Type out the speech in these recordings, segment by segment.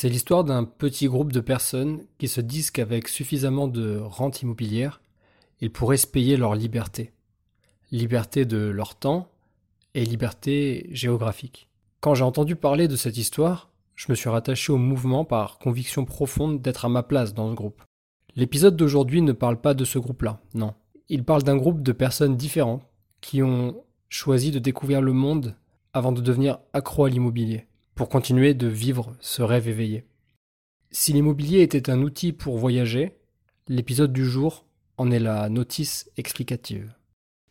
C'est l'histoire d'un petit groupe de personnes qui se disent qu'avec suffisamment de rente immobilière, ils pourraient se payer leur liberté. Liberté de leur temps et liberté géographique. Quand j'ai entendu parler de cette histoire, je me suis rattaché au mouvement par conviction profonde d'être à ma place dans ce groupe. L'épisode d'aujourd'hui ne parle pas de ce groupe-là, non. Il parle d'un groupe de personnes différentes qui ont choisi de découvrir le monde avant de devenir accro à l'immobilier pour continuer de vivre ce rêve éveillé. Si l'immobilier était un outil pour voyager, l'épisode du jour en est la notice explicative.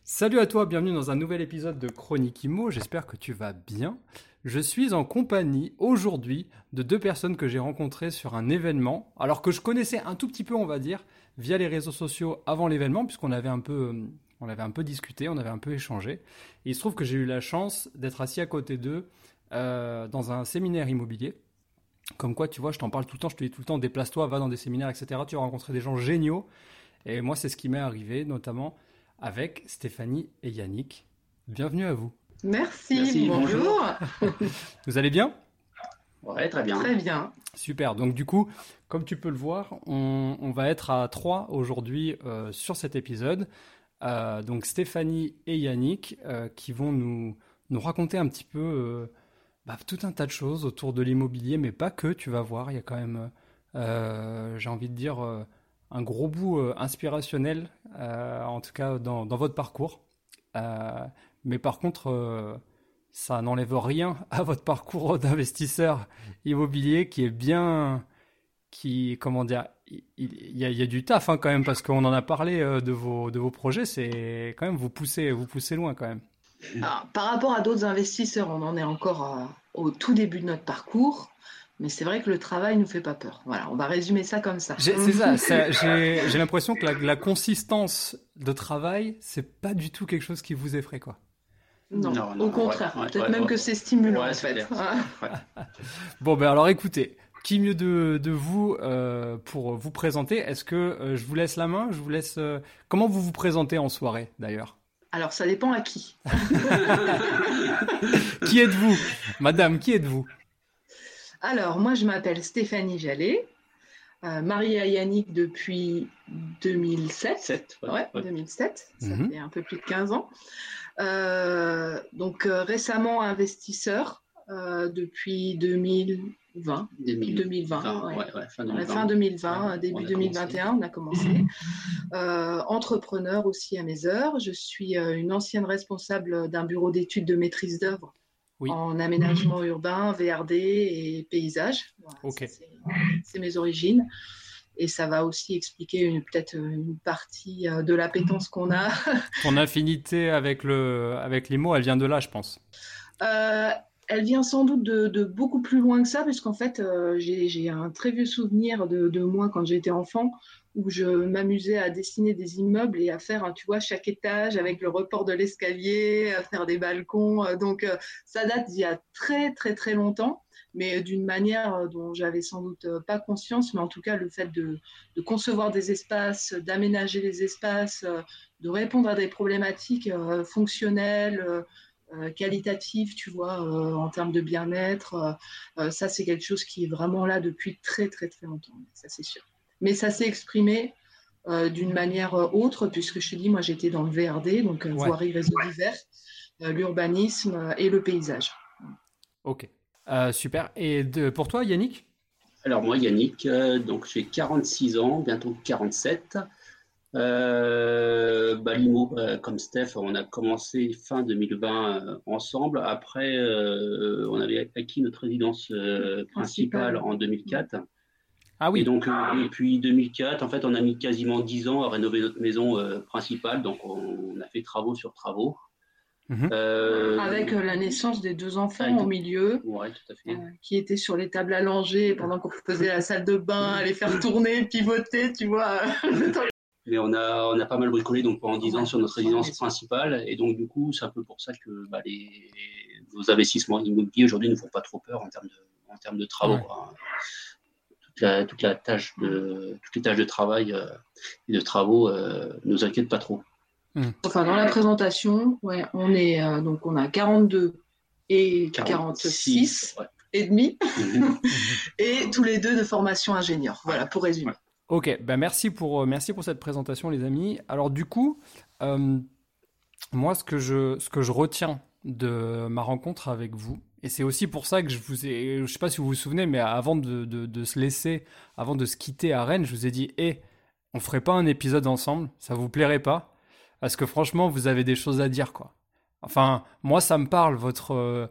Salut à toi, bienvenue dans un nouvel épisode de Chronique Imo, j'espère que tu vas bien. Je suis en compagnie aujourd'hui de deux personnes que j'ai rencontrées sur un événement, alors que je connaissais un tout petit peu, on va dire, via les réseaux sociaux avant l'événement, puisqu'on avait un peu, un peu discuté, on avait un peu échangé. Il se trouve que j'ai eu la chance d'être assis à côté d'eux euh, dans un séminaire immobilier. Comme quoi, tu vois, je t'en parle tout le temps, je te dis tout le temps, déplace-toi, va dans des séminaires, etc. Tu vas rencontrer des gens géniaux. Et moi, c'est ce qui m'est arrivé, notamment avec Stéphanie et Yannick. Bienvenue à vous. Merci, bonjour. vous allez bien? Ouais, très bien. Très bien. Super. Donc du coup, comme tu peux le voir, on, va être à trois aujourd'hui euh, sur cet épisode. Euh, donc Stéphanie et Yannick qui vont nous, nous raconter un petit peu bah, tout un tas de choses autour de l'immobilier, mais pas que, tu vas voir, il y a quand même, euh, j'ai envie de dire, euh, un gros bout euh, inspirationnel, en tout cas dans, votre parcours. mais par contre, ça n'enlève rien à votre parcours d'investisseur immobilier qui est bien, qui, comment dire, il, y, a, du taf hein, quand même, parce qu'on en a parlé de, vos, de vos projets, c'est quand même vous poussez, vous poussez loin quand même par rapport à d'autres investisseurs, on en est encore au tout début de notre parcours. Mais c'est vrai que le travail ne nous fait pas peur. Voilà, on va résumer ça comme ça. C'est ça. J'ai l'impression que la, consistance de travail, c'est pas du tout quelque chose qui vous effraie, quoi. Non, au contraire. Peut-être même que c'est stimulant, en fait. bon, ben alors écoutez, qui mieux de, de vous euh, pour vous présenter? Est-ce que euh, je vous laisse la main? Je vous laisse. Euh, comment vous vous présentez en soirée, d'ailleurs? Alors, ça dépend à qui. qui êtes-vous? Madame, qui êtes-vous? Alors, moi, je m'appelle Stéphanie Jallet, euh, mariée à Yannick depuis 2007. ouais, 2007, ça mhm. fait un peu plus de 15 ans. Euh, donc, euh, récemment investisseur depuis 2000, 20, 2020, fin 2020, début 2021, on a commencé. Euh, entrepreneur aussi à mes heures. Je suis euh, une ancienne responsable d'un bureau d'études de maîtrise d'œuvre en aménagement urbain, VRD et paysage. C'est mes origines. Et ça va aussi expliquer peut-être une partie euh, de l'appétence qu'on a. Ton affinité avec, le, avec les mots, elle vient de là, je pense. Euh, elle vient sans doute de, beaucoup plus loin que ça, puisqu'en fait, euh, j'ai un très vieux souvenir de, moi quand j'étais enfant, où je m'amusais à dessiner des immeubles et à faire, tu vois, chaque étage avec le report de l'escalier, à faire des balcons. Euh, donc, euh, ça date d'il y a très, très, très longtemps, mais d'une manière dont j'avais sans doute pas conscience, mais en tout cas, le fait de, concevoir des espaces, d'aménager les espaces, de répondre à des problématiques fonctionnelles, euh, qualitatif, tu vois, euh, en termes de bien-être. Euh, ça, c'est quelque chose qui est vraiment là depuis très, très, très longtemps, ça c'est sûr. Mais ça s'est exprimé d'une manière autre, puisque je te dis, moi j'étais dans le VRD, donc voirie, réseau divers, l'urbanisme et le paysage. Ok, super. Et de, pour toi, Yannick? Alors moi, Yannick, donc j'ai 46 ans, bientôt 47. Euh, Balimo, euh, comme Steph, on a commencé fin 2020 euh, ensemble. Après, euh, on avait acquis notre résidence principale en 2004. Ah oui. Et donc, depuis 2004, en fait, on a mis quasiment 10 ans à rénover notre maison principale. Donc, on, a fait travaux sur travaux. Mhm. Euh, Avec la naissance des deux enfants au milieu, qui étaient sur les tables allongées pendant qu'on faisait la salle de bain, les faire tourner, pivoter, tu vois. Mais on a, on a pas mal bricolé donc, pendant 10 ans sur notre résidence principale. Et donc, du coup, c'est un peu pour ça que bah, les, nos investissements immobiliers aujourd'hui ne font pas trop peur en termes de, en termes de travaux. Toute, la, toute, la, tâche de, toutes les tâches de travail euh, et de travaux ne euh, nous inquiètent pas trop. Hmm. Enfin, dans la présentation, ouais, on, est, euh, donc on a 42 et 46, et demi, mhm. et tous les deux de formation ingénieur. Voilà, pour résumer. Ok, ben merci, pour, merci pour cette présentation, les amis. Alors, du coup, moi, ce que, je, ce que je retiens de ma rencontre avec vous. Et c'est aussi pour ça que je vous ai, je sais pas si vous vous souvenez, mais avant de, de, se laisser, avant de se quitter à Rennes, je vous ai dit, hé, on ferait pas un épisode ensemble, ça vous plairait pas Parce que franchement, vous avez des choses à dire, quoi. Enfin, moi, ça me parle, votre. Euh,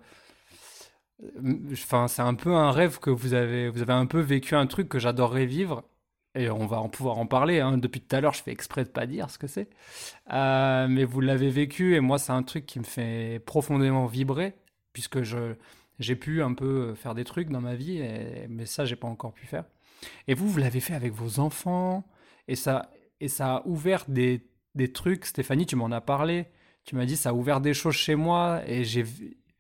enfin, c'est un peu un rêve que vous avez. Vous avez un peu vécu un truc que j'adorerais vivre et on va en pouvoir en parler. Hein. Depuis tout à l'heure, je fais exprès de pas dire ce que c'est. Euh, mais vous l'avez vécu et moi, c'est un truc qui me fait profondément vibrer puisque je j'ai pu un peu faire des trucs dans ma vie, mais ça, j'ai pas encore pu faire. Et vous, vous l'avez fait avec vos enfants et ça et ça a ouvert des, des trucs. Stéphanie, tu m'en as parlé. Tu m'as dit ça a ouvert des choses chez moi et j'ai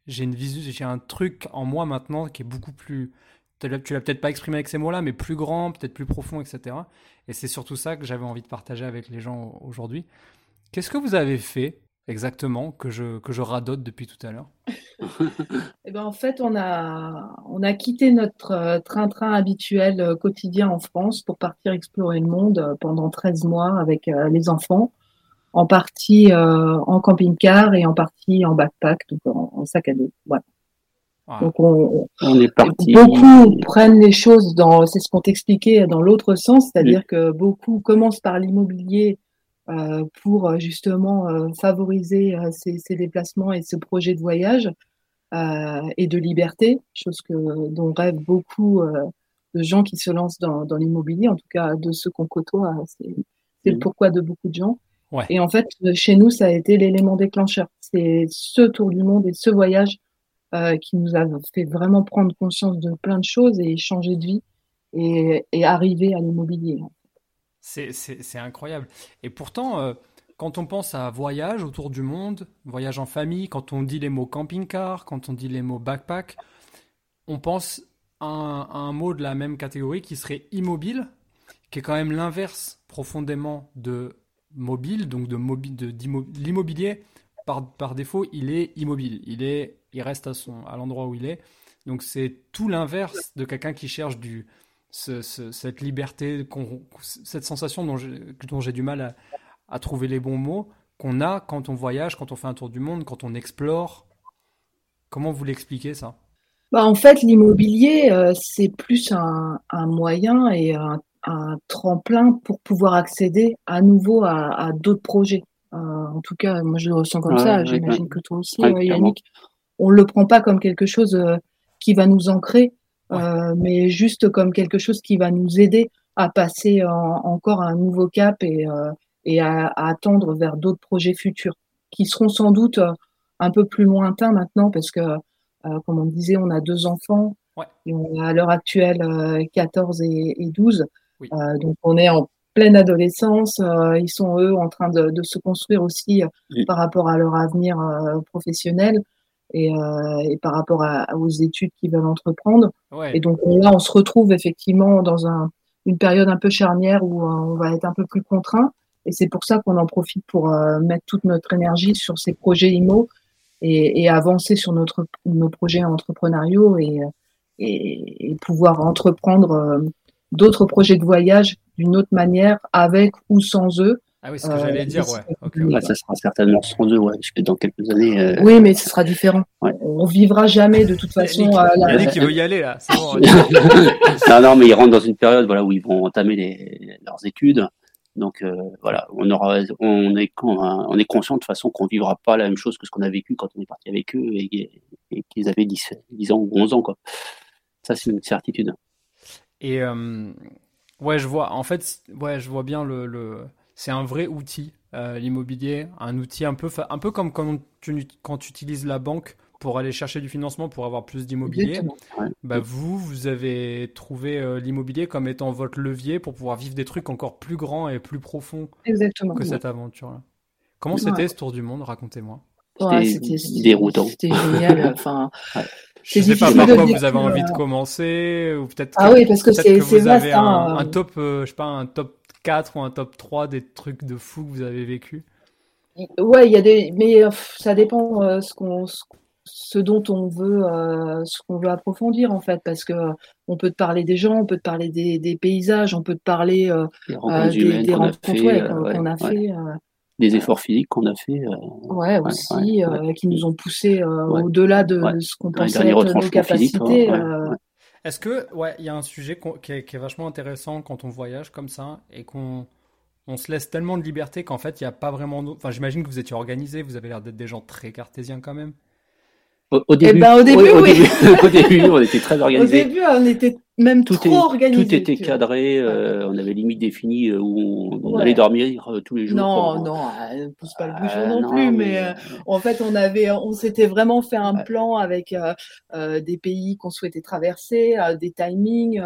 j'ai une j'ai un truc en moi maintenant qui est beaucoup plus tu l'as peut-être pas exprimé avec ces mots-là, mais plus grand, peut-être plus profond, etc. Et c'est surtout ça que j'avais envie de partager avec les gens aujourd'hui. Qu'est-ce que vous avez fait exactement que je, que je radote depuis tout à l'heure? Eh ben, En fait, on a, on a quitté notre euh, train-train habituel euh, quotidien en France pour partir explorer le monde euh, pendant 13 mois avec les enfants, en partie en camping-car et en partie en backpack, donc en, en sac à dos. Voilà. Donc on, est parti. Beaucoup prennent les choses dans, c'est ce qu'on t'expliquait dans l'autre sens, c'est-à-dire que beaucoup commencent par l'immobilier euh, pour euh, justement euh, favoriser euh, ces, ces, déplacements et ce projet de voyage euh, et de liberté, chose que dont rêvent beaucoup de gens qui se lancent dans, dans l'immobilier, en tout cas de ceux qu'on côtoie, c'est, c'est le pourquoi de beaucoup de gens. Ouais. Et en fait, chez nous, ça a été l'élément déclencheur. C'est ce tour du monde et ce voyage euh, qui nous a fait vraiment prendre conscience de plein de choses et changer de vie et, arriver à l'immobilier. C'est incroyable. Et pourtant, euh, quand on pense à voyage autour du monde, voyage en famille, quand on dit les mots camping-car, quand on dit les mots backpack, on pense à un, mot de la même catégorie qui serait immobile, qui est quand même l'inverse profondément de mobile, donc de l'immobilier. Par, par défaut, il est immobile. Il est il reste à, son, à l'endroit où il est. Donc c'est tout l'inverse de quelqu'un qui cherche du, cette liberté, cette sensation dont j'ai, du mal à, trouver les bons mots, qu'on a quand on voyage, quand on fait un tour du monde, quand on explore. Comment vous l'expliquez ça? Bah En fait, l'immobilier, euh, c'est plus un, moyen et un, tremplin pour pouvoir accéder à nouveau à, d'autres projets. Euh, en tout cas, moi je le ressens comme ça, j'imagine que toi aussi, Yannick on le prend pas comme quelque chose euh, qui va nous ancrer, euh, mais juste comme quelque chose qui va nous aider à passer encore un nouveau cap et, euh, et à, attendre vers d'autres projets futurs qui seront sans doute un peu plus lointains maintenant parce que, comme on disait, on a deux enfants et on a à l'heure actuelle 14 et, 12. donc on est en pleine adolescence. ils sont eux en train de, se construire aussi par rapport à leur avenir professionnel et, euh, et par rapport à, aux études qu'ils veulent entreprendre. Et donc là, on se retrouve effectivement dans un, une période un peu charnière où euh, on va être un peu plus contraint. Et c'est pour ça qu'on en profite pour euh, mettre toute notre énergie sur ces projets IMO et, et avancer sur notre, nos projets entrepreneuriaux et, et, et pouvoir entreprendre euh, d'autres projets de voyage d'une autre manière, avec ou sans eux, ah oui, c'est ce que j'allais euh, dire, ouais. ça sera certainement sans eux, ouais, parce que dans quelques années. Euh, oui, mais ce sera différent. Ouais. On vivra jamais de toute façon. Il y a qui veut y aller là. Bon, non, non, mais ils rentrent dans une période, voilà, où ils vont entamer les, leurs études. Donc euh, voilà, on aura, on est, on est conscient de toute façon qu'on vivra pas la même chose que ce qu'on a vécu quand on est parti avec eux et, et qu'ils avaient 10, 10 ans ou 11 ans, quoi. Ça, c'est une certitude. Et euh, ouais, je vois. En fait, ouais, je vois bien le, le c'est un vrai outil, l'immobilier, un outil un peu, un peu comme quand tu, quand tu utilises la banque pour aller chercher du financement pour avoir plus d'immobilier. Bah vous, vous avez trouvé l'immobilier comme étant votre levier pour pouvoir vivre des trucs encore plus grands et plus profonds Exactement, que cette aventure-là. Comment c'était ce tour du monde? Racontez-moi. C'était déroutant. C'était génial. Enfin, je sais pas par quoi vous avez envie de commencer ou peut-être ah oui parce que c'est vous avez un, top euh, je sais pas un top 4 ou un top 3 des trucs de fou que vous avez vécu ouais il y a des mais euh, ça dépend euh, ce qu'on ce dont on veut ce qu'on veut approfondir en fait parce que on peut te parler des gens on peut te parler des, des paysages on peut te parler des rencontres, qu'on a fait, des efforts physiques qu'on a fait. Euh, ouais, aussi, euh, qui nous ont poussé euh, au-delà de ce qu'on pensait être nos capacités. Est-ce que, ouais, il y a un sujet qui est, vachement intéressant quand on voyage comme ça et qu'on on se laisse tellement de liberté qu'en fait, il n'y a pas vraiment. Enfin, j'imagine que vous étiez organisé, vous avez l'air d'être des gens très cartésiens quand même. Au, début, eh ben, au début, oui. au début, on était très organisé. Au début, on était même tout trop organisé. Tout était cadré, euh, on avait limite défini euh, où on, allait dormir euh, tous les jours. Non, non, ne pousse pas le bouchon non plus, mais, en fait, on avait, on s'était vraiment fait un plan avec des pays qu'on souhaitait traverser, des timings,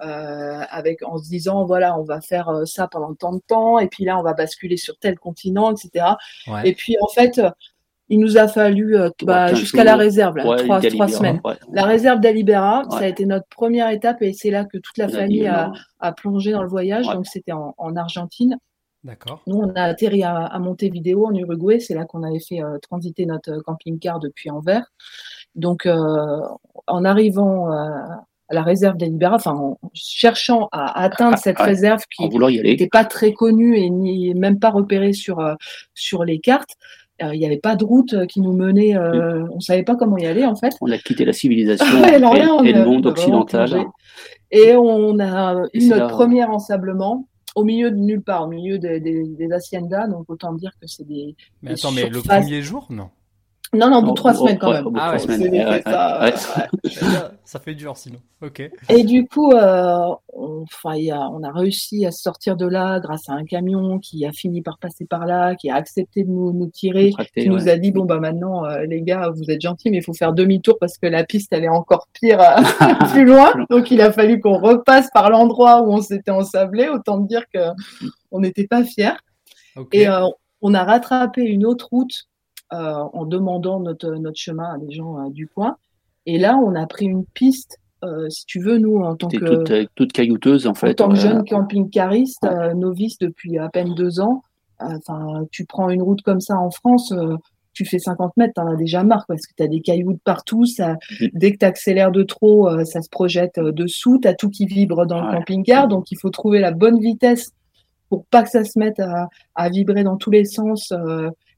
avec en se disant voilà, on va faire ça pendant tant de temps, et puis là, on va basculer sur tel continent, etc. Et puis en fait, il nous a fallu euh, bah, jusqu'à la réserve, trois, semaines. La réserve d'Alibera, ça a été notre première étape et c'est là que toute la famille a, plongé dans le voyage. Donc c'était en, Argentine. D'accord. Nous, on a atterri à, à Montevideo, en Uruguay. C'est là qu'on avait fait euh, transiter notre euh, camping-car depuis Anvers. Donc, en arrivant à la réserve d'Alibera, enfin, en cherchant à atteindre cette réserve qui n'était pas très connue et ni même pas repérée sur, sur les cartes, il n'y avait pas de route euh, qui nous menait, euh, on ne savait pas comment y aller en fait. On a quitté la civilisation et, le monde occidental. Et on a eu notre premier ensablement au milieu de nulle part, au milieu des, des, des haciendas, donc autant dire que c'est des. Mais attends, mais le premier jour, non non, non, au bout de trois semaines quand même. Ah ouais, ça, ça, fait dur sinon. Ok. Et du coup, euh, on, on a réussi à sortir de là grâce à un camion qui a fini par passer par là, qui a accepté de nous, nous tirer, qui nous a dit bon bah maintenant euh, les gars, vous êtes gentils, mais il faut faire demi-tour parce que la piste elle est encore pire euh, plus loin. Donc il a fallu qu'on repasse par l'endroit où on s'était ensablé. Autant dire que on n'était pas fiers. Et on a rattrapé une autre route en demandant notre, notre chemin à des gens euh, du coin. Et là, on a pris une piste euh, si tu veux, nous, en tant que. Toute, caillouteuse, en fait. En tant que jeune camping-cariste, novice depuis à peine deux ans, enfin, tu prends une route comme ça en France, tu fais 50 mètres, t'en as déjà marre, parce que tu as des cailloux de partout. Ça, mm. Dès que tu accélères de trop, ça se projette dessous. Tu as tout qui vibre dans le camping-car. Donc, il faut trouver la bonne vitesse pour pas que ça se mette à, à vibrer dans tous les sens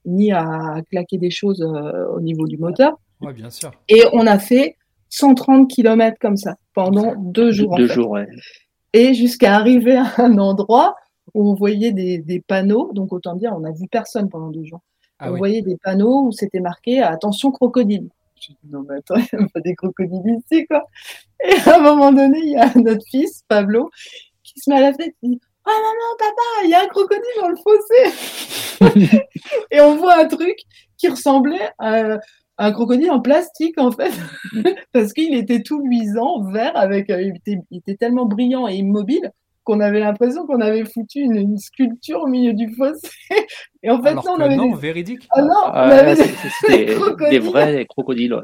ni à claquer des choses euh, au niveau du moteur. Oui, bien sûr. Et on a fait 130 km comme ça pendant deux jours. Deux jours, ouais. Et jusqu'à arriver à un endroit où on voyait des, des, panneaux. Donc autant dire, on n'a vu personne pendant deux jours. Ah on voyait des panneaux où c'était marqué attention crocodile. Je dis, non, mais attends, il n'y a pas des crocodiles ici, quoi. Et à un moment donné, il y a notre fils, Pablo, qui se met à la fenêtre et dit ah maman, papa, il y a un crocodile dans le fossé. et on voit un truc qui ressemblait à un crocodile en plastique en fait, parce qu'il était tout luisant, vert, avec, euh, il était tellement brillant et immobile qu'on avait l'impression qu'on avait foutu une, sculpture au milieu du fossé. Et en fait, non, on avait non, véridique. Ah non, on avait des, vrais crocodiles.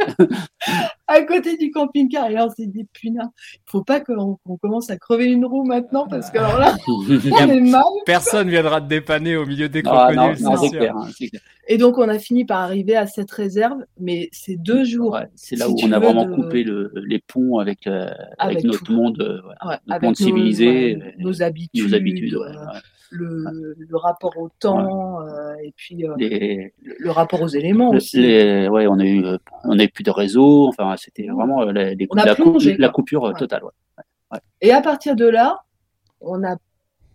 à côté du camping-car. Et là, on s'est dit, putain, il faut pas qu'on commence à crever une roue maintenant parce que alors là, on est mal. Personne viendra te dépanner au milieu des crocodiles. Ah, non, c'est clair, hein, clair. Et donc, on a fini par arriver à cette réserve, mais c'est deux jours. c'est là où on a vraiment coupé le, les ponts avec, euh, avec, notre monde, euh, notre monde civilisé, nos, habitudes, nos habitudes le, le, rapport au temps et puis le, rapport aux éléments aussi. ouais, on a eu, on a eu plus de réseau. Enfin, c'était vraiment la, la, coupure totale. Et à partir de là, on a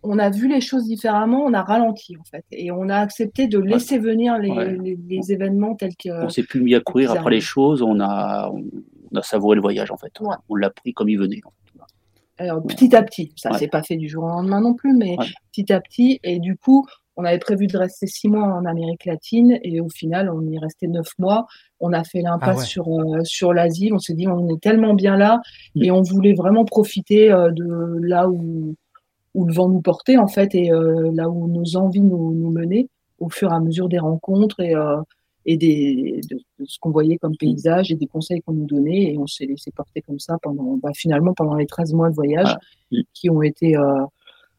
on a vu les choses différemment, on a ralenti en fait, et on a accepté de laisser venir les, les, événements tels que. On s'est plus mis à courir après les choses, on a, on a savouré le voyage en fait. On l'a pris comme il venait. Alors, petit à petit, ça s'est pas fait du jour au lendemain non plus, mais petit à petit. Et du coup, on avait prévu de rester six mois en Amérique latine et au final, on y est resté neuf mois. On a fait l'impasse ah sur euh, sur l'Asie. On s'est dit, on est tellement bien là mm. et on voulait vraiment profiter euh, de là où où le vent nous portait en fait et euh, là où nos envies nous, nous menaient au fur et à mesure des rencontres et et des, de, ce qu'on voyait comme paysage et des conseils qu'on nous donnait. Et on s'est laissé porter comme ça pendant, bah, finalement, pendant les 13 mois de voyage qui ont été euh,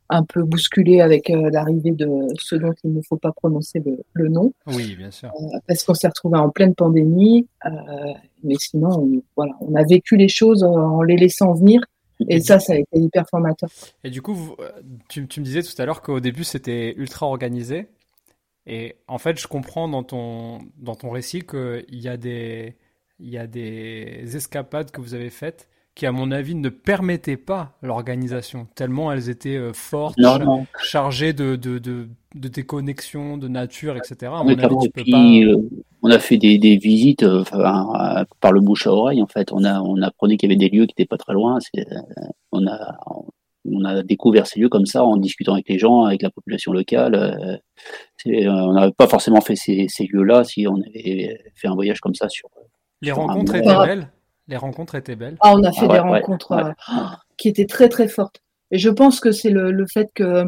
un peu bousculés avec euh, l'arrivée de ce dont il ne faut pas prononcer le, nom. Oui, bien sûr. Euh, parce qu'on s'est retrouvé en pleine pandémie. mais sinon, on, voilà, on a vécu les choses en les laissant venir. Et ça, ça a été hyper formateur. Et du coup, tu, tu me disais tout à l'heure qu'au début, c'était ultra organisé. Et en fait, je comprends dans ton, dans ton récit qu'il y, a des, il y a des escapades que vous avez faites qui, à mon avis, ne permettaient pas l'organisation, tellement elles étaient euh, fortes, chargées de, de, de, de déconnexion, de nature, etc. on, euh, on a fait des, des visites euh, par le bouche à oreille, en fait. On, a, on apprenait qu'il y avait des lieux qui n'étaient pas très loin. On a, on a découvert ces lieux comme ça en discutant avec les gens, avec la population locale. Euh, euh, on n'avait pas forcément fait ces, lieux-là si on avait fait un voyage comme ça sur. Les rencontres étaient belles. Les rencontres étaient belles. Ah, on a fait des rencontres euh, qui étaient très très fortes. Et je pense que c'est le, fait que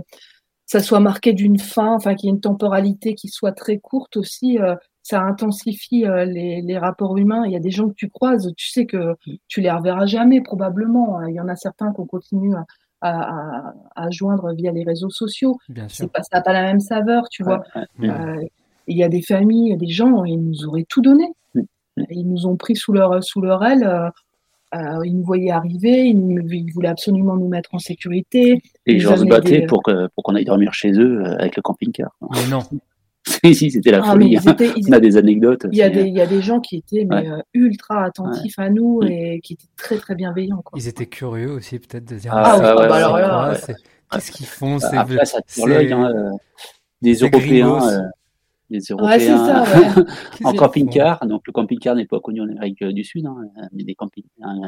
ça soit marqué d'une fin, enfin qu'il y ait une temporalité qui soit très courte aussi. ça intensifie les, rapports humains. Il y a des gens que tu croises, tu sais que tu les reverras jamais probablement. Il y en a certains qu'on continue à, à, à, joindre via les réseaux sociaux. C'est pas, ça n'a pas la même saveur, tu vois. Euh, il y a des familles, il y a des gens, ils nous auraient tout donné. Mm. Ils nous ont pris sous leur, sous leur aile. Euh, euh ils nous voyaient arriver, ils, voulaient absolument nous mettre en sécurité. Et ils gens se battaient pour qu'on pour aille dormir chez eux euh, avec le camping-car. Mais non. si, c'était la ah, folie. Hein. On a des anecdotes. Il y, a des, il y a des gens qui étaient mais, euh, ultra attentifs à nous mm. et qui étaient très très bienveillants. Quoi. Ils étaient curieux aussi peut-être de dire ah, ah, bah, alors là, qu'est-ce qu'ils font c'est Après, ça hein, euh, des Européens. Euh, des Européens ça, en camping-car. Donc le camping-car n'est pas connu en Amérique du Sud, hein, mais des camping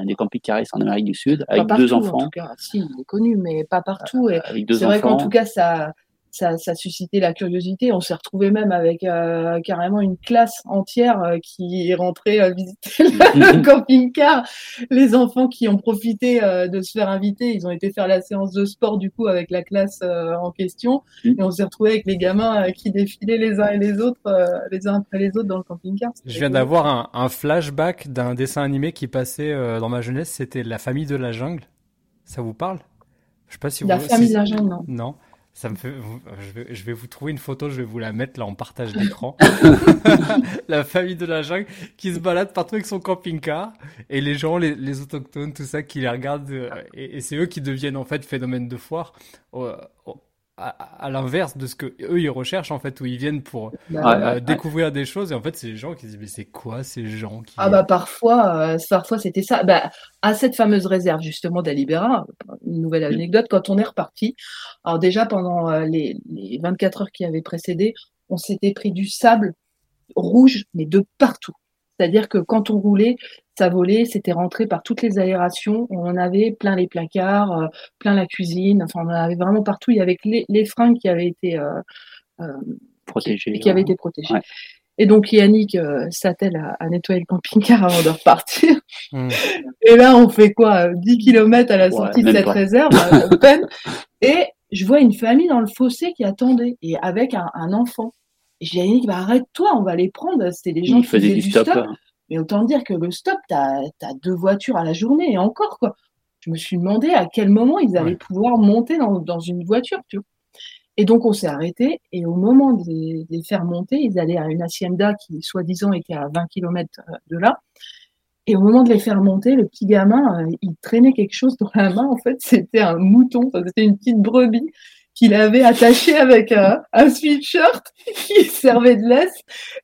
des camping-caristes en Amérique du Sud avec deux enfants. En tout cas. Si, il est connu, mais pas partout. Et c'est vrai qu'en tout cas, ça, ça, ça suscitait la curiosité. On s'est retrouvé même avec euh, carrément une classe entière euh, qui est rentrée euh, visiter le camping-car. Les enfants qui ont profité de se faire inviter, ils ont été faire la séance de sport du coup avec la classe en question. Mm. Et on s'est retrouvé avec les gamins qui défilaient les uns et les autres, les uns après les autres dans le camping-car. Je viens d'avoir un, un, flashback d'un dessin animé qui passait dans ma jeunesse. C'était La famille de la jungle. Ça vous parle? Je sais pas si vous. La famille de la jungle, non. Non. Ça me fait. Je vais, je vais, vous trouver une photo, je vais vous la mettre là en partage d'écran. la famille de la jungle qui se balade partout avec son camping-car et les gens, les, les, autochtones, tout ça, qui les regardent euh, et, et c'est eux qui deviennent en fait phénomène de foire à, l'inverse de ce que eux ils recherchent en fait où ils viennent pour bah euh, découvrir des choses. Et en fait c'est les gens qui disent mais c'est quoi ces gens qui ah bah parfois euh, parfois c'était ça. Bah, à cette fameuse réserve justement d'Alibera une nouvelle anecdote quand on est reparti alors déjà pendant euh, les, les 24 heures qui avaient précédé on s'était pris du sable rouge mais de partout. C'est-à-dire que quand on roulait, ça volait, c'était rentré par toutes les aérations. On en avait plein les placards, euh, plein la cuisine. Enfin, on en avait vraiment partout. Il y avait les, les freins qui avaient été euh, euh protégés. Qui, avaient été protégés. Et donc Yannick euh, s'attelle à, nettoyer le camping-car avant de repartir. Hmm. Et là, on fait quoi 10 km à la sortie de cette réserve, à peine. Et je vois une famille dans le fossé qui attendait, et avec un, un enfant. Et je dis à Yannick, bah, arrête-toi, on va les prendre. C'était des gens qui faisaient du stop. Hein. Mais autant dire que le stop, tu as, deux voitures à la journée et encore, quoi. Je me suis demandé à quel moment ils allaient pouvoir monter dans, dans, une voiture, tu vois. Et donc, on s'est arrêté. Et au moment de les, faire monter, ils allaient à une hacienda qui, soi-disant, était à 20 km euh, de là. Et au moment de les faire monter, le petit gamin, euh, il traînait quelque chose dans la main. En fait, c'était un mouton, c'était une petite brebis qu'il avait attaché avec un, un sweatshirt qui servait de laisse.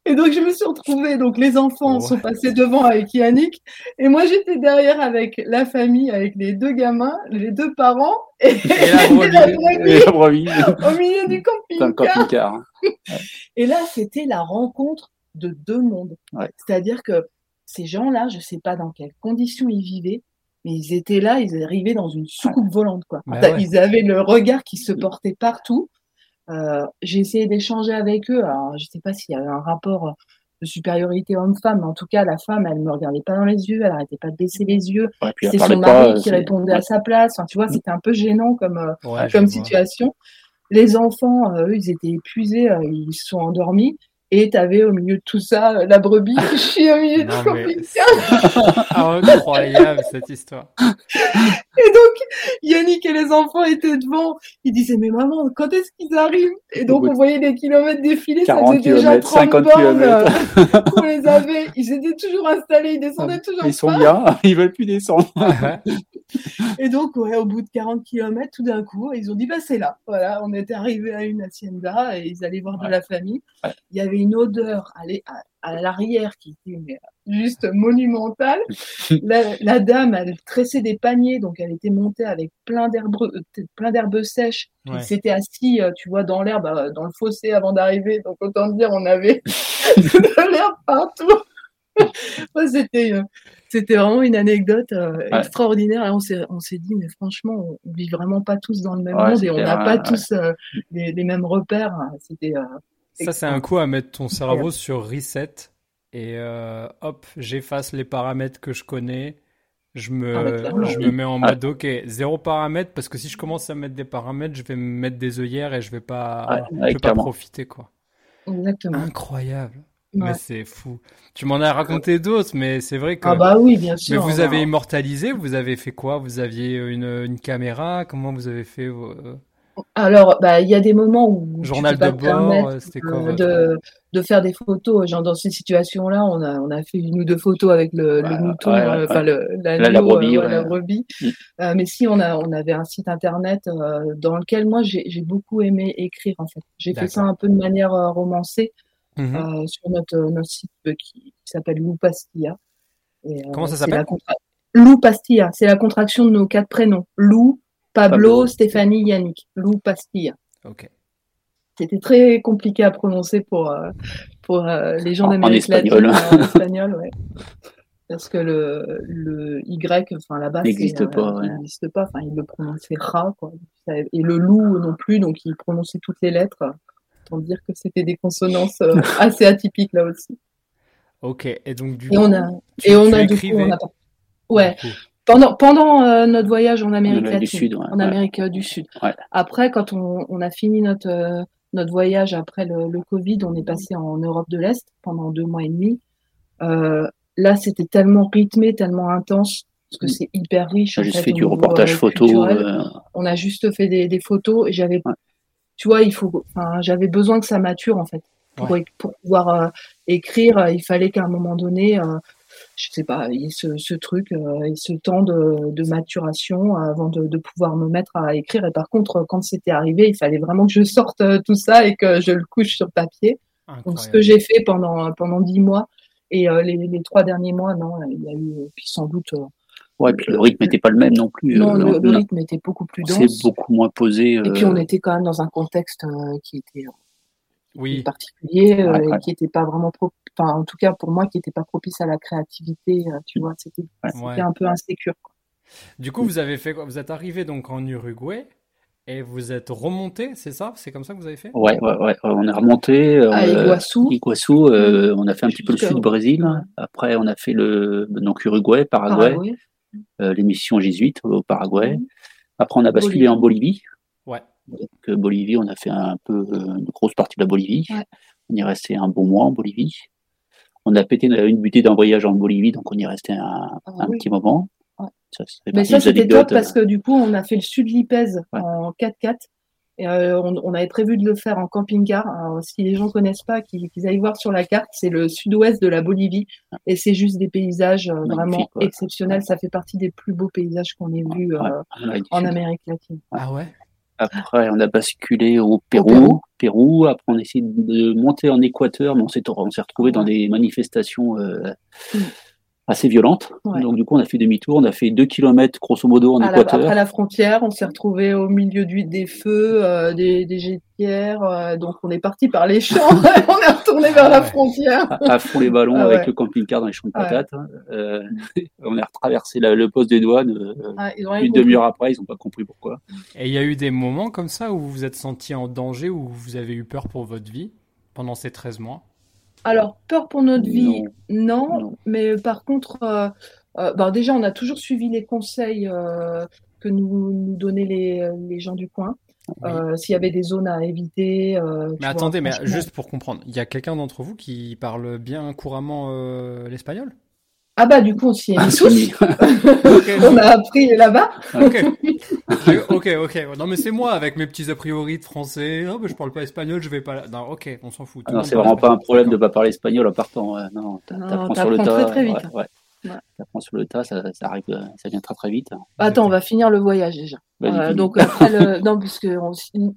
Et donc, je me suis retrouvée. Donc, les enfants sont passés devant avec Yannick. Et moi, j'étais derrière avec la famille, avec les deux gamins, les deux parents et, la, brebis, au milieu du camping-car. et là, c'était la rencontre de deux mondes. C'est-à-dire que ces gens-là, je ne sais pas dans quelles conditions ils vivaient, mais ils étaient là, ils arrivaient dans une soucoupe volante, quoi. Bah ils avaient le regard qui se portait partout. Euh, j'ai essayé d'échanger avec eux. Alors, je sais pas s'il y avait un rapport de supériorité homme-femme, mais en tout cas, la femme, elle me regardait pas dans les yeux, elle arrêtait pas de baisser les yeux. c'est son mari qui répondait à sa place. tu vois, c'était un peu gênant comme, euh, comme situation. Les enfants, euh, eux, ils étaient épuisés, ils se sont endormis. Et tu avais au milieu de tout ça la brebis qui chie au milieu du camping Incroyable cette histoire. Et donc, Yannick et les enfants étaient devant. Ils disaient, mais maman, quand est-ce qu'ils arrivent? Et donc, on voyait des kilomètres défiler. Ça faisait déjà 30 bornes On les avait. Ils étaient toujours installés. Ils descendaient toujours Ils sont bien. Ils veulent plus descendre. Et donc, ouais, au bout de 40 kilomètres, tout d'un coup, ils ont dit, bah, c'est là. Voilà, on était arrivé à une hacienda et ils allaient voir de la famille. Il y avait une odeur à, à l'arrière qui était juste monumentale. La, dame, elle tressait des paniers, donc elle était montée avec plein d'herbes, plein d'herbes sèches. Elle s'était assise, euh, tu vois, dans l'herbe, euh, dans le fossé avant d'arriver. Donc autant dire, on avait de l'herbe partout. c'était, euh, c'était vraiment une anecdote extraordinaire. Et on s'est, on s'est dit, mais franchement, on vit vraiment pas tous dans le même monde et on n'a pas tous les, les, mêmes repères. C'était ça, c'est un coup à mettre ton cerveau sur reset et euh, hop, j'efface les paramètres que je connais. Je me, ah, je me mets en mode OK, zéro paramètre parce que si je commence à mettre des paramètres, je vais me mettre des œillères et je vais pas, je vais pas profiter quoi. Exactement. Incroyable. Mais c'est fou. Tu m'en as raconté d'autres, mais c'est vrai que. Ah bah oui, bien sûr. Mais vous avez immortalisé, vous avez fait quoi? Vous aviez une, une, caméra? Comment vous avez fait euh, alors, bah, il y a des moments où journal de bord, c'était quoi de, de, faire des photos. Genre dans ces situations-là, on a on a fait une ou deux photos avec le, le mouton, euh, enfin le la, la, brebis. Euh, la brebis. Mm. Euh, mais si on a on avait un site internet dans lequel moi j'ai beaucoup aimé écrire en fait. J'ai fait ça un peu de manière romancée mm-hmm. sur notre notre site qui, qui s'appelle Lou Pastilla. Comment ça s'appelle Lou Pastilla, c'est la contraction de nos quatre prénoms. Lou, Pablo, Stéphanie, Yannick, Lou Pastilla. Ok. C'était très compliqué à prononcer pour, euh, pour euh, les gens d'Amérique latine en espagnol. Ouais. Parce que le, le Y, enfin là-bas, n'existe pas. n'existe pas. Enfin, il le prononçait Ra, quoi. Et le loup non plus, donc il prononçait toutes les lettres. Autant dire que c'était des consonances euh, assez atypiques là aussi. Ok. Et donc du et coup, on a, et on a du coup, on a Ouais. Pendant, pendant euh, notre voyage en Amérique latine, du Sud, en Amérique euh, du Sud. Après, quand on, on, a fini notre, euh, notre voyage après le, le, Covid, on est passé en Europe de l'Est pendant deux mois et demi. là, c'était tellement rythmé, tellement intense, parce que c'est hyper riche. On a juste fait du reportage photo. On a juste fait des, des photos et j'avais, tu vois, il faut, enfin, j'avais besoin que ça mature en fait. Pour, pour pouvoir écrire, il fallait qu'à un moment donné, je sais pas, il y ce, ce truc euh, et ce temps de, de maturation avant de, de, pouvoir me mettre à écrire. Et par contre, quand c'était arrivé, il fallait vraiment que je sorte euh, tout ça et que je le couche sur papier. Donc, ce que j'ai fait pendant pendant dix mois et euh, les, les, trois derniers mois, non, il y a eu puis sans doute. Ouais, puis le rythme n'était pas le même non plus. Non, le, rythme était beaucoup plus dense. C'est beaucoup moins posé. Et puis on était quand même dans un contexte qui était oui. particulier, qui n'était pas vraiment pro enfin en tout cas pour moi qui n'était pas propice à la créativité, euh, tu vois, c'était un peu insécure. Du coup, vous avez fait Vous êtes arrivé donc en Uruguay et vous êtes remonté, c'est ça? C'est comme ça que vous avez fait? Ouais, ouais, ouais, on est remonté euh, à. Iguaçu euh, on a fait un petit peu le sud du Brésil. Après, on a fait le donc Uruguay, Paraguay, l'émission jésuite au Paraguay. Mhm. Après, on a basculé en Bolivie. Ouais. Donc, Bolivie, on a fait un peu une grosse partie de la Bolivie. On y est resté un bon mois en Bolivie. On a pété une butée d'un voyage en Bolivie, donc on y restait un, ah petit moment. Mais ça, c'était top parce que du coup, on a fait le sud Lipèze en 4x4. Et euh, on, avait prévu de le faire en camping-car. Si les gens ne connaissent pas, qu'ils aillent voir sur la carte, c'est le sud-ouest de la Bolivie. Et c'est juste des paysages euh, vraiment exceptionnels. Ça fait partie des plus beaux paysages qu'on ait vus euh, en Amérique latine. Ah ouais? Après, on a basculé au Pérou. Pérou. Après, on a essayé de monter en Équateur, mais on s'est, on s'est retrouvé dans des manifestations euh, mm. Assez violente. Donc du coup, on a fait demi-tour, on a fait deux kilomètres grosso modo en Équateur. après la frontière, on s'est retrouvé au milieu du, des feux, euh, des, des jetières. Euh, donc on est parti par les champs, on est retourné vers la frontière. À, fond les ballons ah avec le camping-car dans les champs de patates. Hein. Euh, on a retraversé le poste des douanes. une demi-heure après, ils n'ont pas compris pourquoi. Et il y a eu des moments comme ça où vous vous êtes senti en danger, où vous avez eu peur pour votre vie pendant ces 13 mois? Alors, peur pour notre vie, non. Mais par contre, euh, euh, bah, déjà, on a toujours suivi les conseils euh, que nous, nous donnaient les, les, gens du coin. S'il y avait des zones à éviter. mais attendez, mais juste pour comprendre, il y a quelqu'un d'entre vous qui parle bien couramment l'espagnol? Ah bah du coup on s'y est mis on a appris là-bas. ok, ok, ok. Non mais c'est moi avec mes petits a priori de français. Oh, bah, je parle pas espagnol, je vais pas. Non, ok, on s'en fout. non, c'est vraiment pas un problème de pas parler espagnol en partant. Non, t'apprends sur le tas. Très, très vite. Ouais, ouais. Sur le tas, ça, ça, arrive, ça vient très très vite. Attends, on va finir le voyage déjà. Euh, donc après le, non puisque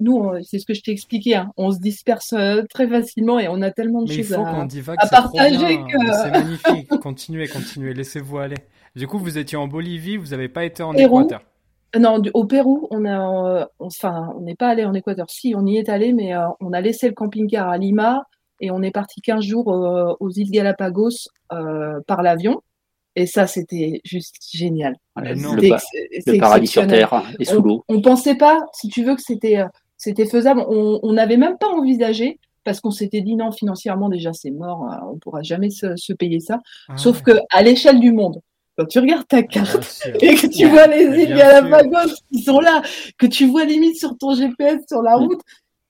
nous c'est ce que je t'ai expliqué, hein. on se disperse euh, très facilement et on a tellement de choses à, à partager que c'est magnifique. continuez, continuez, laissez-vous aller. Du coup, vous étiez en Bolivie, vous n'avez pas été en Équateur. Non, au Pérou, on a, enfin, on n'est pas allé en Équateur. Si, on y est allé, mais euh, on a laissé le camping-car à Lima et on est parti 15 jours aux îles Galapagos par l'avion. Et ça, c'était juste génial. le, paradis sur Terre et sous l'eau. On, pensait pas, si tu veux, que c'était euh, c'était faisable. On n'avait même pas envisagé parce qu'on s'était dit non, financièrement déjà c'est mort, euh, on pourra jamais se, payer ça. Ah Sauf que à l'échelle du monde, quand tu regardes ta carte et que tu vois les îles Galapagos qui sont là, que tu vois limite sur ton GPS sur la route,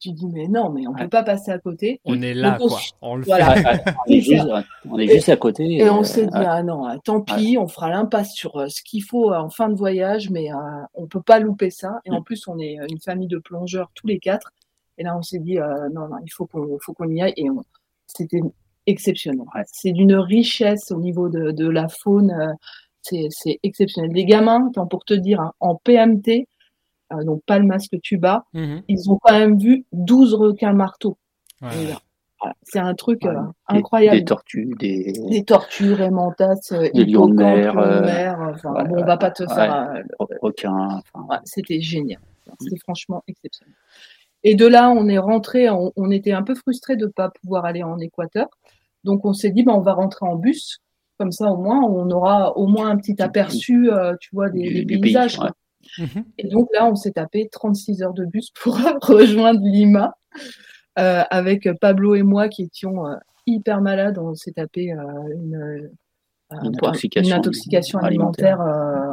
tu dis mais non mais on peut pas passer à côté. On est là quoi. On le fait. On, est juste, on est juste à côté et, on s'est dit ah non ah, tant pis on fera l'impasse sur euh, ce qu'il faut en fin de voyage mais euh, on peut pas louper ça. Et en mm. plus on est une famille de plongeurs tous les quatre. Et là on s'est dit euh, non non il faut qu'on faut qu'on y aille. Et c'était exceptionnel. C'est d'une richesse au niveau de, de la faune c'est exceptionnel. Les gamins pour te dire hein, en PMT euh, donc pas le masque tuba, mhm. ils ont quand même vu 12 requins marteaux. C'est un truc euh, incroyable. Des tortues, des, des tortues, rémentas, euh, des lions de mer. Enfin, bon, on va pas te faire. requins. C'était génial. C'était franchement exceptionnel. Et de là, on est rentré. On, était un peu frustré de ne pas pouvoir aller en Équateur. Donc, on s'est dit, bah, on va rentrer en bus. Comme ça, au moins, on aura au moins un petit aperçu, tu vois, des, paysages. Mhm. Et donc là, on s'est tapé 36 heures de bus pour rejoindre Lima euh, avec Pablo et moi qui étions euh, hyper malades. On s'est tapé euh, une, intoxication, alimentaire,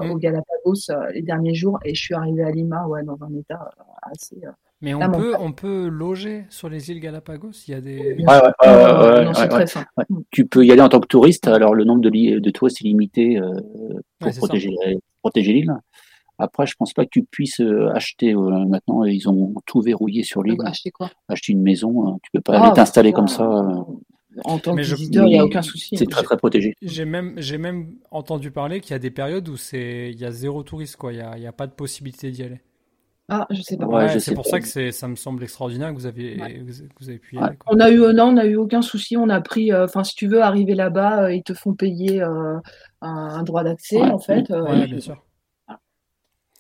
mhm. au Galapagos les derniers jours et je suis arrivée à Lima ouais, dans un état assez. mais on peut, on peut loger sur les îles Galapagos? Il y a des. Tu peux y aller en tant que touriste. Alors, le nombre de, de touristes est limité pour protéger, protéger l'île. Après, je pense pas que tu puisses euh, acheter euh, maintenant. Ils ont tout verrouillé sur l'île. Acheter quoi? Acheter une maison. Hein. Tu peux pas aller ah, t'installer comme ça. Euh. En tant que visiteur, il n'y a aucun souci. C'est très très protégé. J'ai même j'ai même entendu parler qu'il y a des périodes où c'est il y a zéro touriste quoi. Il y a, y a pas de possibilité d'y aller. Ah, je sais pas. c'est pour ça que c'est, ça me semble extraordinaire que vous avez, vous avez pu y aller. On a eu, non, on a eu aucun souci. On a pris, enfin, si tu veux arriver là-bas, ils te font payer un, droit d'accès, en fait. Ouais, bien sûr.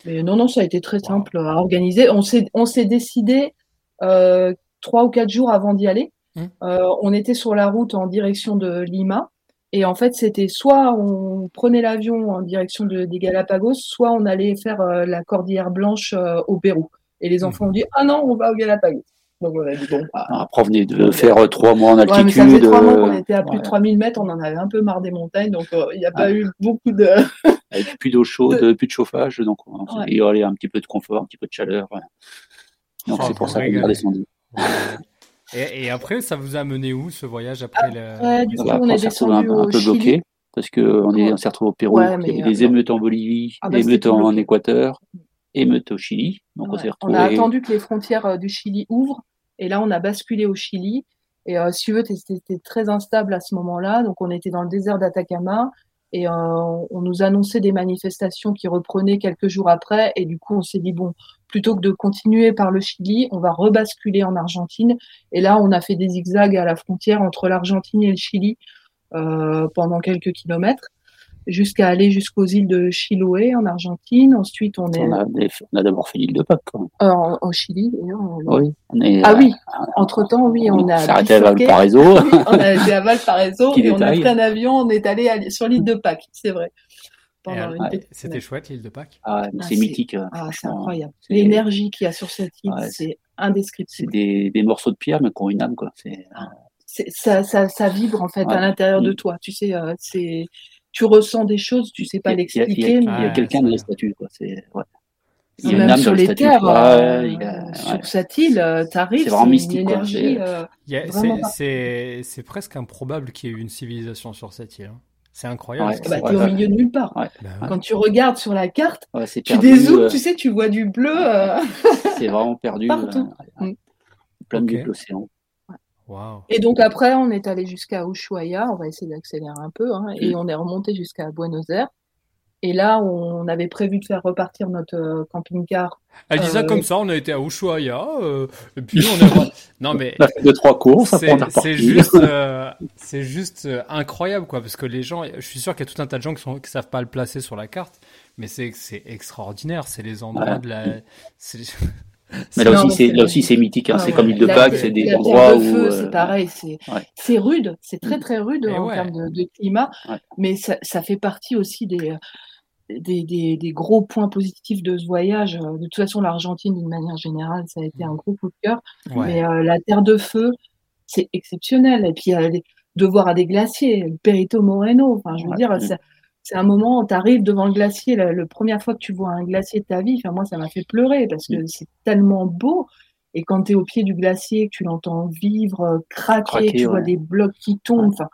Mais non, non, ça a été très simple à organiser. On s'est, on s'est décidé euh, trois ou quatre jours avant d'y aller. Mmh. Euh, on était sur la route en direction de Lima. Et en fait, c'était soit on prenait l'avion en direction de, des Galapagos, soit on allait faire euh, la Cordillère Blanche au Pérou. Et les enfants ont dit Ah non, on va aux Galapagos. Donc on a dit bon. Bah, Après, on venait de faire euh, trois mois en altitude. Ouais, mais ça fait trois mois qu'on était à plus de 3000 mètres, on en avait un peu marre des montagnes, donc il n'y a pas eu beaucoup de. avec plus d'eau chaude, plus de chauffage, donc il y aurait un petit peu de confort, un petit peu de chaleur. Donc c'est pour ça qu'on est redescendu. Et, et, après, ça vous a mené où ce voyage après le... du coup, on est descendu un, un, peu bloqué parce qu'on on s'est retrouvé au Pérou, il y avait des euh, émeutes en Bolivie, ah, bah, émeutes en Équateur, émeutes au Chili. Donc on s'est retrouvé. On a attendu que les frontières euh, du Chili ouvrent et là on a basculé au Chili. Et euh, si tu veux, c'était très instable à ce moment-là. Donc on était dans le désert d'Atacama et euh, on nous annonçait des manifestations qui reprenaient quelques jours après. Et du coup, on s'est dit, bon, plutôt que de continuer par le Chili, on va rebasculer en Argentine. Et là, on a fait des zigzags à la frontière entre l'Argentine et le Chili euh, pendant quelques kilomètres. Jusqu'à aller jusqu'aux îles de Chiloé en Argentine. Ensuite, on est. On a, d'abord fait l'île de Pâques. Euh, au Chili, Oui. ah oui. Entre temps, oui, on, a. arrêté à Valparaiso. on a été à Valparaiso et on a pris un avion. On est allé sur l'île de Pâques, c'est vrai. C'était chouette l'île de Pâques. Ah, ah c'est mythique. Ah, c'est incroyable. L'énergie qu'il y a sur cette île, c'est indescriptible. C'est des, morceaux de pierre, mais qui ont une âme, quoi. Ça, ça, ça, vibre en fait à l'intérieur de mm. toi. Tu sais, euh, c'est tu ressens des choses, tu sais pas l'expliquer. Il y a, quelqu'un dans les statues, quoi. C'est Il y a même sur les terres, euh, sur cette île, euh, tu arrives, c'est vraiment mystique. Une énergie, c'est presque improbable qu'il y ait eu une civilisation sur cette île. Hein. C'est incroyable. Ouais, bah, tu es au milieu de nulle part. Bah Quand tu regardes sur la carte, tu dézoomes, tu sais, tu vois du bleu. c'est vraiment perdu. Partout. Mm. Plein de l'océan. Et donc après, on est allé jusqu'à Ushuaia, on va essayer d'accélérer un peu, hein, et on est remonté jusqu'à Buenos Aires. Et là, on avait prévu de faire repartir notre euh, camping-car. Elle dit ça euh, comme ça, on a été à Ushuaia, euh, et puis on a... non mais... On a fait deux, trois courses, c'est juste, c'est juste incroyable, quoi, parce que les gens, je suis sûr qu'il y a tout un tas de gens qui ne qui savent pas le placer sur la carte, mais c'est extraordinaire, c'est les endroits de la... Mais là aussi, c'est là aussi c'est mythique. Hein. Ah c'est comme l'île de Pâques, c'est des endroits où euh, c'est pareil. C'est c'est rude, c'est très très rude en termes de, climat, mais ça, ça, fait partie aussi des, des, des, des gros points positifs de ce voyage. De toute façon, l'Argentine, d'une manière générale, ça a été un gros coup de cœur. Mais euh, la Terre de Feu, c'est exceptionnel. Et puis euh, de voir à des glaciers, Perito Moreno. Enfin, je veux dire, ça, c'est un moment où tu arrives devant le glacier, la, première fois que tu vois un glacier de ta vie, enfin, moi, ça m'a fait pleurer parce que c'est tellement beau. Et quand tu es au pied du glacier, que tu l'entends vivre, euh, craquer, tu vois des blocs qui tombent, enfin,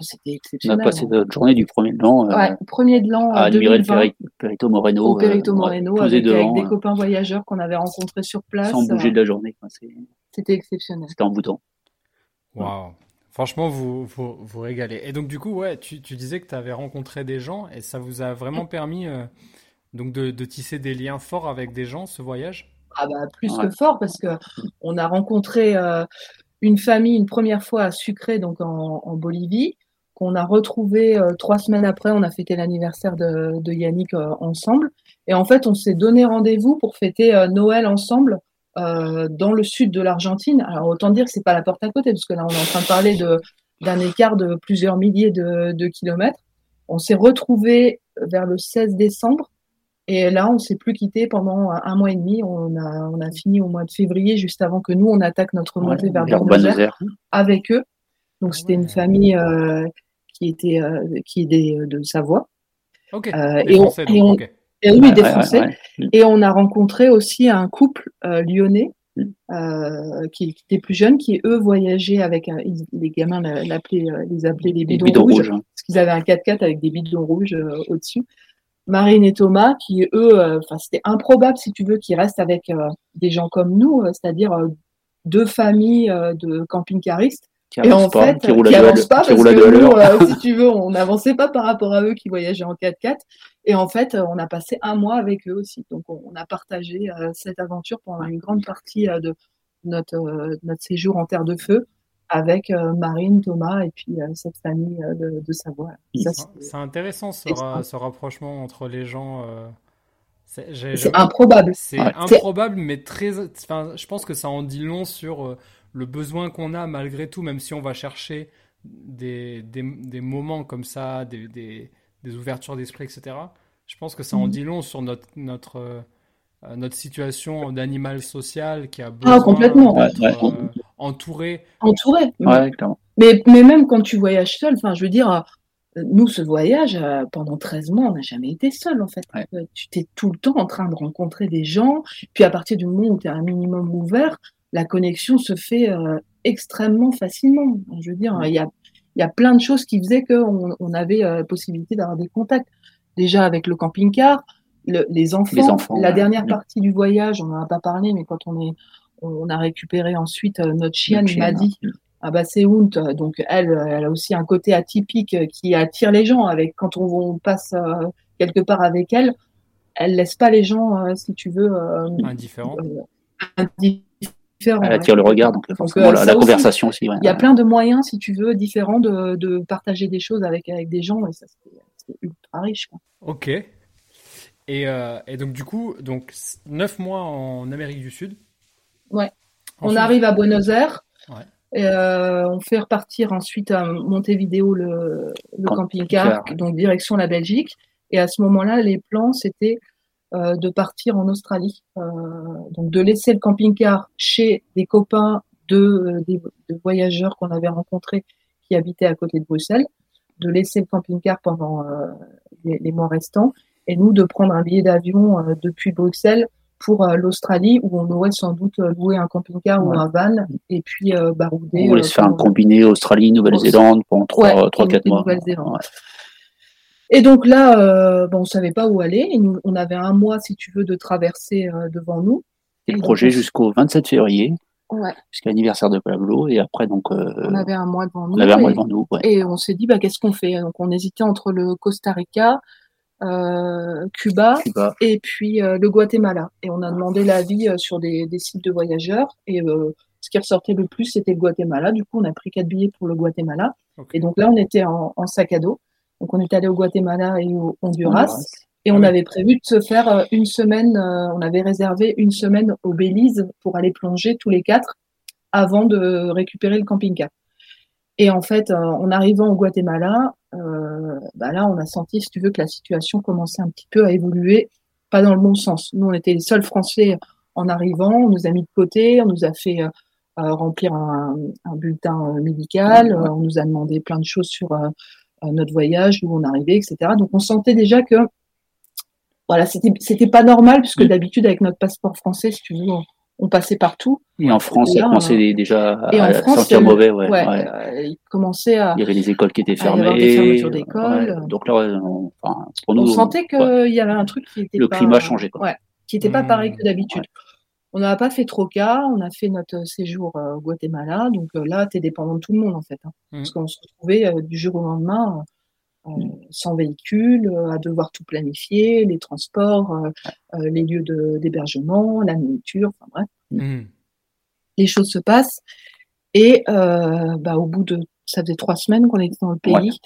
c'était exceptionnel. On a passé hein. notre journée du premier de l'an. Euh, premier de l'an. À admirer le Perito Moreno. Au Perito euh, Moreno, avec, des copains voyageurs qu'on avait rencontrés sur place. Sans bouger de la journée. C'était exceptionnel. C'était envoûtant. Waouh. Franchement, vous, vous, régalez. Et donc, du coup, ouais, tu, disais que tu avais rencontré des gens et ça vous a vraiment permis euh, donc de, tisser des liens forts avec des gens, ce voyage? Ah bah, plus que fort parce que on a rencontré euh, une famille une première fois à Sucré, donc en, Bolivie, qu'on a retrouvé euh, trois semaines après. On a fêté l'anniversaire de, de Yannick ensemble. Et en fait, on s'est donné rendez-vous pour fêter Noël ensemble euh, dans le sud de l'Argentine. Alors autant dire que c'est pas la porte à côté, parce que là on est en train de parler de, d'un écart de plusieurs milliers de, kilomètres. On s'est retrouvé vers le 16 décembre et là on s'est plus quitté pendant un, mois et demi. On a, on a fini au mois de février, juste avant que nous on attaque notre montée vers Buenos Aires avec eux. Donc c'était une famille euh, qui était euh, qui est des, de Savoie. Okay. et, on, et oui, des Français. Et on a rencontré aussi un couple euh, lyonnais mm. euh, qui, était plus jeune, qui eux voyageaient avec les gamins l'appelaient, euh, les appelaient les bidons, rouges, hein. parce qu'ils avaient un 4x4 avec des bidons rouges au-dessus. Marine et Thomas, qui eux, enfin c'était improbable si tu veux qu'ils restent avec des gens comme nous, c'est-à-dire deux familles de camping-caristes et en fait, qui, roulent pas parce que nous, euh, si tu veux, on n'avançait pas par rapport à eux qui voyageaient en 4x4. Et en fait, euh, on a passé un mois avec eux aussi. Donc, on, a partagé euh, cette aventure pendant une grande partie de notre, notre séjour en Terre de Feu avec Marine, Thomas et puis cette famille de, de Savoie. C'est intéressant ce, ce, rapprochement entre les gens. C'est improbable. C'est improbable, mais très. je pense que ça en dit long sur le besoin qu'on a malgré tout, même si on va chercher des, des, moments comme ça, des, des, ouvertures d'esprit, etc. Je pense que ça en mhm. dit long sur notre, notre, euh, notre situation d'animal social qui a besoin ah, complètement. d'être euh, entouré. Entouré. mais, mais même quand tu voyages seul, enfin, je veux dire, euh, nous, ce voyage, pendant 13 mois, on n'a jamais été seul, en fait. Tu t'es tout le temps en train de rencontrer des gens. Puis à partir du moment où tu es un minimum ouvert, la connexion se fait euh, extrêmement facilement. Je veux dire, il y a, il y a plein de choses qui faisaient qu'on on avait la euh, possibilité d'avoir des contacts. Déjà avec le camping-car, les, enfants, la dernière partie du voyage, on n'en a pas parlé, mais quand on est, on a récupéré ensuite euh, notre chienne, il m'a dit, ah bah c'est Hunt, donc elle, elle a aussi un côté atypique qui attire les gens. Avec quand on, passe quelque part avec elle, elle laisse pas les gens, si tu veux, indifférents elle attire le regard, donc, forcément la, conversation aussi. Il y a plein de moyens, si tu veux, différents de, de partager des choses avec, avec des gens, et ça, ultra riche. Ok. Et, et, donc du coup, donc neuf mois en Amérique du Sud. Ouais. on arrive à Buenos Aires. Ouais. Et, on fait repartir ensuite à Montevideo le, le camping-car, donc direction la Belgique. Et à ce moment-là, les plans, c'était euh, de partir en Australie. Euh, donc de laisser le camping-car chez des copains de, de, voyageurs qu'on avait rencontrés qui habitaient à côté de Bruxelles, de laisser le camping-car pendant euh, les, les, mois restants, et nous de prendre un billet d'avion depuis Bruxelles pour l'Australie où on aurait sans doute loué un camping-car ou un van et puis barouder. On voulait se faire un combiné Australie, Nouvelle-Zélande pendant 3-4 mois. Et donc là, euh, bon, on savait pas où aller. Et nous, on avait un mois, si tu veux, de traverser euh, devant nous. Et le projet jusqu'au 27 février. Ouais. Jusqu'à l'anniversaire de Pablo. Et après, donc. Euh, on avait un mois devant nous. On avait un mois devant nous. Ouais. Et on s'est dit, bah, qu'est-ce qu'on fait? Donc, on hésitait entre le Costa Rica, euh, Cuba, Cuba, et puis euh, le Guatemala. Et on a demandé l'avis sur des, des, sites de voyageurs. Et ce qui ressortait le plus, c'était le Guatemala. Du coup, on a pris quatre billets pour le Guatemala. Et donc là, on était en, en sac à dos. Donc on est allé au Guatemala et au Honduras. Et on avait prévu de se faire euh, une semaine, euh, on avait réservé une semaine au Belize pour aller plonger tous les quatre avant de récupérer le camping-car. Et en fait, euh, en arrivant au Guatemala, euh, bah là, on a senti, si tu veux, que la situation commençait un petit peu à évoluer, pas dans le bon sens. Nous, on était les seuls Français en arrivant, on nous a mis de côté, on nous a fait euh, remplir un, un bulletin médical, on nous a demandé plein de choses sur notre voyage, où on arrivait, etc. Donc on sentait déjà que voilà, c'était c'était pas normal puisque mm. d'habitude avec notre passeport français, si tu veux, on, passait partout. Et en France, ça commençait déjà à sentir mauvais, ouais. Euh, il commençait à. Il y avait les écoles qui étaient fermées. Il y avait des fermetures d'écoles. donc là, on, enfin, pour nous, on sentait qu'il y avait un truc qui était le climat changeait, quoi. qui n'était pas pareil que d'habitude. On n'a pas fait trop cas, on a fait notre séjour euh, au Guatemala, donc euh, là, tu es dépendant de tout le monde en fait, hein. mmh. parce qu'on se retrouvait euh, du jour au lendemain sans véhicule, à devoir tout planifier, les transports, les lieux d'hébergement, la nourriture, enfin bref. Mmh. Les choses se passent et bah, au bout de, ça faisait trois semaines qu'on était dans le pays.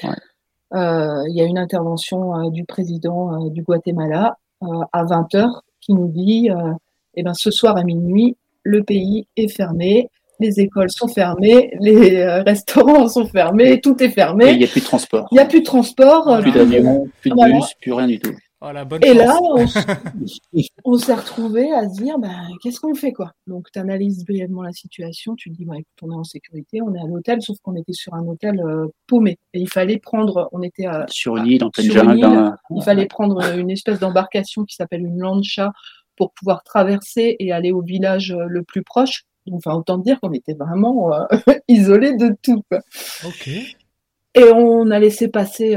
Il y a une intervention du président du Guatemala à 20 h qui nous dit eh ben, ce soir à minuit, le pays est fermé, les écoles sont fermées, les euh, restaurants sont fermés, tout est fermé. Il n'y a plus de transport. Il n'y a plus de transport. Plus d'avion, plus de bus, plus rien du tout. Oh, et là, on, s'est retrouvé à se dire, bah, qu'est-ce qu'on fait quoi? Donc, tu analyses brièvement la situation, tu te dis, bah, écoute, on est en sécurité, on est à l'hôtel, sauf qu'on était sur un hôtel euh, paumé. Et il fallait prendre, on était à, sur une île, en pleine Il fallait prendre une espèce d'embarcation qui s'appelle une lancha pour pouvoir traverser et aller au village euh, le plus proche. Enfin, autant dire qu'on était vraiment euh, isolés de tout. Et on a laissé passer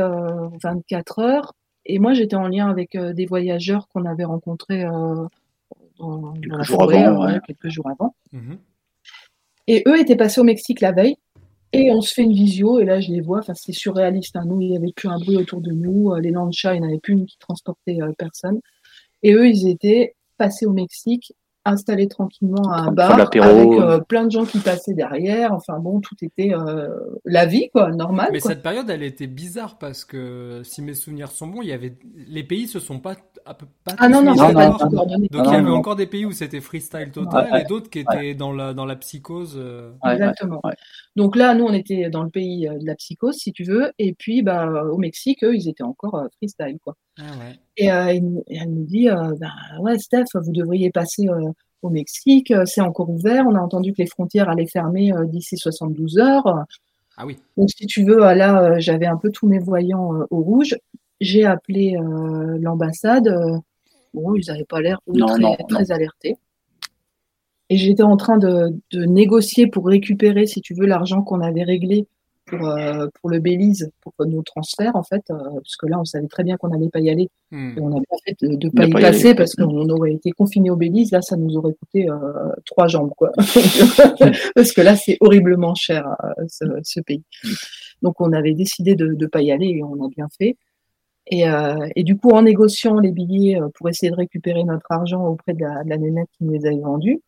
24 euh, heures. Et moi, j'étais en lien avec des voyageurs qu'on avait rencontrés dans, la forêt quelques jours avant. Mhm. Et eux étaient passés au Mexique la veille. Et on se fait une visio, et là je les vois, enfin c'est surréaliste. Hein. Nous, il n'y avait plus un bruit autour de nous, les lanchas, il n'y en avait plus une qui transportait personne. Et eux, ils étaient passer au Mexique, installé tranquillement à un bar avec euh, plein de gens qui passaient derrière. Enfin bon, tout était euh, la vie quoi, normal. Mais cette période, elle était bizarre parce que si mes souvenirs sont bons, il y avait les pays se sont pas, pas ah non non, non, non, donc il y avait encore des pays où c'était freestyle total et d'autres qui étaient dans la dans la psychose. Euh. Exactement. Donc là, nous on était dans le pays de la psychose si tu veux, et puis bah au Mexique, eux, ils étaient encore freestyle quoi. Ah et, euh, elle nous dit, euh, bah, ouais, Steph, vous devriez passer euh, au Mexique, c'est encore ouvert. On a entendu que les frontières allaient fermer d'ici 72 heures. Ah oui. Donc, si tu veux, là, j'avais un peu tous mes voyants au rouge. J'ai appelé l'ambassade. bon, ils n'avaient pas l'air très, très alertés. Et j'étais en train de, de, négocier pour récupérer, si tu veux, l'argent qu'on avait réglé pour, euh, pour le Belize, pour nos transferts, en fait, euh, parce que là, on savait très bien qu'on n'allait pas y aller. Hmm. Et on a bien fait de ne pas y passer parce qu'on aurait été confiné au Belize. Là, ça nous aurait coûté euh, trois jambes, quoi. parce que là, c'est horriblement cher, ce, ce, pays. Donc, on avait décidé de ne pas y aller et on a bien fait. Et, euh, et, du coup, en négociant les billets pour essayer de récupérer notre argent auprès de la, de la nénette qui nous les avait vendus,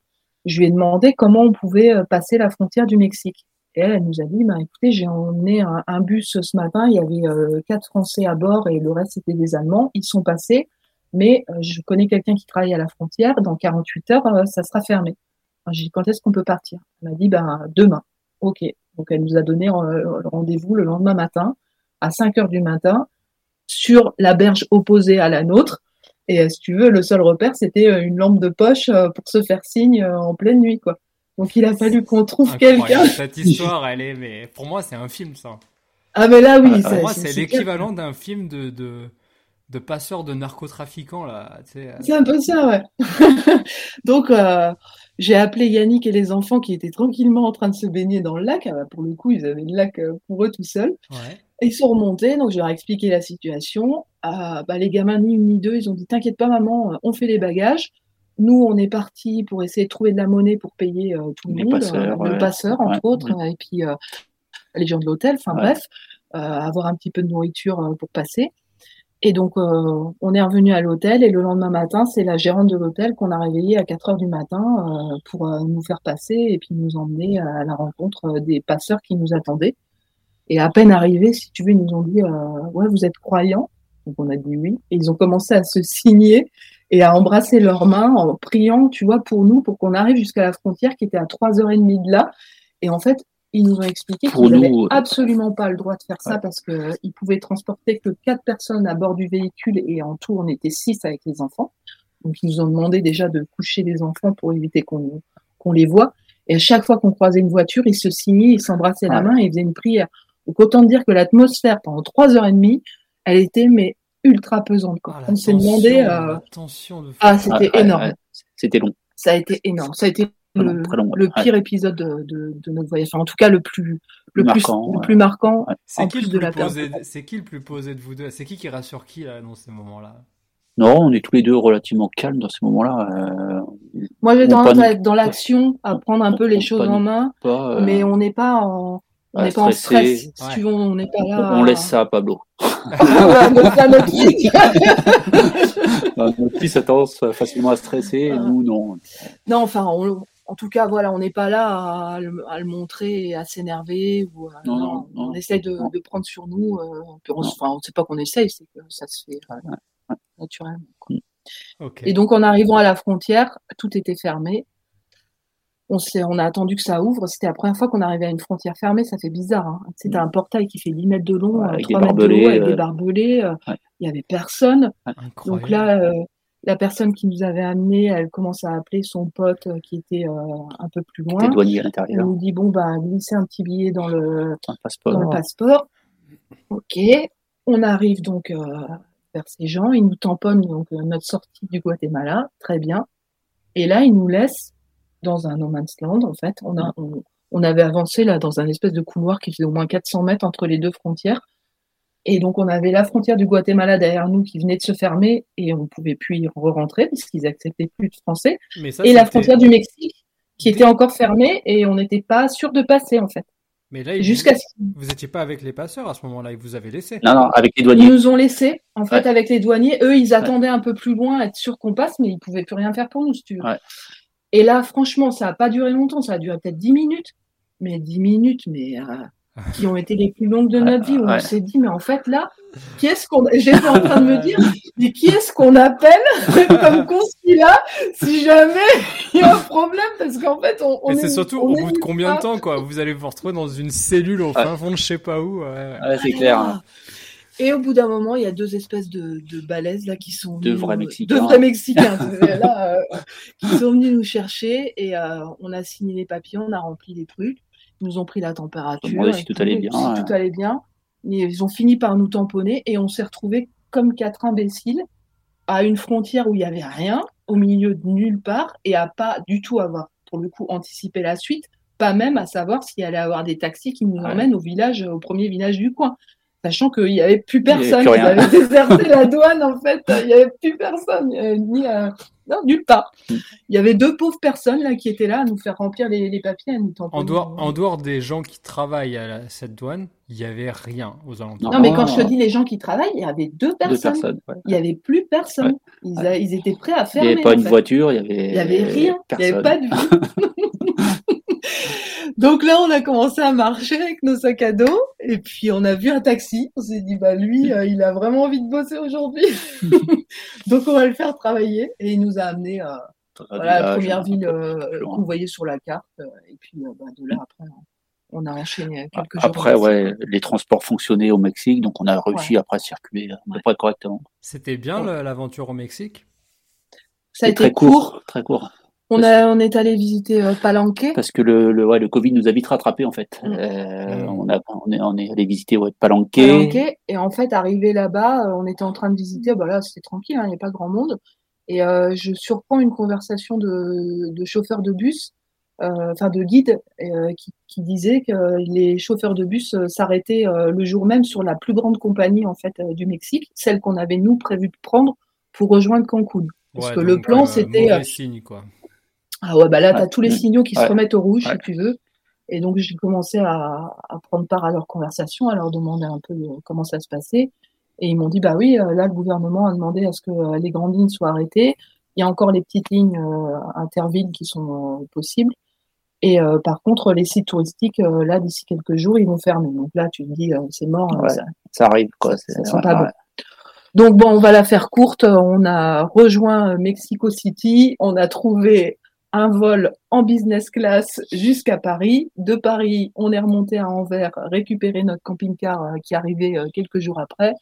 je lui ai demandé comment on pouvait passer la frontière du Mexique. Et elle, nous a dit, bah, écoutez, j'ai emmené un, bus ce matin, il y avait euh, quatre Français à bord et le reste c'était des Allemands. Ils sont passés, mais euh, je connais quelqu'un qui travaille à la frontière. Dans 48 heures, euh, ça sera fermé. J'ai dit, quand est-ce qu'on peut partir? Elle m'a dit, ben demain. Ok. Donc elle nous a donné rendez-vous le lendemain matin à 5 heures du matin sur la berge opposée à la nôtre. Et si tu veux, le seul repère, c'était une lampe de poche pour se faire signe en pleine nuit, quoi. Donc il a fallu qu'on trouve quelqu'un. Cette histoire, elle est, mais pour moi, c'est un film, ça. Ah mais là, oui. pour moi, c'est l'équivalent d'un film de, de, de passeurs de narcotrafiquants, là. C'est un peu ça, ouais. Donc, euh, j'ai appelé Yannick et les enfants qui étaient tranquillement en train de se baigner dans le lac. Ah bah, pour le coup, ils avaient le lac euh, pour eux tout seuls. Ouais. ils sont remontés, donc je leur ai expliqué la situation. Ah, bah, les gamins, ni une ni deux, ils ont dit T'inquiète pas, maman, on fait les bagages. Nous, on est parti pour essayer de trouver de la monnaie pour payer euh, tout le monde, euh, le passeur entre autres, et puis euh, les gens de l'hôtel, enfin bref, avoir un petit peu de nourriture pour passer. Et donc, on est revenu à l'hôtel et le lendemain matin, c'est la gérante de l'hôtel qu'on a réveillée à 4 heures du matin pour nous faire passer et puis nous emmener à la rencontre des passeurs qui nous attendaient. Et à peine arrivés, si tu veux, ils nous ont dit Ouais, vous êtes croyants? Donc on a dit oui. Et ils ont commencé à se signer et à embrasser leurs mains en priant, tu vois, pour nous, pour qu'on arrive jusqu'à la frontière qui était à 3h30 de là. Et en fait, ils nous ont expliqué qu'ils n'avaient euh, absolument pas le droit de faire ça parce qu'ils euh, pouvaient transporter que quatre personnes à bord du véhicule et en tout, on était six avec les enfants. Donc, ils nous ont demandé déjà de coucher les enfants pour éviter qu'on qu'on les voit. Et à chaque fois qu'on croisait une voiture, ils se signaient, ils s'embrassaient la main et ils faisaient une prière. Donc, autant dire que l'atmosphère pendant trois heures et demie, elle était mais ultra pesante. Quoi. Ah, on s'est demandé. Euh... Ah, c'était énorme. c'était long. Ça a été énorme. Ça a été le, pire épisode de, de, notre voyage. en tout cas, le plus, le, plus, marquant, le plus marquant. C'est qui, de la C'est qui le plus posé de vous deux? C'est qui qui rassure qui là, dans ces moments-là? Non, on est tous les deux relativement calmes dans ces moments-là. Euh, Moi, j'ai tendance à être dans l'action, à prendre un peu les choses en main, euh, mais on n'est pas en, on n'est pas en stress. Si tu veux, on n'est pas là. On laisse ça à Pablo. Notre fils. a tendance facilement à stresser, nous non. Non, enfin, en tout cas, voilà, on n'est pas là à le, montrer, à s'énerver. Ou non, non, on essaye de, de, prendre sur nous. Euh, enfin, on ne sait pas qu'on essaye, c'est que ça se fait euh, naturellement. Et donc, en arrivant à la frontière, tout était fermé on, on a attendu que ça ouvre. C'était la première fois qu'on arrivait à une frontière fermée. Ça fait bizarre. Hein. C'était un portail qui fait 10 mètres de long, 3 euh, mètres de haut, avec des euh, barbelés. Euh, il n'y avait personne. Donc là, la personne qui nous avait amenés, elle commence à appeler son pote qui était un peu plus loin. Douanier. Il nous dit bon bah glissez un petit billet dans le, dans le passeport. Ok. On arrive donc vers ces gens. Ils nous tamponnent donc notre sortie du Guatemala. Très bien. Et là, ils nous laissent dans un no man's land, en fait. On, a, on, avait avancé là dans un espèce de couloir qui faisait au moins 400 mètres entre les deux frontières. Et donc, on avait la frontière du Guatemala derrière nous qui venait de se fermer et on ne pouvait plus y re-rentrer parce qu'ils acceptaient plus de Français. et la frontière du Mexique qui était encore fermée et on n'était pas sûr de passer, en fait. Mais là, jusqu'à vous n'étiez pas avec les passeurs à ce moment-là, ils vous avaient laissé. Non, non, avec les douaniers. Ils nous ont laissé, en fait, avec les douaniers. Eux, ils attendaient un peu plus loin, être sûr qu'on passe, mais ils pouvaient plus rien faire pour nous, si tu veux. Et là, franchement, ça n'a pas duré longtemps, ça a duré peut-être 10 minutes. Mais 10 minutes, mais euh, qui ont été les plus longues de notre vie, où on s'est dit, mais en fait, là, qui est-ce qu'on. J'étais en train de me dire, mais qui est-ce qu'on appelle comme consulat si jamais il y a un problème? Parce qu'en fait, on. on mais c'est surtout au bout de combien de temps, quoi? Vous allez vous retrouver dans une cellule au fin fond de je sais pas où. Ouais, c'est clair. Et au bout d'un moment, il y a deux espèces de, de balaises là qui sont deux vrais Mexicains, deux vrais Mexicains là, euh, qui sont venus nous chercher et euh, on a signé les papiers, on a rempli les trucs, ils nous ont pris la température, si tout allait bien, si tout allait bien, mais ils ont fini par nous tamponner et on s'est retrouvés comme quatre imbéciles à une frontière où il y avait rien, au milieu de nulle part et à pas du tout avoir pour le coup anticipé la suite, pas même à savoir s'il allait avoir des taxis qui nous emmènent au village, au premier village du coin sachant qu'il n'y avait plus personne. Ils avaient déserté la douane, en fait. Il n'y avait plus personne, ni non, nulle part. Mm. Il y avait deux pauvres personnes là qui étaient là à nous faire remplir les, papiers, à nous En dehors, en dehors des gens qui travaillent à cette douane, il n'y avait rien aux alentours. Non, mais quand je te dis les gens qui travaillent, il y avait deux personnes. Il n'y avait plus personne. Ils, étaient prêts à faire. Il n'y avait pas une voiture, il y avait. Il n'y avait rien. Il n'y avait pas de vie. Donc là, on a commencé à marcher avec nos sacs à dos et puis on a vu un taxi. On s'est dit, bah lui, euh, il a vraiment envie de bosser aujourd'hui. Donc on va le faire travailler et il nous a amené à la première ville euh, qu'on voyait sur la carte. Et puis bah, de là, après, on a enchaîné quelques jours. Après, ouais, les transports fonctionnaient au Mexique, donc on a réussi après à circuler à peu près correctement. C'était bien l'aventure au Mexique? Ça a été très court, très court. On, a, on est allé visiter euh, Palenque. Parce que le, le, ouais, le Covid nous a vite rattrapé en fait. Mm. Euh, on, a, on, est, on est allé visiter ouais, Palenque. Palenque. Et en fait, arrivé là-bas, euh, on était en train de visiter. Bah là, c'était tranquille, hein, il n'y a pas grand monde. Et euh, je surprends une conversation de, de chauffeur de bus, euh, enfin de guide, euh, qui, qui, disait que les chauffeurs de bus s'arrêtaient le jour même sur la plus grande compagnie en fait du Mexique, celle qu'on avait nous prévu de prendre pour rejoindre Cancun. Parce que le plan, c'était. signe, quoi. Ah ouais, bah là, tu as tous les signaux qui se remettent au rouge, si tu veux. Et donc, j'ai commencé à, à, prendre part à leur conversation, à leur demander un peu euh, comment ça se passait. Et ils m'ont dit, bah oui, euh, là, le gouvernement a demandé à ce que euh, les grandes lignes soient arrêtées. Il y a encore les petites lignes intervilles qui sont possibles. Et par contre, les sites touristiques, là, d'ici quelques jours, ils vont fermer. Donc là, tu te dis, c'est mort. Ça, ça, arrive, quoi. Ça pas bon. Donc bon, on va la faire courte. On a rejoint Mexico City. On a trouvé un vol en business class jusqu'à Paris. De Paris, on est remonté à Anvers, récupérer notre camping-car euh, qui arrivait euh, quelques jours après.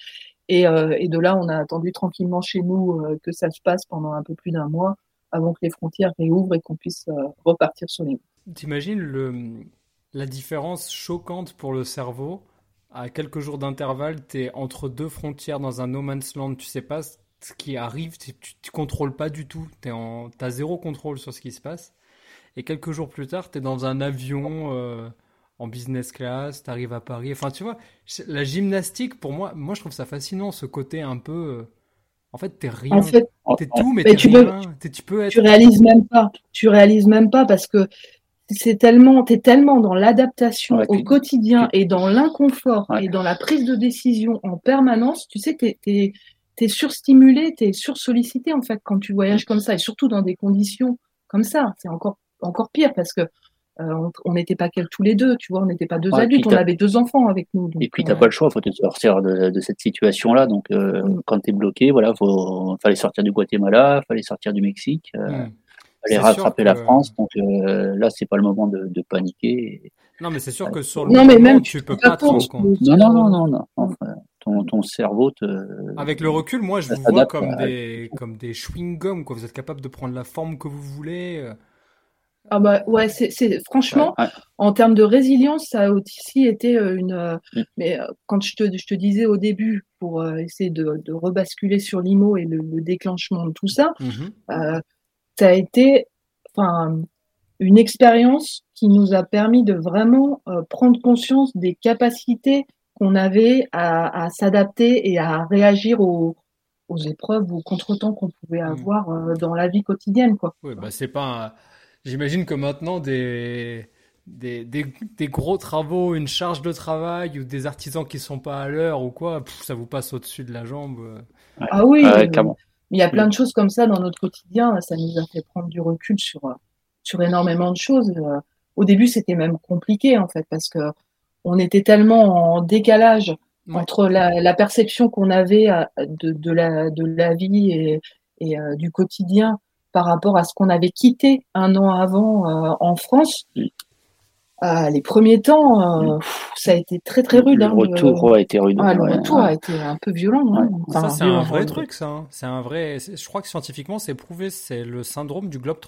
Euh, et, de là, on a attendu tranquillement chez nous que ça se passe pendant un peu plus d'un mois avant que les frontières réouvrent et qu'on puisse repartir sur les routes. T'imagines la différence choquante pour le cerveau? À quelques jours d'intervalle, tu es entre deux frontières dans un no man's land, tu sais pas ce qui arrive, tu, tu, contrôles pas du tout. Tu as zéro contrôle sur ce qui se passe. Et quelques jours plus tard, tu es dans un avion euh, en business class, tu arrives à Paris. Enfin, tu vois, la gymnastique, pour moi, moi je trouve ça fascinant, ce côté un peu. Euh, en fait, t'es rien. En fait, t'es tout, mais, tu rien. Peux, tu peux être. Tu réalises même pas. Tu réalises même pas parce que c'est tellement, t'es tellement dans l'adaptation au quotidien et dans l'inconfort et dans la prise de décision en permanence. Tu sais, t'es, tu es surstimulé, tu es sursollicité en fait quand tu voyages comme ça, et surtout dans des conditions comme ça. C'est encore, encore pire parce que euh, on n'était pas tous les deux, tu vois, on n'était pas deux adultes, on avait deux enfants avec nous. et puis, tu n'as pas le choix, il faut te sortir de, cette situation-là. Donc, euh, mm. quand tu es bloqué, voilà, il fallait sortir du Guatemala, il fallait sortir du Mexique, il euh, mm. fallait rattraper la France. Donc là, c'est pas le moment de, paniquer. Non, mais c'est sûr que sur le non, moment, mais même, tu peux pas te rendre compte. Non, non, non, non, non. Enfin, ton, cerveau te. Avec le recul, moi, je vous vois comme des, comme des chewing-gums, quoi. Vous êtes capable de prendre la forme que vous voulez. Euh. Ah bah ouais, c'est franchement en termes de résilience, ça a aussi été euh, une. Euh, mm. Mais quand je te, je te disais au début pour essayer de, de, rebasculer sur l'IMO et le, déclenchement de tout ça, mm-hmm. ça a été enfin une expérience qui nous a permis de vraiment prendre conscience des capacités qu'on avait à, s'adapter et à réagir aux, épreuves ou aux contretemps qu'on pouvait hmm. avoir euh, dans la vie quotidienne. Quoi. Oui, bah c'est pas. J'imagine que maintenant des... Des, des, gros travaux, une charge de travail ou des artisans qui sont pas à l'heure ou quoi, ça vous passe au-dessus de la jambe. Euh. Ah oui, il y a plein de choses comme ça dans notre quotidien. Ça nous a fait prendre du recul sur, sur énormément de choses. Au début, c'était même compliqué en fait parce que on était tellement en décalage entre la, perception qu'on avait euh, de, la, de la vie et, euh, du quotidien par rapport à ce qu'on avait quitté un an avant euh, en France. les premiers temps, ça a été très très rude. Le hein, retour a été rude. le retour a été un peu violent. Hein. ça, c'est un vrai truc, ça. Hein. C'est un vrai. Je crois que scientifiquement, c'est prouvé. C'est le syndrome du globe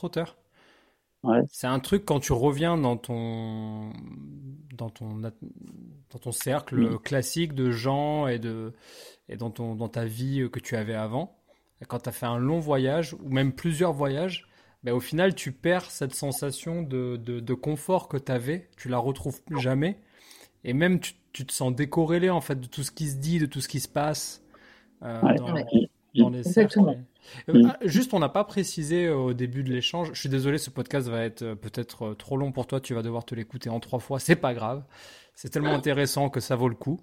C'est un truc quand tu reviens dans ton dans ton dans ton cercle classique de gens et de et dans ton dans ta vie que tu avais avant. quand tu as fait un long voyage ou même plusieurs voyages, ben, au final tu perds cette sensation de, de, confort que tu avais, tu la retrouves plus jamais. Et même tu, tu, te sens décorrélé en fait de tout ce qui se dit, de tout ce qui se passe euh, dans, dans, les cercles. Euh, ah, juste, on n'a pas précisé euh, au début de l'échange. Je suis désolé, ce podcast va être euh, peut-être trop long pour toi. Tu vas devoir te l'écouter en trois fois. C'est pas grave. C'est tellement intéressant que ça vaut le coup.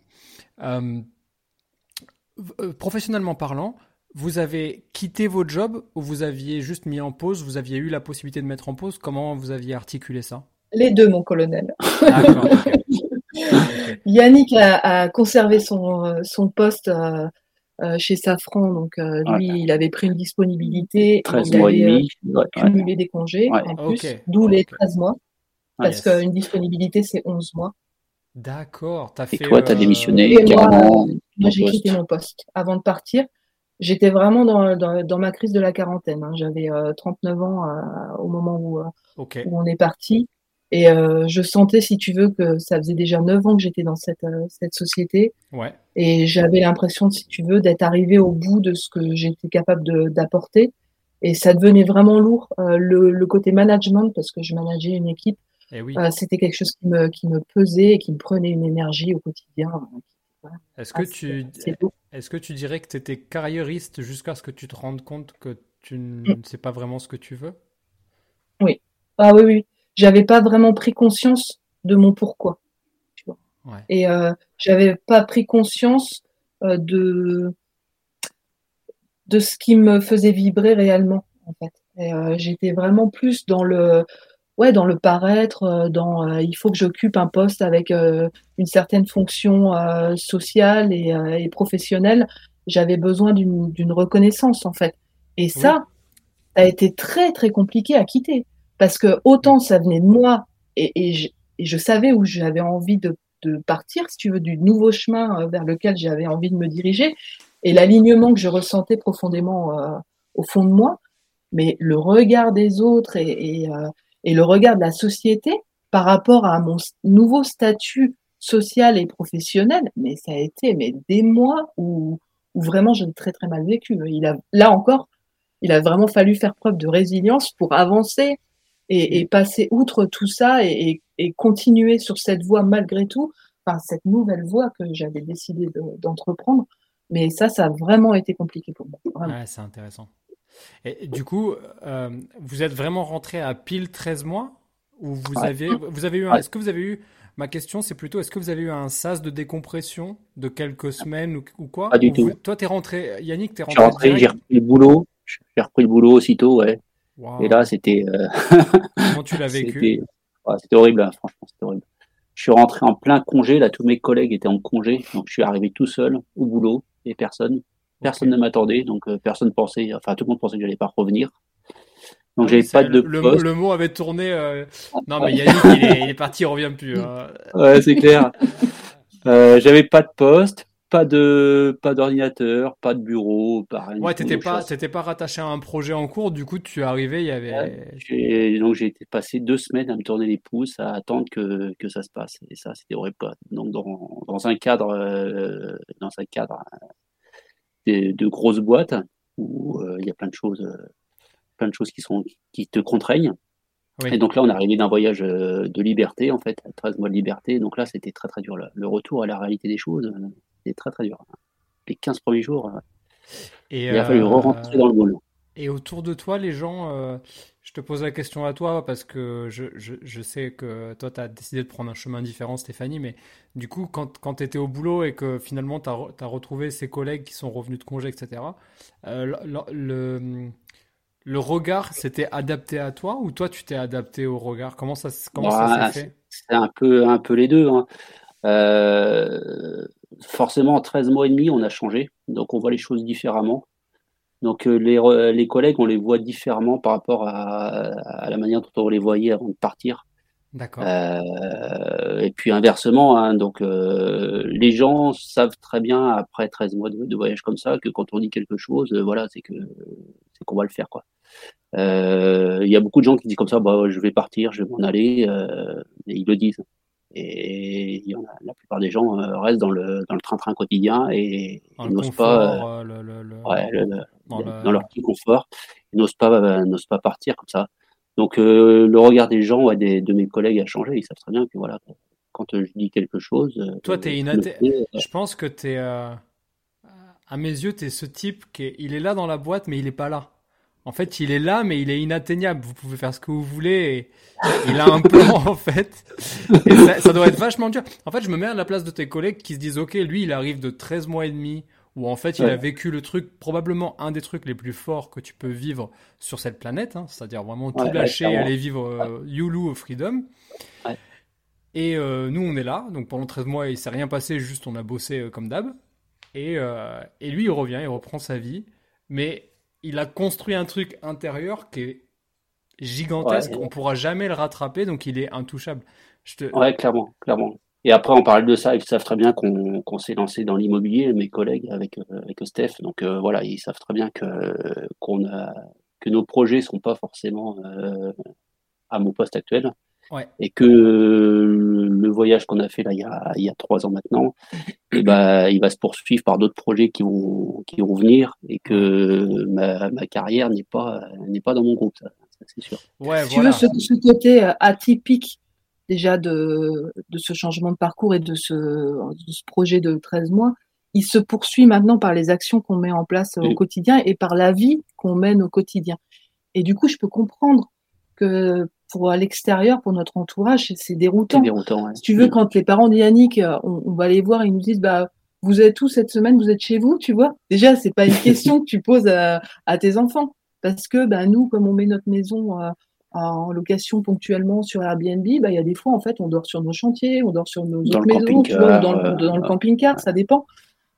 professionnellement parlant, vous avez quitté votre job ou vous aviez juste mis en pause? Vous aviez eu la possibilité de mettre en pause? Comment vous aviez articulé ça? Les deux, mon colonel. Yannick a, conservé son, son poste euh, chez Safran, donc euh, lui, il avait pris une disponibilité. 13 il mois avait, et demi. cumulé des congés en plus, d'où les 13 mois. Parce qu'une disponibilité, c'est 11 mois. D'accord. Et toi, tu as démissionné Moi, moi j'ai quitté mon poste avant de partir. J'étais vraiment dans, dans, ma crise de la quarantaine. Hein. J'avais 39 ans au moment où, où on est parti. Et euh, je sentais, si tu veux, que ça faisait déjà neuf ans que j'étais dans cette, euh, cette société. Ouais. Et j'avais l'impression, si tu veux, d'être arrivé au bout de ce que j'étais capable d'apporter. Et ça devenait vraiment lourd. Euh, le, le, côté management, parce que je manageais une équipe, eh oui. c'était quelque chose qui me, qui me pesait et qui me prenait une énergie au quotidien. Est-ce que, tu, est, que tu dirais que tu étais carriériste jusqu'à ce que tu te rendes compte que tu ne mm. sais pas vraiment ce que tu veux? Oui. Ah oui, oui j'avais pas vraiment pris conscience de mon pourquoi. Tu vois. Ouais. Et euh, j'avais pas pris conscience euh, de de ce qui me faisait vibrer réellement en fait. Euh, j'étais vraiment plus dans le ouais dans le paraître, euh, dans il faut que j'occupe un poste avec une certaine fonction sociale et, et professionnelle. J'avais besoin d'une reconnaissance en fait. Et ça, ça a été très très compliqué à quitter parce que autant ça venait de moi et, je, savais où j'avais envie de, partir, si tu veux, du nouveau chemin euh, vers lequel j'avais envie de me diriger, et l'alignement que je ressentais profondément euh, au fond de moi, mais le regard des autres et, euh, le regard de la société par rapport à mon nouveau statut social et professionnel, mais ça a été mais des mois où, où vraiment j'ai très très mal vécu. Là encore, il a vraiment fallu faire preuve de résilience pour avancer et, et passer outre tout ça et, et, continuer sur cette voie malgré tout, enfin cette nouvelle voie que j'avais décidé d'entreprendre. Mais ça, ça a vraiment été compliqué pour moi. Ouais, c'est intéressant. Et du coup, euh, vous êtes vraiment rentré à pile 13 mois ou vous avez, vous avez eu, est-ce que vous avez eu, ma question c'est plutôt, est-ce que vous avez eu un sas de décompression de quelques semaines ou, ou quoi? Pas du tout. Toi, t'es rentré, Yannick, t'es rentré. rentré, j'ai repris le boulot. J'ai repris le boulot aussitôt, ouais. Et là, c'était. Euh, Comment tu l'as vécu C'était horrible, hein, franchement, c'était horrible. Je suis rentré en plein congé, là, tous mes collègues étaient en congé, donc je suis arrivé tout seul au boulot et personne. Personne ne m'attendait, donc euh, personne pensait, enfin tout le monde pensait que j'allais pas revenir. Donc ah j'avais pas de le, poste. Le, mot avait tourné. Euh, non mais Yannick il est, il est parti, il revient plus. Hein. Ouais c'est clair. euh, j'avais pas de poste pas de pas d'ordinateur, pas de bureau, pas rien. Ouais, t'étais pas t'étais pas rattaché à un projet en cours. Du coup, tu es arrivé, il y avait. donc j'ai été passé deux semaines à me tourner les pouces, à attendre que, que ça se passe. Et ça, c'était horrible. Quoi. Donc dans, dans un cadre euh, dans un cadre de, de grosses boîtes où euh, il y a plein de choses plein de choses qui sont qui te contraignent. Et donc là, on est arrivé d'un voyage euh, de liberté, en fait, 13 mois de liberté. Donc là, c'était très très dur. Le retour à la réalité des choses, c'était très très dur. Les 15 premiers jours, euh, et il a fallu euh, rentrer dans le boulot. Et autour de toi, les gens, euh, je te pose la question à toi parce que je, je, je sais que toi, tu as décidé de prendre un chemin différent, Stéphanie, mais du coup, quand, quand tu étais au boulot et que finalement tu as, as, retrouvé ces collègues qui sont revenus de congé, etc., le, le, le, regard s'était adapté à toi ou toi, tu t'es adapté au regard? Comment ça, comment ça bah, s'est fait? C'est un peu, un peu les deux. Hein. Euh, forcément, en 13 mois et demi, on a changé. Donc, on voit les choses différemment. Donc, euh, les, les collègues, on les voit différemment par rapport à, la manière dont on les voyait avant de partir. D'accord. Euh, et puis inversement, hein, donc euh, les gens savent très bien après 13 mois de, voyage comme ça que quand on dit quelque chose, voilà, c'est que c'est qu'on va le faire quoi. Il y a beaucoup de gens qui disent comme ça, bah je vais partir, je vais m'en aller, et ils le disent. Et il y en a, la plupart des gens euh, restent dans le, dans le train-train quotidien et n'osent pas, euh, dans, leur petit confort, n'osent pas, euh, n'osent pas partir comme ça. Donc le regard des gens et des, de mes collègues a changé. Ils savent très bien que voilà, quand je dis quelque chose. Toi, tu es inatteignable. Je pense que tu es. à mes yeux, tu es ce type qui est, il est là dans la boîte, mais il n'est pas là. En fait, il est là, mais il est inatteignable. Vous pouvez faire ce que vous voulez. il a un plan, en fait. Et ça, doit être vachement dur. En fait, je me mets à la place de tes collègues qui se disent, OK, lui, il arrive de 13 mois et demi où en fait il a vécu le truc, probablement un des trucs les plus forts que tu peux vivre sur cette planète, hein, c'est-à-dire vraiment tout lâcher et aller vivre euh, Yulu au Freedom. Et euh, nous on est là, donc pendant 13 mois il s'est rien passé, juste on a bossé euh, comme d'hab. Et, et lui il revient, il reprend sa vie, mais il a construit un truc intérieur qui est gigantesque, on pourra jamais le rattraper, donc il est intouchable. Je te... Ouais, clairement, clairement. Et après, on parle de ça, ils savent très bien qu'on s'est lancé dans l'immobilier, mes collègues avec, euh, avec Steph. Donc euh, voilà, ils savent très bien que, qu'on a, que nos projets sont pas forcément euh, à mon poste actuel. Ouais. Et que le voyage qu'on a fait là il y a, il y a trois ans maintenant, et eh ben, il va se poursuivre par d'autres projets qui vont, qui vont venir et que ma, ma carrière n'est pas, n'est pas dans mon groupe, ça, c'est sûr. Ouais, tu veux ce, ce, côté atypique déjà de, de, ce changement de parcours et de ce, de ce, projet de 13 mois, il se poursuit maintenant par les actions qu'on met en place au quotidien et par la vie qu'on mène au quotidien. Et du coup, je peux comprendre que pour l'extérieur, pour notre entourage, c'est déroutant. déroutant Si tu veux, quand les parents d'Yannick, euh, on, on, va les voir, ils nous disent, bah, vous êtes où cette semaine? Vous êtes chez vous, tu vois? Déjà, c'est pas une question que tu poses à, à, tes enfants, parce que bah, nous, comme on met notre maison euh, en location ponctuellement sur Airbnb, bah, il y a des fois, en fait, on dort sur nos chantiers, on dort sur nos autres maisons, dans, le, dans le camping-car, ça dépend.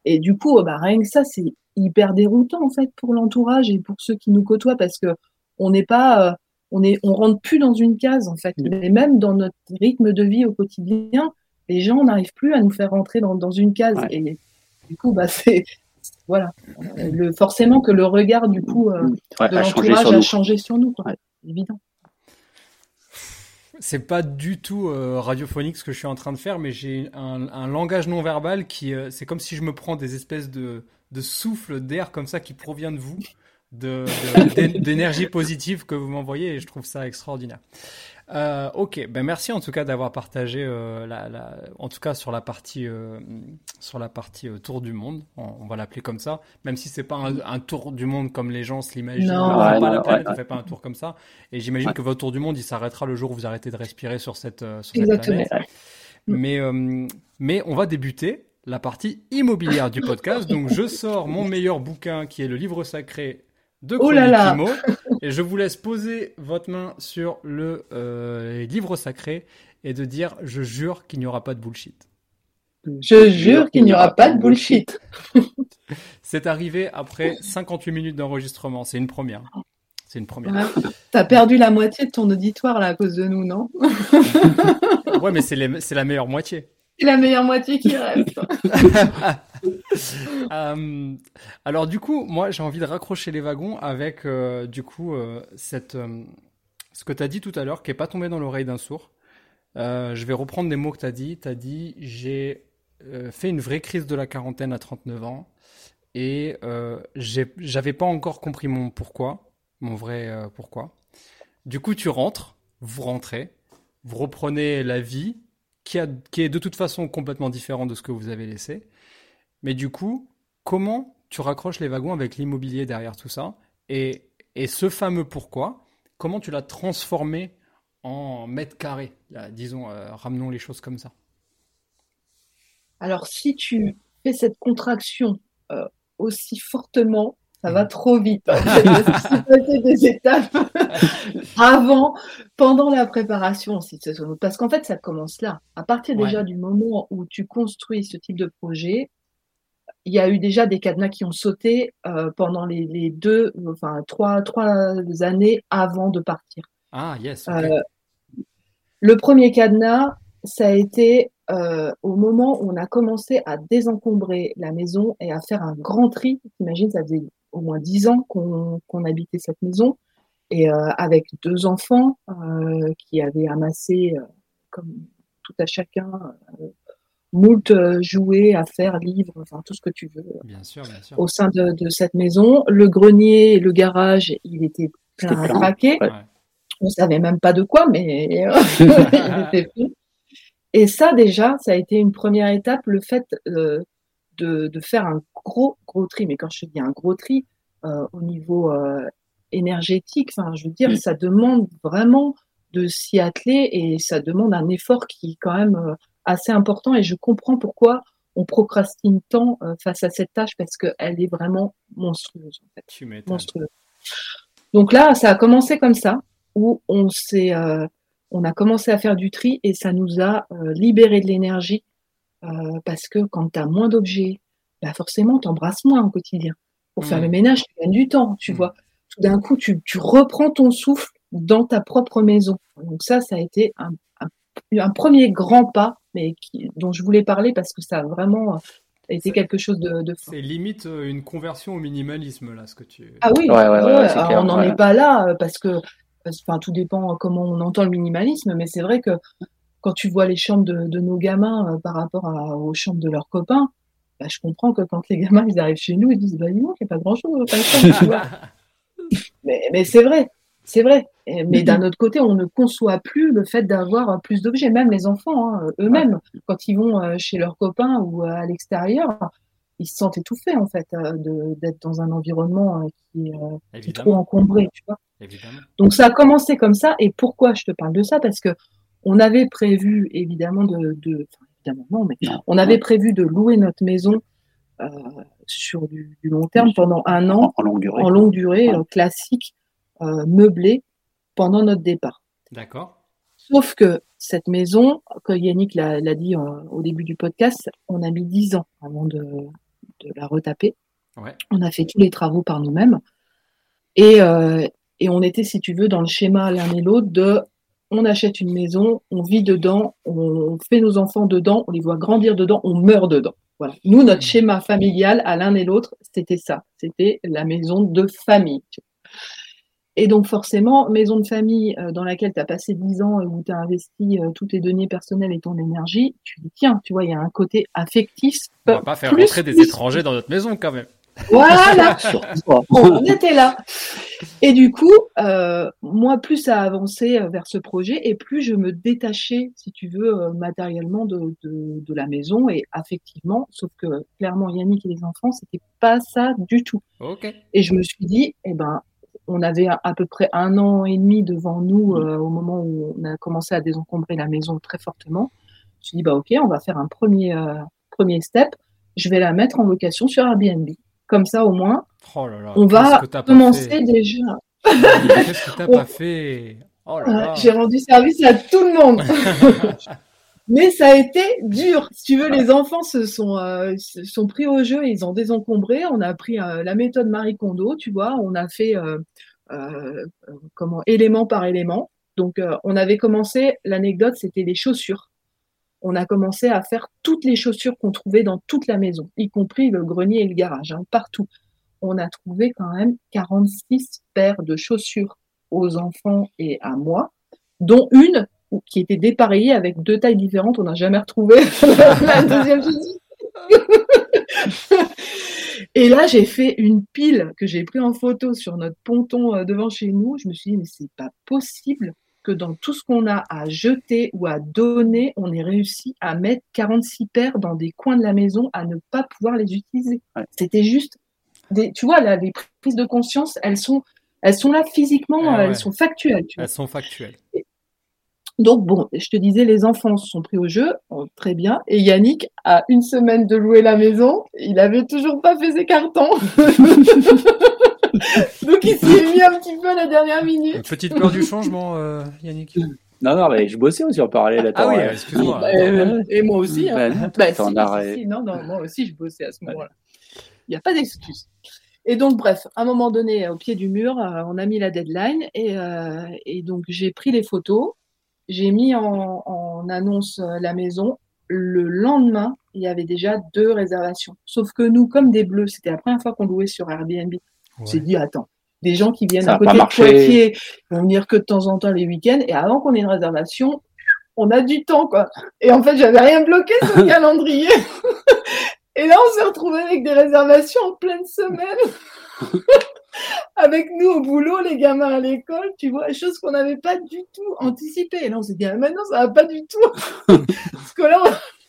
Et du coup, bah, rien que ça, c'est hyper déroutant, en fait, pour l'entourage et pour ceux qui nous côtoient, parce que on n'est pas, euh, on est, on rentre plus dans une case, en fait. Mais même dans notre rythme de vie au quotidien, les gens n'arrivent plus à nous faire rentrer dans, dans une case. Et du coup, bah, c'est, voilà. Le, forcément que le regard, du coup, euh, de l'entourage a changé sur nous, quoi. Évident. C'est pas du tout euh, radiophonique ce que je suis en train de faire, mais j'ai un, langage non verbal qui, euh, c'est comme si je me prends des espèces de, de souffle d'air comme ça qui provient de vous, d'énergie positive que vous m'envoyez, et je trouve ça extraordinaire. Euh, ok, ben merci en tout cas d'avoir partagé, euh, la, la, en tout cas sur la partie, euh, sur la partie euh, tour du monde, on, va l'appeler comme ça, même si c'est pas un, un, tour du monde comme les gens se l'imaginent. On ne pas la planète, on fait pas un tour comme ça. Et j'imagine que votre tour du monde, il s'arrêtera le jour où vous arrêtez de respirer sur cette, euh, sur cette planète. Mais, mais on va débuter la partie immobilière du podcast. Donc je sors mon meilleur bouquin qui est le livre sacré de oh là là et je vous laisse poser votre main sur le euh, livre sacré et de dire je jure qu'il n'y aura pas de bullshit. Je jure qu'il n'y aura pas de bullshit. C'est arrivé après 58 minutes d'enregistrement. C'est une première. C'est une première. T'as perdu la moitié de ton auditoire là à cause de nous, non? Ouais, mais c'est la meilleure moitié. C'est la meilleure moitié qui reste. Euh, alors du coup, moi j'ai envie de raccrocher les wagons avec euh, du coup euh, cette, ce que tu as dit tout à l'heure qui est pas tombé dans l'oreille d'un sourd. je vais reprendre des mots que tu as dit. Tu as dit j'ai fait une vraie crise de la quarantaine à 39 ans et j'avais pas encore compris mon pourquoi, mon vrai pourquoi. Du coup, tu rentres, vous rentrez, vous reprenez la vie qui, est de toute façon complètement différent de ce que vous avez laissé. Mais du coup, comment tu raccroches les wagons avec l'immobilier derrière tout ça et, et, ce fameux pourquoi, comment tu l'as transformé en mètre carré Disons, euh, ramenons les choses comme ça. Alors, si tu fais cette contraction euh, aussi fortement, ça va mmh. trop vite. passer des étapes avant, pendant la préparation. Parce qu'en fait, ça commence là. À partir déjà du moment où tu construis ce type de projet, il y a eu déjà des cadenas qui ont sauté euh, pendant les, deux, enfin trois, trois années avant de partir. Ah, yes. Euh, le premier cadenas, ça a été euh, au moment où on a commencé à désencombrer la maison et à faire un grand tri. Imagine, ça faisait au moins dix ans qu'on habitait cette maison et avec deux enfants qui avaient amassé, comme tout à chacun, moult euh, jouets à faire, livres, enfin tout ce que tu veux. Bien sûr, bien sûr. Au sein de, de, cette maison, le grenier, le garage, il était plein à craquer. On savait même pas de quoi, mais Et ça déjà, ça a été une première étape, le fait euh, de, de, faire un gros gros tri. Mais quand je dis un gros tri, euh, au niveau euh, énergétique, enfin, je veux dire, ça demande vraiment de s'y atteler et ça demande un effort qui quand même assez important et je comprends pourquoi on procrastine tant face à cette tâche parce qu'elle est vraiment monstrueuse. En fait. monstrueuse. Donc là, ça a commencé comme ça, où on s'est, on a commencé à faire du tri et ça nous a libéré de l'énergie parce que quand tu as moins d'objets, bah forcément, tu embrasses moins au quotidien. Pour faire le ménage, tu gagnes du temps, tu mmh. vois. Tout d'un coup, tu, tu, reprends ton souffle dans ta propre maison. Donc ça, ça a été un, un, premier grand pas, mais qui, dont je voulais parler parce que ça a vraiment été quelque chose de, de C'est limite euh, une conversion au minimalisme, là, ce que tu... Ah oui, on n'en est pas là, euh, parce que enfin, tout dépend comment on entend le minimalisme, mais c'est vrai que quand tu vois les chambres de, de nos gamins euh, par rapport aux chambres de leurs copains, bah, je comprends que quand les gamins ils arrivent chez nous, ils disent bah dis il n'y a pas grand chose mais, mais c'est vrai, c'est vrai. Mais d'un autre côté, on ne conçoit plus le fait d'avoir plus d'objets. Même les enfants, hein, eux-mêmes, quand ils vont euh, chez leurs copains ou euh, à l'extérieur, ils se sentent étouffés en fait euh, d'être dans un environnement qui, est trop encombré, tu vois. Donc ça a commencé comme ça. Et pourquoi je te parle de ça? Parce que on avait prévu évidemment de, mais on avait prévu de louer notre maison euh, sur du, long terme pendant un an, en, longue durée, en longue durée euh, classique, euh, meublée, pendant notre départ. D'accord. Sauf que cette maison, comme Yannick l'a dit au début du podcast, on a mis dix ans avant de, la retaper. On a fait tous les travaux par nous-mêmes. Et, et on était, si tu veux, dans le schéma l'un et l'autre de on achète une maison, on vit dedans, on fait nos enfants dedans, on les voit grandir dedans, on meurt dedans. Voilà. Nous, notre schéma familial à l'un et l'autre, c'était ça. C'était la maison de famille. Et donc forcément, maison de famille euh, dans laquelle tu as passé 10 ans et où tu as investi euh, toutes tes données personnelles et ton énergie, tu dis tiens, tu vois, il y a un côté affectif. On va pas faire rentrer des étrangers dans notre maison quand même. Voilà, on était là. Et du coup, euh, moi, plus ça avançait euh, vers ce projet, et plus je me détachais, si tu veux, euh, matériellement de, de, la maison et affectivement. Sauf que clairement, Yannick et les enfants, c'était pas ça du tout. Et je me suis dit, eh ben, on avait à, peu près un an et demi devant nous mmh. au moment où on a commencé à désencombrer la maison très fortement. Je me suis dit, bah ok, on va faire un premier premier step. Je vais la mettre en location sur Airbnb. Comme ça, au moins, oh on va commencer déjà. Qu'est-ce que t'as pas fait? Oh J'ai rendu service à tout le monde. Mais ça a été dur. Si tu veux, les enfants se sont, euh, sont pris au jeu, ils ont désencombré. On a pris euh, la méthode Marie Kondo, tu vois. On a fait euh, comment élément par élément. Donc, on avait commencé. L'anecdote, c'était les chaussures on a commencé à faire toutes les chaussures qu'on trouvait dans toute la maison, y compris le grenier et le garage, hein, partout. On a trouvé quand même 46 paires de chaussures aux enfants et à moi, dont une qui était dépareillée avec deux tailles différentes. On n'a jamais retrouvé la deuxième Et là, j'ai fait une pile que j'ai pris en photo sur notre ponton euh, devant chez nous. Je me suis dit, mais c'est pas possible que dans tout ce qu'on a à jeter ou à donner, on ait réussi à mettre 46 paires dans des coins de la maison à ne pas pouvoir les utiliser. C'était juste, des, tu vois, là, les prises de conscience, elles sont, elles sont là physiquement, elles sont factuelles. elles sont factuelles. Donc bon, je te disais, les enfants se sont pris au jeu, oh, très bien. Et Yannick, à une semaine de louer la maison, il avait toujours pas fait ses cartons. Donc il s'est mis un petit peu à la dernière minute. Une petite peur du changement, euh, Yannick non, non, mais je bossais aussi en parallèle. Ah oui, excuse-moi. Euh, et moi aussi. Hein. Bah, si, non, non, moi aussi, je bossais à ce moment-là. Il n'y a pas d'excuse. Et donc, bref, à un moment donné, au pied du mur, euh, on a mis la deadline et, et donc j'ai pris les photos, j'ai mis en, en, annonce la maison. Le lendemain, il y avait déjà deux réservations. Sauf que nous, comme des bleus, c'était la première fois qu'on louait sur Airbnb. On s'est dit, attends, des gens qui viennent à côté de Poitiers vont venir que de temps en temps les week-ends, et avant qu'on ait une réservation, on a du temps, quoi. Et en fait, j'avais rien bloqué sur le calendrier. et là, on s'est retrouvé avec des réservations en pleine semaine. avec nous au boulot, les gamins à l'école, tu vois, chose qu'on n'avait pas du tout anticipé. Et là, on s'est dit, ah, maintenant, ça va pas du tout. Parce que là,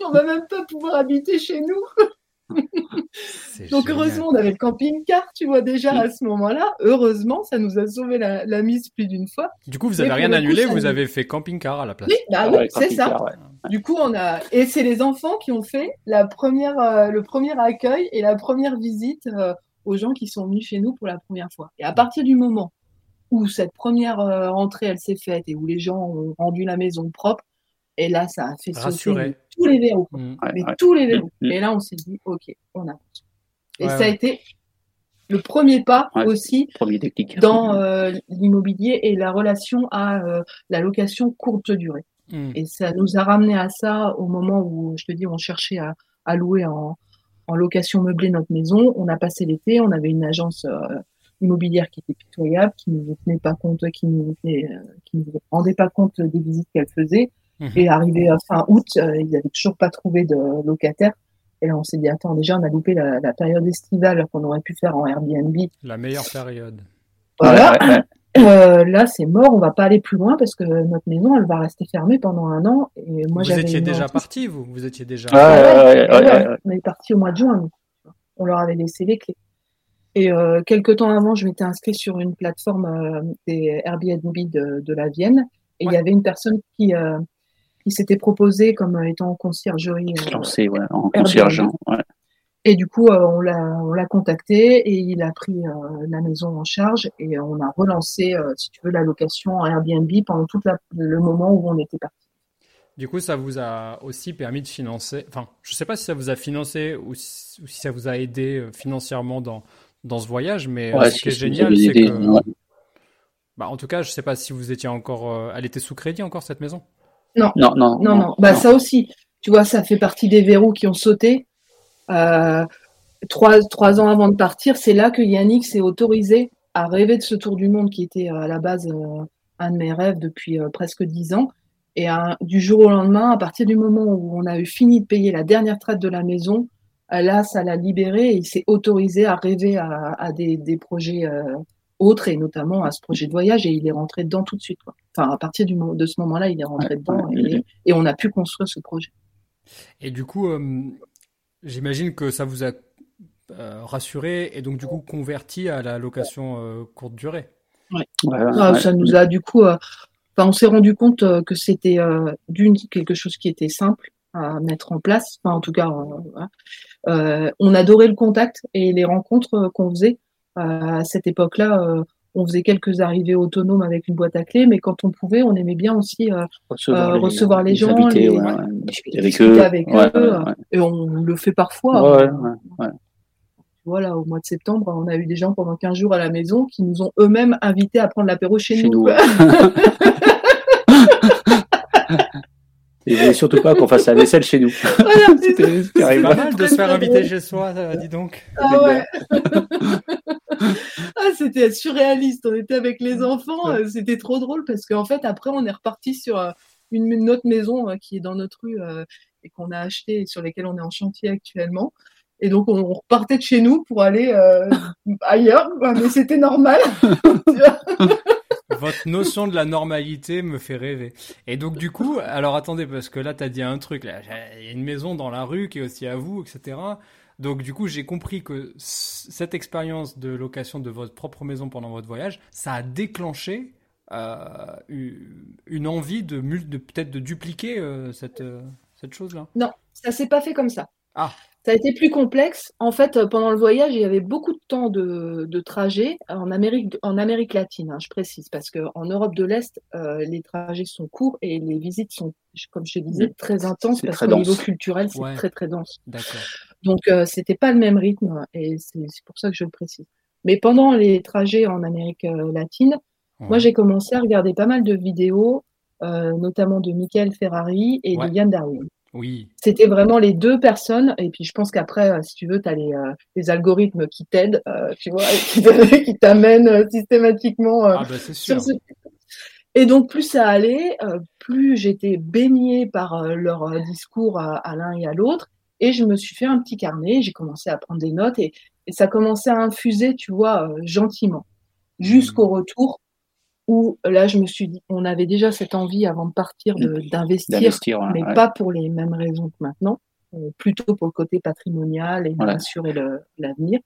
on, va même pas pouvoir habiter chez nous. Donc heureusement, on avait le camping-car, tu vois déjà à ce moment-là. Heureusement, ça nous a sauvé la, mise plus d'une fois. Du coup, vous avez rien annulé, vous avez fait camping-car à la place. Oui, bah oui, c'est ça. Du coup, on a et c'est les enfants qui ont fait la première, euh, le premier accueil et la première visite euh, aux gens qui sont venus chez nous pour la première fois. Et à partir du moment où cette première euh, entrée elle s'est faite et où les gens ont rendu la maison propre, et là ça a fait sauter tous les verrous, mmh. mais tous les verrous. Mmh. Et là on s'est dit ok, on avance. Et ça a été le premier pas aussi dans euh, l'immobilier et la relation à euh, la location courte durée. Hmm. Et ça nous a ramené à ça au moment où, je te dis, on cherchait à, louer en, location meublée notre maison. On a passé l'été, on avait une agence euh, immobilière qui était pitoyable, qui ne nous tenait pas compte, qui ne nous, rendait pas compte des visites qu'elle faisait. Hmm. Et arrivé à fin août, ils n'avaient toujours pas trouvé de locataire. Et là, on s'est dit, attends, déjà, on a loupé la, période estivale qu'on aurait pu faire en Airbnb. La meilleure période. Voilà. Euh, là, c'est mort, on va pas aller plus loin parce que notre maison, elle va rester fermée pendant un an. Et moi, vous étiez déjà parti, vous Vous étiez déjà. on est parti au mois de juin. On leur avait laissé les clés. Et euh, quelques temps avant, je m'étais inscrit sur une plateforme euh, des Airbnb de, de la Vienne. Et il y avait une personne qui, euh, il s'était proposé comme étant en conciergerie. Lancé, ouais, en concierge. Ouais. Et du coup, euh, on l'a contacté et il a pris euh, la maison en charge et on a relancé, euh, si tu veux, la location en Airbnb pendant tout le moment où on était parti. Du coup, ça vous a aussi permis de financer. Enfin, je ne sais pas si ça vous a financé ou si, ça vous a aidé financièrement dans, dans ce voyage, mais ce qui est génial, c'est que. Bah, en tout cas, je ne sais pas si vous étiez encore. elle était sous crédit encore cette maison? Non. Non, non. Non, non. Bah, ça aussi, tu vois, ça fait partie des verrous qui ont sauté. Euh, trois, trois ans avant de partir, c'est là que Yannick s'est autorisé à rêver de ce tour du monde qui était euh, à la base euh, un de mes rêves depuis presque dix ans. Et du jour au lendemain, à partir du moment où on a eu fini de payer la dernière traite de la maison, là, ça l'a libéré et il s'est autorisé à rêver à, des, des, projets autres et notamment à ce projet de voyage et il est rentré dedans tout de suite. Quoi. Enfin, à partir du, de ce moment-là, il est rentré dedans et, on a pu construire ce projet. Et du coup, euh, j'imagine que ça vous a euh, rassuré et donc du coup converti à la location euh, courte durée. Oui, ah, ça nous a du coup, enfin, on s'est rendu compte que c'était d'une quelque chose qui était simple à mettre en place. Enfin, en tout cas, on adorait le contact et les rencontres qu'on faisait à cette époque-là, euh, on faisait quelques arrivées autonomes avec une boîte à clés, mais quand on pouvait, on aimait bien aussi euh, recevoir, les, euh, gens, discuter avec eux, et on le fait parfois. Voilà, au mois de septembre, on a eu des gens pendant 15 jours à la maison qui nous ont eux-mêmes invités à prendre l'apéro chez, nous. Et surtout pas qu'on fasse la vaisselle chez nous. C'était pas mal de se faire inviter chez soi, dis donc. Ah ouais. ah, c'était surréaliste. On était avec les enfants. Euh, c'était trop drôle parce qu'en fait, après, on est reparti sur euh, une, autre maison euh, qui est dans notre rue et qu'on a acheté et sur lesquelles on est en chantier actuellement. Et donc, on repartait de chez nous pour aller ailleurs, mais c'était normal. Votre notion de la normalité me fait rêver. Et donc, du coup, alors attendez, parce que là, tu as dit un truc. Là, il y a une maison dans la rue qui est aussi à vous, etc. Donc du coup, j'ai compris que cette expérience de location de votre propre maison pendant votre voyage, ça a déclenché euh, une envie de, de peut-être de dupliquer euh, cette, euh, cette chose-là. Non, ça s'est pas fait comme ça. Ah. Ça a été plus complexe. En fait, pendant le voyage, il y avait beaucoup de temps de, de trajet en Amérique, en Amérique latine, hein, je précise, parce qu'en Europe de l'Est, les trajets sont courts et les visites sont, comme je te disais, très intenses parce qu'au niveau culturel, c'est très très dense. Donc, euh, c'était pas le même rythme et c'est pour ça que je le précise. Mais pendant les trajets en Amérique euh, latine, moi, j'ai commencé à regarder pas mal de vidéos, euh, notamment de Michael Ferrari et de Yann Darwin. Oui. C'était vraiment les deux personnes. Et puis, je pense qu'après, si tu veux, tu as les, les, algorithmes qui t'aident, tu vois, qui t'amènent systématiquement ah bah, sur ce... Et donc, plus ça allait, plus j'étais baignée par leur discours à l'un et à l'autre. Et je me suis fait un petit carnet, j'ai commencé à prendre des notes et, et ça commençait à infuser, tu vois, euh, gentiment, jusqu'au mmh. retour où là, je me suis dit, on avait déjà cette envie avant de partir d'investir, mais pas pour les mêmes raisons que maintenant, euh, plutôt pour le côté patrimonial et assurer l'avenir.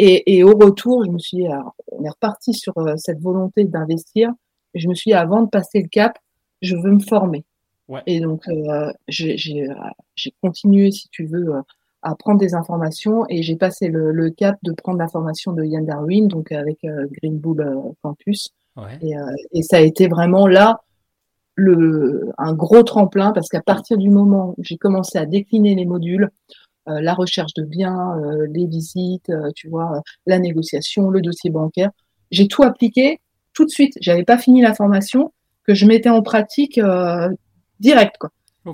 Et, et, au retour, je me suis dit, on est reparti sur euh, cette volonté d'investir. Je me suis dit, avant de passer le cap, je veux me former. Et donc, j'ai continué, si tu veux, à prendre des informations et j'ai passé le, cap de prendre l'information de Yann Darwin, donc avec Green Bull Campus. Et, et, ça a été vraiment là le, un gros tremplin parce qu'à partir du moment où j'ai commencé à décliner les modules, euh, la recherche de biens, euh, les visites, euh, tu vois, la négociation, le dossier bancaire, j'ai tout appliqué tout de suite. J'avais pas fini la formation que je mettais en pratique direct quoi.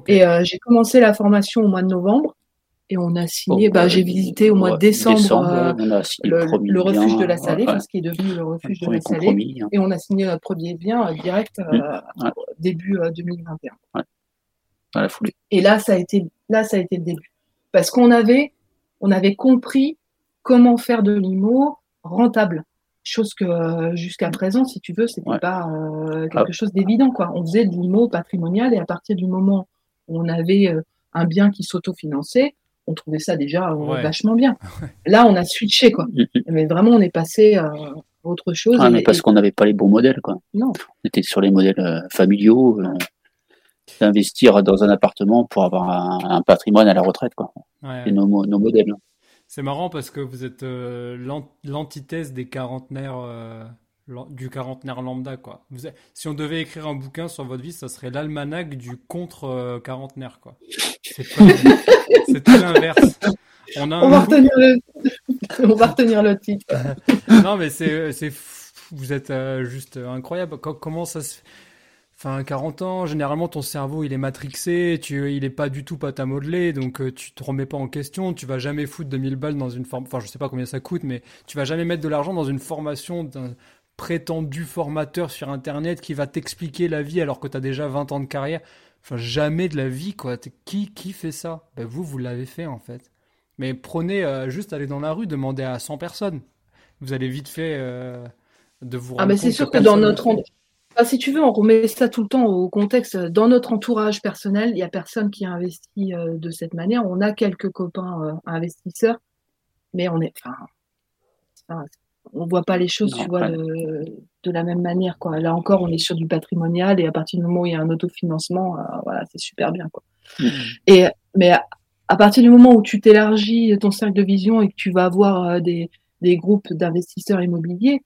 Et j'ai commencé la formation au mois de novembre et on a signé, bah, j'ai visité au mois de décembre, euh, le, refuge de la Salée, ce qui est devenu le refuge de la Salée, hein. et on a signé notre premier bien euh, direct euh, mmh. début 2021. la foulée. Et là, ça a été, là, ça a été le début, parce qu'on avait, on avait compris comment faire de l'IMO rentable, chose que jusqu'à présent, si tu veux, c'était n'était pas quelque ah. chose d'évident, quoi. On faisait de l'IMO patrimonial, et à partir du moment où on avait un bien qui s'autofinançait, on trouvait ça déjà euh, vachement bien. Là, on a switché, quoi. Mm, mm. Mais vraiment, on est passé à autre chose. Ah, mais parce qu'on n'avait pas les bons modèles, quoi. Non. On était sur les modèles euh, familiaux. Euh, d'investir dans un appartement pour avoir un, patrimoine à la retraite, quoi. C'est nos, modèles. C'est marrant parce que vous êtes l'antithèse des quarantenaires du quarantenaire lambda quoi. si on devait écrire un bouquin sur votre vie, ça serait l'almanach du contre euh, quarantenaire quoi. C'est tout l'inverse. On, va retenir le... titre. non mais c'est vous êtes euh, juste incroyable. Comment ça se Enfin, 40 ans, généralement ton cerveau il est matrixé, tu, il est pas du tout pâte à modeler, donc euh, tu te remets pas en question, tu vas jamais foutre 2000 balles dans une forme, enfin je sais pas combien ça coûte, mais tu vas jamais mettre de l'argent dans une formation d'un prétendu formateur sur Internet qui va t'expliquer la vie alors que tu as déjà 20 ans de carrière. Enfin, jamais de la vie, quoi. Qui, qui fait ça? Ben, Vous, vous l'avez fait, en fait. Mais prenez, euh, juste aller dans la rue, demandez à 100 personnes. Vous allez vite fait euh, de vous Ah, mais c'est sûr que, dans notre... si tu veux, on remet ça tout le temps au contexte. Dans notre entourage personnel, il n'y a personne qui a investi euh, de cette manière. On a quelques copains investisseurs, mais on est... Enfin, on voit pas les choses, tu vois, de, la même manière, quoi. Là encore, on est sur du patrimonial et à partir du moment où il y a un autofinancement, euh, voilà, c'est super bien, quoi. Mm. Et mais à, partir du moment où tu t'élargis ton cercle de vision et que tu vas avoir euh, des, groupes d'investisseurs immobiliers,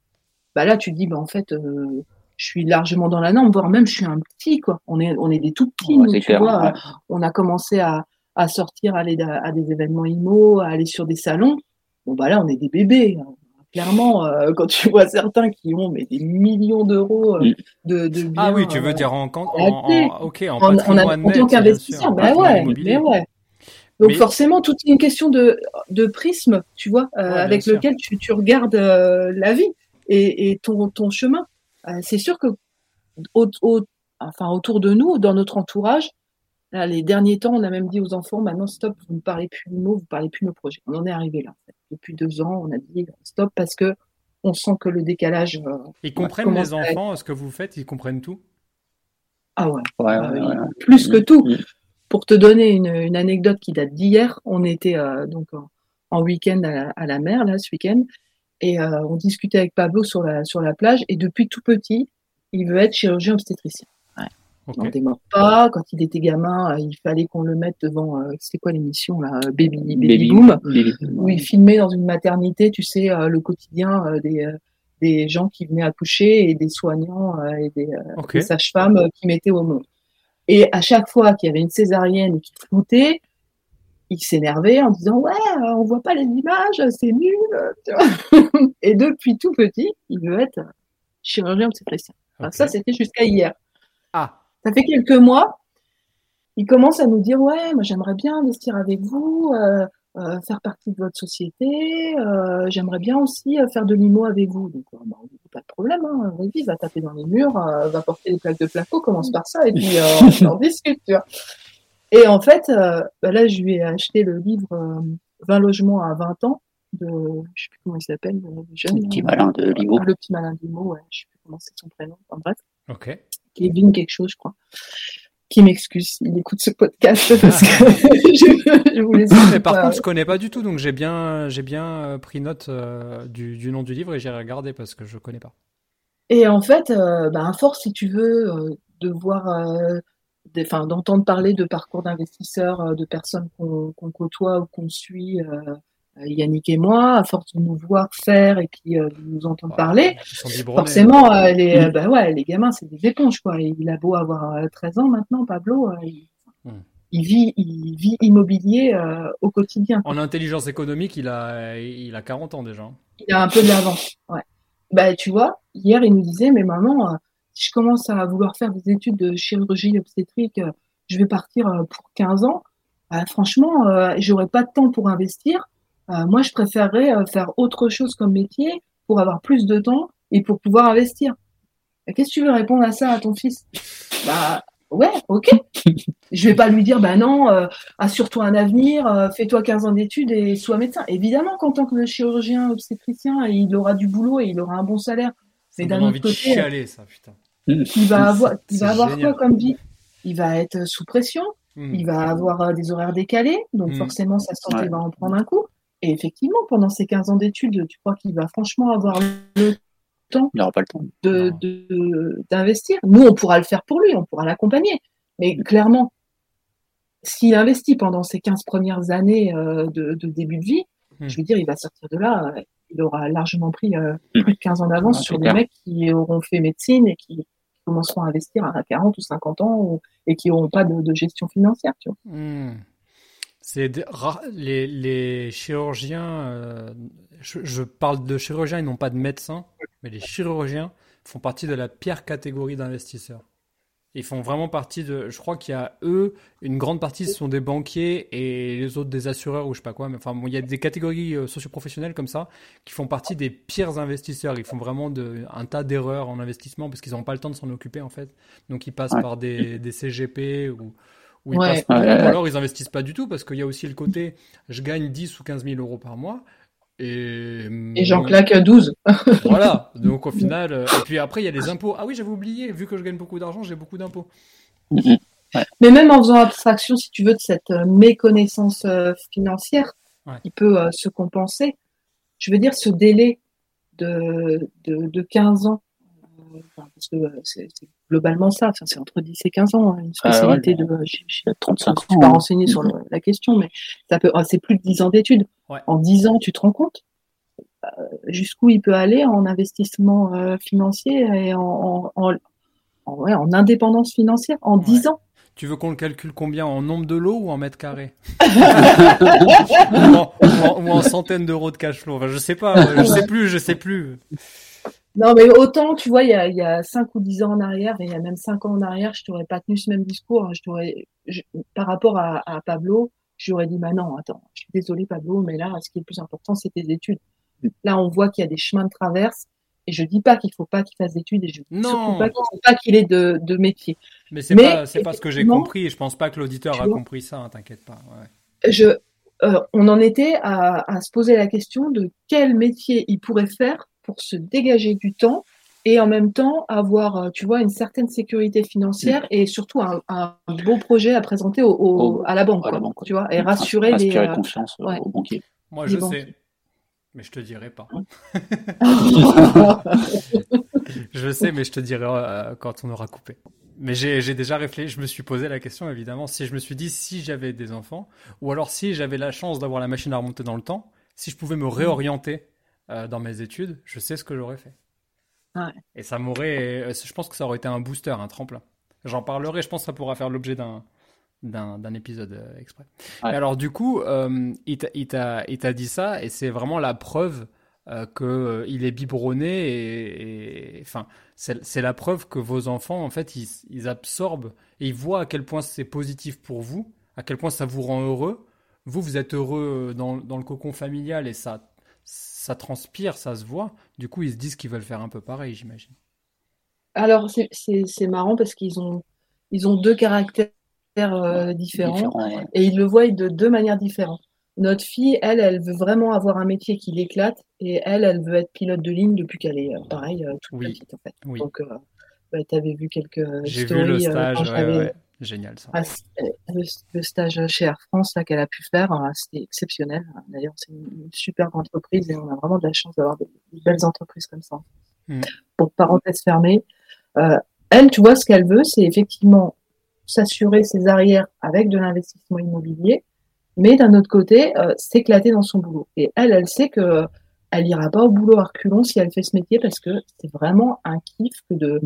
bah là, tu te dis, bah en fait, euh, je suis largement dans la norme, voire même je suis un petit, quoi. On est, on est des tout petits, tu vois. On a commencé à, sortir, à aller à, des événements IMO, à aller sur des salons. Bon, bah là, on est des bébés. Clairement, euh, quand tu vois certains qui ont mais, des millions d'euros euh, mm. de, de, biens, Ah oui, tu veux euh, dire en, en, en, ok, en, patrimoine en, tant qu'investisseur, bah ouais, mais ouais. Donc forcément, tout est une question de, de prisme, tu vois, avec lequel tu, tu regardes la vie et, et, ton, ton chemin. c'est sûr que au, enfin, autour de nous, dans notre entourage, les derniers temps, on a même dit aux enfants, maintenant stop, vous ne parlez plus de mots, vous ne parlez plus de nos projets. On en est arrivé là. Depuis deux ans, on a dit stop parce que on sent que le décalage. Euh, ils comprennent les enfants, ce que vous faites, ils comprennent tout? Ah ouais, plus que tout. Mm. Pour te donner une, anecdote qui date d'hier, on était euh, donc en, week-end à, la mer, là, ce week-end, et euh, on discutait avec Pablo sur la, sur la plage, et depuis tout petit, il veut être chirurgien obstétricien. Okay. On démarre pas. Quand il était gamin, euh, il fallait qu'on le mette devant, euh, c'est quoi l'émission là, Baby, Baby, Boom, où il filmait dans une maternité, tu sais, euh, le quotidien des, des gens qui venaient accoucher et des soignants et des, sages-femmes qui mettaient au monde. Et à chaque fois qu'il y avait une césarienne qui floutait, il s'énervait en disant ouais, on voit pas les images, c'est nul. et depuis tout petit, il veut être chirurgien obstétricien. Okay. Ça, c'était jusqu'à hier. Ah. Ça fait quelques mois, il commence à nous dire ouais, moi j'aimerais bien investir avec vous, euh, euh, faire partie de votre société, euh, j'aimerais bien aussi faire de l'IMO avec vous. Donc bah, pas de problème, hein, vas-y, va taper dans les murs, va porter des plaques de placo, commence par ça et puis on en discute. Et en fait, bah là je lui ai acheté le livre 20 logements à 20 ans de, je sais plus comment il s'appelle, le petit malin de l'IMO. Le petit malin de l'IMO, ouais, je sais plus comment c'est son prénom, en bref. Ok. Kevin quelque chose, je crois, qui m'excuse. Il écoute ce podcast parce que je, voulais Mais par contre, je connais pas du tout, donc j'ai bien, j'ai bien euh, pris note euh, du, nom du livre et j'ai regardé parce que je connais pas. Et en fait, euh, bah, à force, si tu veux, de voir d'entendre parler de parcours d'investisseurs, de personnes qu'on côtoie ou qu'on suit, Yannick et moi, à force de nous voir faire et puis de nous entendre parler, forcément, les, bah ouais, les gamins, c'est des éponges. Quoi. Il a beau avoir 13 ans maintenant, Pablo, hmm il vit, il vit immobilier euh, au quotidien. En intelligence économique, il a, il a 40 ans déjà. Il a un peu de l'avance. Ouais. Bah, tu vois, hier, il nous disait, mais maman, euh, si je commence à vouloir faire des études de chirurgie obstétrique, euh, je vais partir pour 15 ans. Bah, franchement, j'aurais pas de temps pour investir. Moi, je préférerais faire autre chose comme métier pour avoir plus de temps et pour pouvoir investir. Qu'est-ce que tu veux répondre à ça à ton fils? Bah, ouais, ok. Je vais pas lui dire, bah non, euh, assure-toi un avenir, euh, fais-toi 15 ans d'études et sois médecin. Évidemment qu'en tant que chirurgien obstétricien, il aura du boulot et il aura un bon salaire. Mais d'un autre côté, chialer, ça, putain. il va avoir, il va avoir quoi comme vie? Il va être sous pression, hmm. il va avoir euh, des horaires décalés, donc hmm. forcément sa santé va en prendre un coup. Et effectivement, pendant ces 15 ans d'études, tu crois qu'il va franchement avoir le temps, il pas le temps. De, d'investir. Nous, on pourra le faire pour lui, on pourra l'accompagner. Mais clairement, s'il investit pendant ces 15 premières années euh, de, début de vie, hmm. je veux dire, il va sortir de là, euh, il aura largement pris euh, hmm. plus de 15 ans d'avance sur des mecs qui auront fait médecine et qui commenceront à investir à 40 ou 50 ans et qui n'auront pas de, gestion financière. Tu vois. C'est les, les, chirurgiens, je, je, parle de chirurgiens et non pas de médecins, mais les chirurgiens font partie de la pire catégorie d'investisseurs. Ils font vraiment partie de. Je crois qu'il y a eux, une grande partie ce sont des banquiers et les autres des assureurs ou je sais pas quoi. Mais enfin, il y a des catégories euh, socioprofessionnelles comme ça qui font partie des pires investisseurs. Ils font vraiment de, un tas d'erreurs en investissement parce qu'ils n'ont pas le temps de s'en occuper en fait. Donc ils passent par des, des, CGP ou. Ou, ils passent, ou alors ils investissent pas du tout parce qu'il y a aussi le côté je gagne 10 ou 15 000 euros par mois et, et j'en claque 12. voilà, donc au final. Euh, et puis après, il y a les impôts. Ah oui, j'avais oublié, vu que je gagne beaucoup d'argent, j'ai beaucoup d'impôts. Mais même en faisant abstraction, si tu veux, de cette euh, méconnaissance euh, financière qui peut se compenser, je veux dire, ce délai de, de, de 15 ans, parce que c'est globalement ça, c'est entre 10 et 15 ans, hein, une ah spécialité de. Je 35 ans. Je suis pas renseigné sur la question, mais ça peut, c'est plus de 10 ans d'études. En 10 ans, tu te rends compte euh, jusqu'où il peut aller en investissement euh, financier et en, en, en, indépendance financière en 10 ans? Tu veux qu'on le calcule combien En nombre de lots ou en mètres carrés? Ou, en, centaines d'euros de cash flow? Enfin, Je sais pas, je sais plus, je sais plus. Non, mais autant, tu vois, il y a, il y a 5 ou 10 ans en arrière, et il y a même 5 ans en arrière, je t'aurais pas tenu ce même discours. Hein. Je t'aurais, par rapport à, à Pablo, j'aurais dit, bah non, attends, je suis désolé Pablo, mais là, ce qui est le plus important, c'est tes études. Là, on voit qu'il y a des chemins de traverse, et je dis pas qu'il faut pas qu'il fasse d'études, et je dis surtout pas qu'il faut pas qu'il ait de, de métier. Mais c'est pas, c'est pas ce que j'ai compris, et je pense pas que l'auditeur a compris ça, hein, t'inquiète pas. Ouais. Je, euh, on en était à, à se poser la question de quel métier il pourrait faire pour se dégager du temps et en même temps avoir, euh, tu vois, une certaine sécurité financière et surtout un, beau projet à présenter au, à la banque, tu vois, et rassurer les. Euh, confiance aux banquiers. Moi, je sais, mais je te dirai pas. je sais, mais je te dirai euh, quand on aura coupé. Mais j'ai déjà réfléchi, je me suis posé la question évidemment, si je me suis dit si j'avais des enfants, ou alors si j'avais la chance d'avoir la machine à remonter dans le temps, si je pouvais me réorienter dans mes études, je sais ce que j'aurais fait. Et ça m'aurait, euh, je pense que ça aurait été un booster, un tremplin. J'en parlerai, je pense que ça pourra faire l'objet d'un d'un épisode euh, exprès. Alors du coup, euh, il t'a dit ça et c'est vraiment la preuve euh, qu'il est biberonné et, enfin c'est la preuve que vos enfants en fait ils, ils, absorbent et ils voient à quel point c'est positif pour vous, à quel point ça vous rend heureux. Vous vous êtes heureux dans, dans le cocon familial et ça ça transpire, ça se voit. Du coup, ils se disent qu'ils veulent faire un peu pareil, j'imagine. Alors, c'est marrant parce qu'ils ont, ils ont deux caractères euh, différents, et ils le voient de deux manières différentes. Notre fille, elle, elle veut vraiment avoir un métier qui l'éclate et elle, elle veut être pilote de ligne depuis qu'elle est, euh, pareil, euh, toute petite en fait. Donc, bah, tu avais vu quelques J'ai vu le stage, ouais, Génial ça. Ah, le, stage chez Air France qu'elle a pu faire, hein, c'était exceptionnel. D'ailleurs, c'est une superbe entreprise et on a vraiment de la chance d'avoir des, belles entreprises comme ça. Pour mm. parenthèse fermée, euh, elle, tu vois, ce qu'elle veut, c'est effectivement s'assurer ses arrières avec de l'investissement immobilier, mais d'un autre côté, euh, s'éclater dans son boulot. Et elle, elle sait que elle ira pas au boulot à reculons si elle fait ce métier parce que c'est vraiment un kiff que de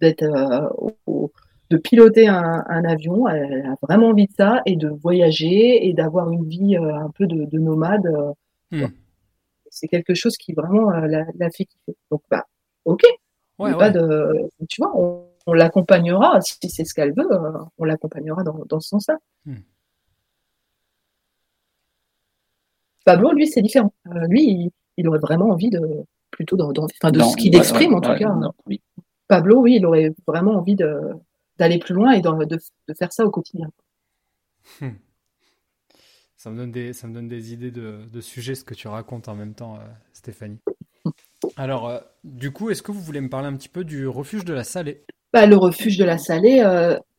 d'être euh, de piloter un, avion. Elle a vraiment envie de ça et de voyager et d'avoir une vie euh, un peu de, nomade. Hmm. C'est quelque chose qui vraiment la, fait kiffer. Donc bah ok. Pas de, tu vois, on, l'accompagnera si c'est ce qu'elle veut. on l'accompagnera dans, dans ce sens-là. Hmm. Pablo, lui, c'est différent. Euh, lui, il, aurait vraiment envie de plutôt de, ce qu'il exprime en tout cas. Pablo, oui, il aurait vraiment envie d'aller plus loin et de, faire ça au quotidien. Hmm. Ça, me donne des, ça me donne des idées de, sujets, ce que tu racontes en même temps, euh, Stéphanie. Alors, euh, du coup, est-ce que vous voulez me parler un petit peu du refuge de la Salée? Bah, Le refuge de la Salée,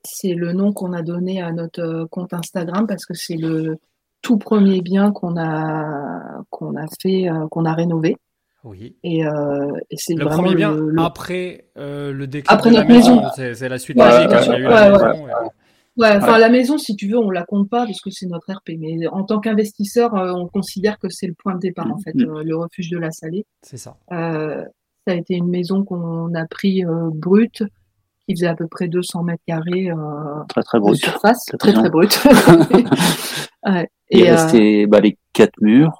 c'est le nom qu'on a donné à notre compte Instagram parce que c'est le, tout premier bien qu'on a qu'on a fait, euh, qu'on a rénové. Oui. Et, euh, c'est le premier bien après euh, le déclin après de notre la maison. C'est la suite logique. Ouais, enfin la maison, si tu veux, on la compte pas parce que c'est notre RP. Mais en tant qu'investisseur, on considère que c'est le point de départ en fait, mm. le refuge de la Salée. C'est ça. ça a été une maison qu'on a pris brute, qui faisait à peu près 200 mètres carrés. très très brute. Surface, très très, brute. ouais. Il et restait bah, les quatre murs.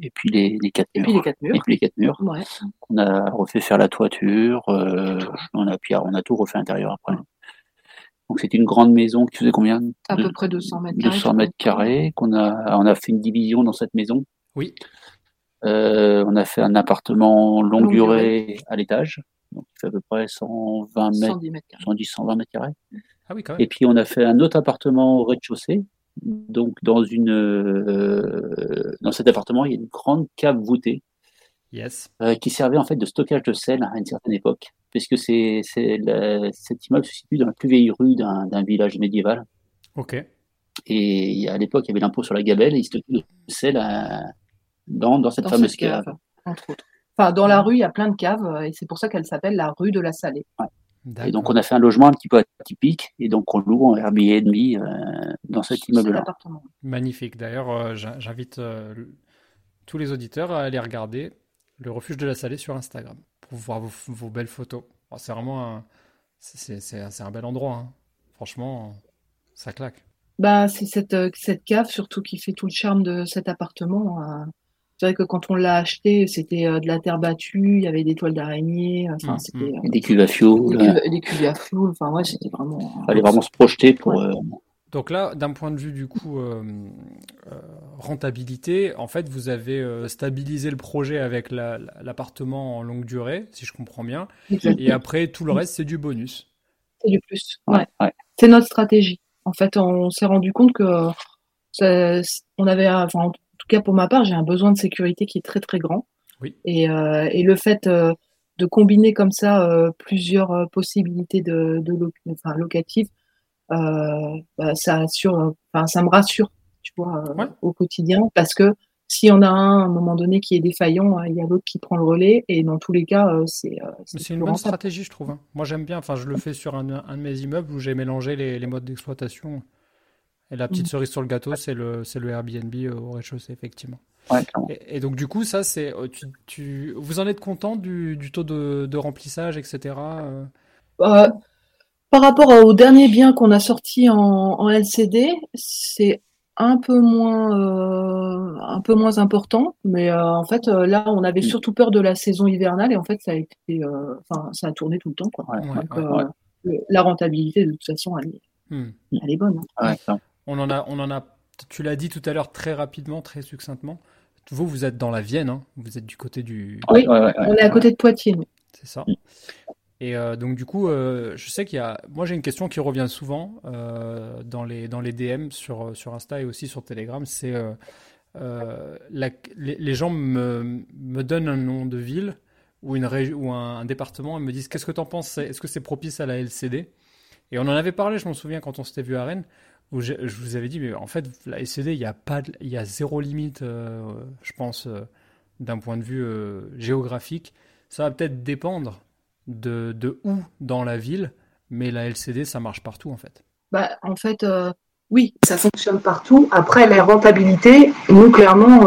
Et puis les, les quatre murs. Et puis les quatre murs. Et puis les quatre murs. Ouais. On a refait faire la toiture. Euh, on a puis on a tout refait à l'intérieur après. Donc c'était une grande maison qui faisait combien À peu près 200 mètres carrés. 200 mètres carrés. Qu'on a, on a fait une division dans cette maison. Oui. Euh, on a fait un appartement longue, durée, à l'étage. Donc il fait à peu près 120 mètres, 110 mètres carrés. 110, 120 mètres carrés. Ah oui, quand même. Et puis on a fait un autre appartement au rez-de-chaussée donc dans une euh, dans cet appartement, il y a une grande cave voûtée yes. Euh, qui servait en fait de stockage de sel à une certaine époque, puisque c'est, c'est cet immeuble se situe dans la plus vieille rue d'un, village médiéval. Ok. Et à l'époque, il y avait l'impôt sur la gabelle et il stockait le sel dans, dans cette fameuse cave, Entre autres. Enfin, dans la rue, il y a plein de caves et c'est pour ça qu'elle s'appelle la rue de la Salée. Et donc on a fait un logement un petit peu atypique et donc on loue en Airbnb euh, dans cet immeuble-là. Magnifique. D'ailleurs, euh, j'invite euh, tous les auditeurs à aller regarder le refuge de la Salée sur Instagram pour voir vos, belles photos. c'est vraiment un, c'est, un bel endroit. Hein. Franchement, ça claque. Bah, c'est cette, cette cave surtout qui fait tout le charme de cet appartement. Hein. C'est vrai que quand on l'a acheté, c'était euh, de la terre battue, il y avait des toiles d'araignée, enfin, mm, c'était mm. des cuves à fioul. Des, cuves, à fioul, enfin ouais, c'était vraiment. Il fallait vraiment se projeter pour. Euh, Donc là, d'un point de vue du coup euh, rentabilité, en fait, vous avez stabilisé le projet avec l'appartement en longue durée, si je comprends bien, et après tout le reste, c'est du bonus. C'est du plus. Ouais. C'est notre stratégie. En fait, on s'est rendu compte que on avait, enfin, tout cas pour ma part, j'ai un besoin de sécurité qui est très très grand. Oui. Et, euh, et le fait euh, de combiner comme ça euh, plusieurs possibilités de, de enfin, locatives, bah, ça assure, enfin, ça me rassure, tu vois, au quotidien, parce que s'il y en a un à un moment donné qui est défaillant, il y a l'autre qui prend le relais, et dans tous les cas, c'est. c'est une bonne stratégie, je trouve. Hein. Moi, j'aime bien. Enfin, je le fais sur un, un de mes immeubles où j'ai mélangé les, les modes d'exploitation. Et la petite mm. cerise sur le gâteau, c'est le, le Airbnb euh, au rez-de-chaussée, effectivement. et, donc, du coup, ça, c'est. Euh, tu, tu, vous en êtes content du, du taux de, de, remplissage, etc. Euh? Par rapport au dernier bien qu'on a sorti en, en LCD, c'est un peu moins un peu moins important mais en fait là on avait mm. surtout peur de la saison hivernale et en fait ça a été enfin ça a tourné tout le temps quoi. la rentabilité de toute façon elle, mm. elle est bonne hein. On en a, on en a. Tu l'as dit tout à l'heure très rapidement, très succinctement. Vous, vous êtes dans la Vienne, hein. vous êtes du côté du. Oui, on est à côté de Poitiers. C'est ça. Et euh, donc du coup, euh, je sais qu'il y a. Moi, j'ai une question qui revient souvent euh, dans les dans les DM sur sur Insta et aussi sur Telegram. C'est les, gens me, me donnent un nom de ville ou une ou un, département et me disent qu'est-ce que tu en penses Est-ce que c'est propice à la LCD Et on en avait parlé, je m'en souviens quand on s'était vu à Rennes où je, vous avais dit, mais en fait, la SCD, il y a pas, il y a zéro limite, euh, je pense, euh, d'un point de vue euh, géographique. Ça va peut-être dépendre de, de, où dans la ville, mais la LCD, ça marche partout en fait. bah, En fait, oui, ça fonctionne partout. Après, les rentabilités, nous, clairement,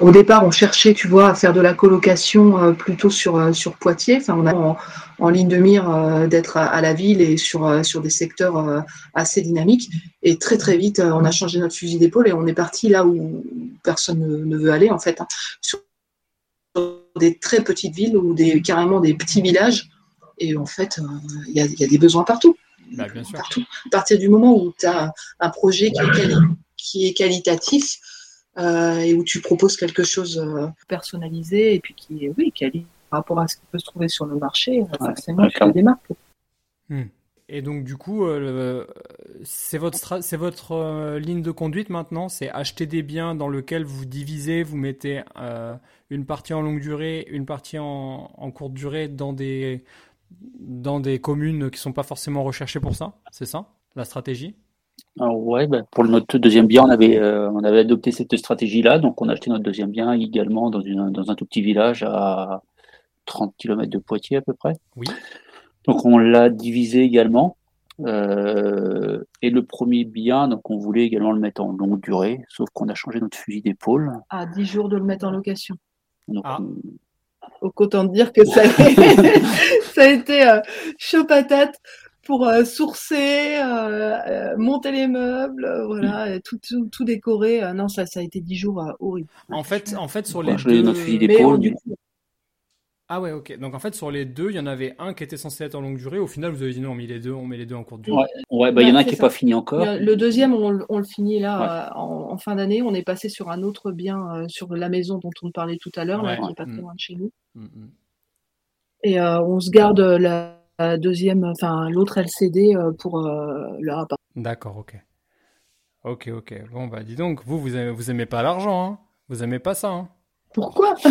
au départ, on cherchait, tu vois, à faire de la colocation euh, plutôt sur, euh, sur Poitiers. Enfin, on a en, ligne de mire euh, d'être à, la ville et sur, sur des secteurs assez dynamiques. Et très, très vite, on a changé notre fusil d'épaule et on est parti là où personne ne, veut aller, en fait, hein. sur des très petites villes ou des, carrément des petits villages. Et en fait, il y, a, des besoins partout. Bah, bien sûr. partout. À partir du moment où tu as un projet qui est, qui est qualitatif, euh, et où tu proposes quelque chose euh, personnalisé et puis qui, oui, qui allie par rapport à ce qui peut se trouver sur le marché, euh, forcément, tu des marques. Hmm. Et donc du coup, c'est votre c'est votre ligne de conduite maintenant, c'est acheter des biens dans lesquels vous divisez, vous mettez une partie en longue durée, une partie en, en, courte durée dans des dans des communes qui sont pas forcément recherchées pour ça, c'est ça la stratégie? Alors ouais, ben, pour notre deuxième bien, on avait, euh, on avait adopté cette stratégie-là. Donc, on a acheté notre deuxième bien également dans, une, dans un tout petit village à 30 km de Poitiers à peu près. Oui. Donc, on l'a divisé également. Euh, et le premier bien, donc on voulait également le mettre en longue durée, sauf qu'on a changé notre fusil d'épaule. À 10 jours de le mettre en location. Donc, ah. Autant dire que ça, ça a été euh, chaud patate pour euh, sourcer, euh, euh, monter les meubles, voilà, tout, tout, décorer. non, ça, ça a été dix jours horrible. En fait, en fait, sur les deux. Ah ouais, ok. Donc en fait, sur les deux, il y en avait un qui était censé être en longue durée. Au final, vous avez dit non, on met les deux, on met les deux en courte durée. Ouais, bah il y en a un qui n'est pas fini encore. Le deuxième, on, le finit là en, fin d'année. On est passé sur un autre bien sur la maison dont on parlait tout à l'heure, là, qui n'est pas très mm. loin de chez nous. Mm, mm. Et on se garde la deuxième, enfin l'autre LCD euh, pour euh, rapport. D'accord, ok. Ok, ok. Bon, bah dis donc, vous, vous aimez, vous aimez pas l'argent, hein Vous aimez pas ça, hein Pourquoi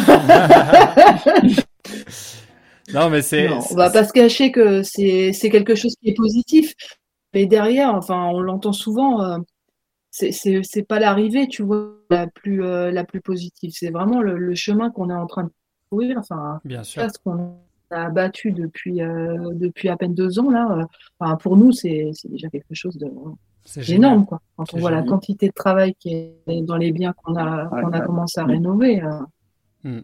Non, mais c'est. On va pas se cacher que c'est quelque chose qui est positif. Mais derrière, enfin, on l'entend souvent, euh, c'est pas l'arrivée, tu vois, la plus, la plus positive. C'est vraiment le, chemin qu'on est en train de courir. Enfin, Bien sûr. Qu'on a abattu depuis, euh, depuis à peine deux ans, là, euh, enfin, pour nous, c'est déjà quelque chose de énorme. Quoi. Quand on voit la quantité de travail qui est dans les biens qu'on a, a commencé à rénover. Euh. Hmm.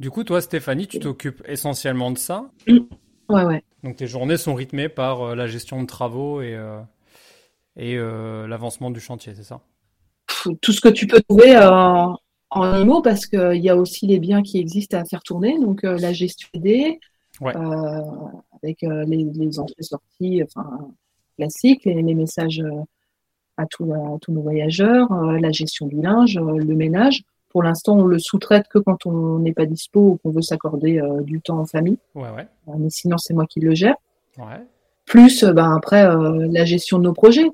Du coup, toi, Stéphanie, tu t'occupes essentiellement de ça? Ouais, ouais. Donc tes journées sont rythmées par la gestion de travaux et, et l'avancement du chantier, c'est ça? Tout ce que tu peux trouver en IMO, parce qu'il y a aussi les biens qui existent à faire tourner, donc la gestion des, euh, avec euh, les, entrées-sorties enfin, classiques, les, messages euh, à, tous nos voyageurs, la gestion du linge, le ménage. Pour l'instant, on le sous-traite que quand on n'est pas dispo ou qu'on veut s'accorder du temps en famille. mais sinon, c'est moi qui le gère. Plus, ben, après, la gestion de nos projets.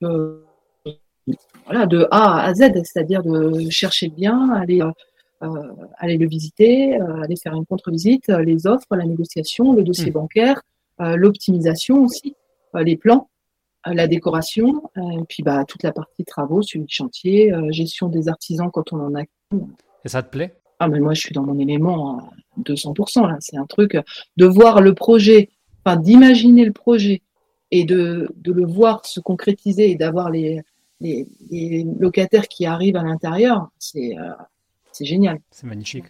voilà, de A à Z, c'est-à-dire de chercher bien, aller aller le visiter, euh, aller faire une contre-visite, euh, les offres, la négociation, le dossier hmm. bancaire, l'optimisation aussi, les plans, la décoration, et puis bah, toute la partie travaux, suivi de chantier, gestion des artisans quand on en a. Et ça te plaît? Ah, mais moi, je suis dans mon élément à 200%. Là. C'est un truc de voir le projet, enfin, d'imaginer le projet et de, de, le voir se concrétiser et d'avoir les, les, les, locataires qui arrivent à l'intérieur. C'est c'est génial. C'est magnifique.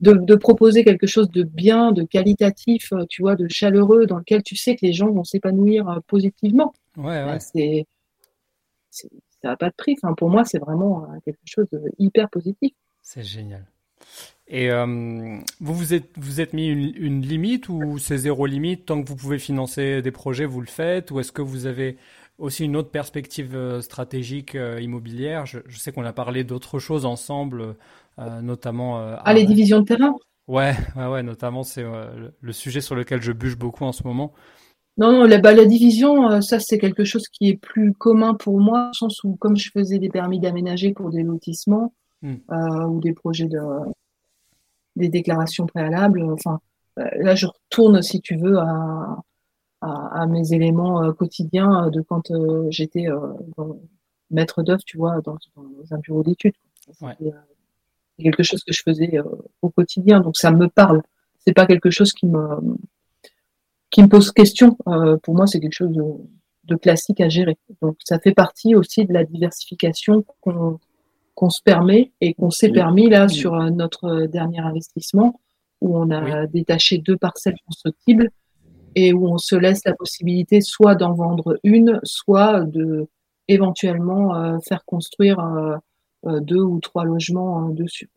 De, proposer quelque chose de bien, de qualitatif, euh, tu vois, de chaleureux, dans lequel tu sais que les gens vont s'épanouir euh, positivement. Ouais, ouais. C'est, ça n'a pas de prix. Enfin, pour moi, c'est vraiment euh, quelque chose de hyper positif. C'est génial. Et vous vous êtes, vous êtes mis une, limite ou c'est zéro limite? Tant que vous pouvez financer des projets, vous le faites? Ou est-ce que vous avez aussi une autre perspective stratégique immobilière? Je, je, sais qu'on a parlé d'autres choses ensemble euh, notamment. Euh, ah, les divisions de terrain? Ouais, ouais, ouais, notamment, c'est euh, le sujet sur lequel je bûche beaucoup en ce moment. Non, non la, bah, la division, ça, c'est quelque chose qui est plus commun pour moi, dans le sens où, comme je faisais des permis d'aménager pour des lotissements hmm. ou des projets de. des déclarations préalables, enfin, là, je retourne, si tu veux, à, à, mes éléments quotidiens de quand j'étais maître d'œuvre, tu vois, dans, un bureau d'études. Ouais quelque chose que je faisais euh, au quotidien, donc ça me parle. C'est pas quelque chose qui me qui me pose question. Euh, pour moi, c'est quelque chose de classique à gérer. Donc ça fait partie aussi de la diversification qu'on se permet et qu'on s'est permis là sur notre dernier investissement où on a détaché deux parcelles constructibles et où on se laisse la possibilité soit d'en vendre une, soit de éventuellement euh, faire construire euh, euh, deux ou trois logements dessus.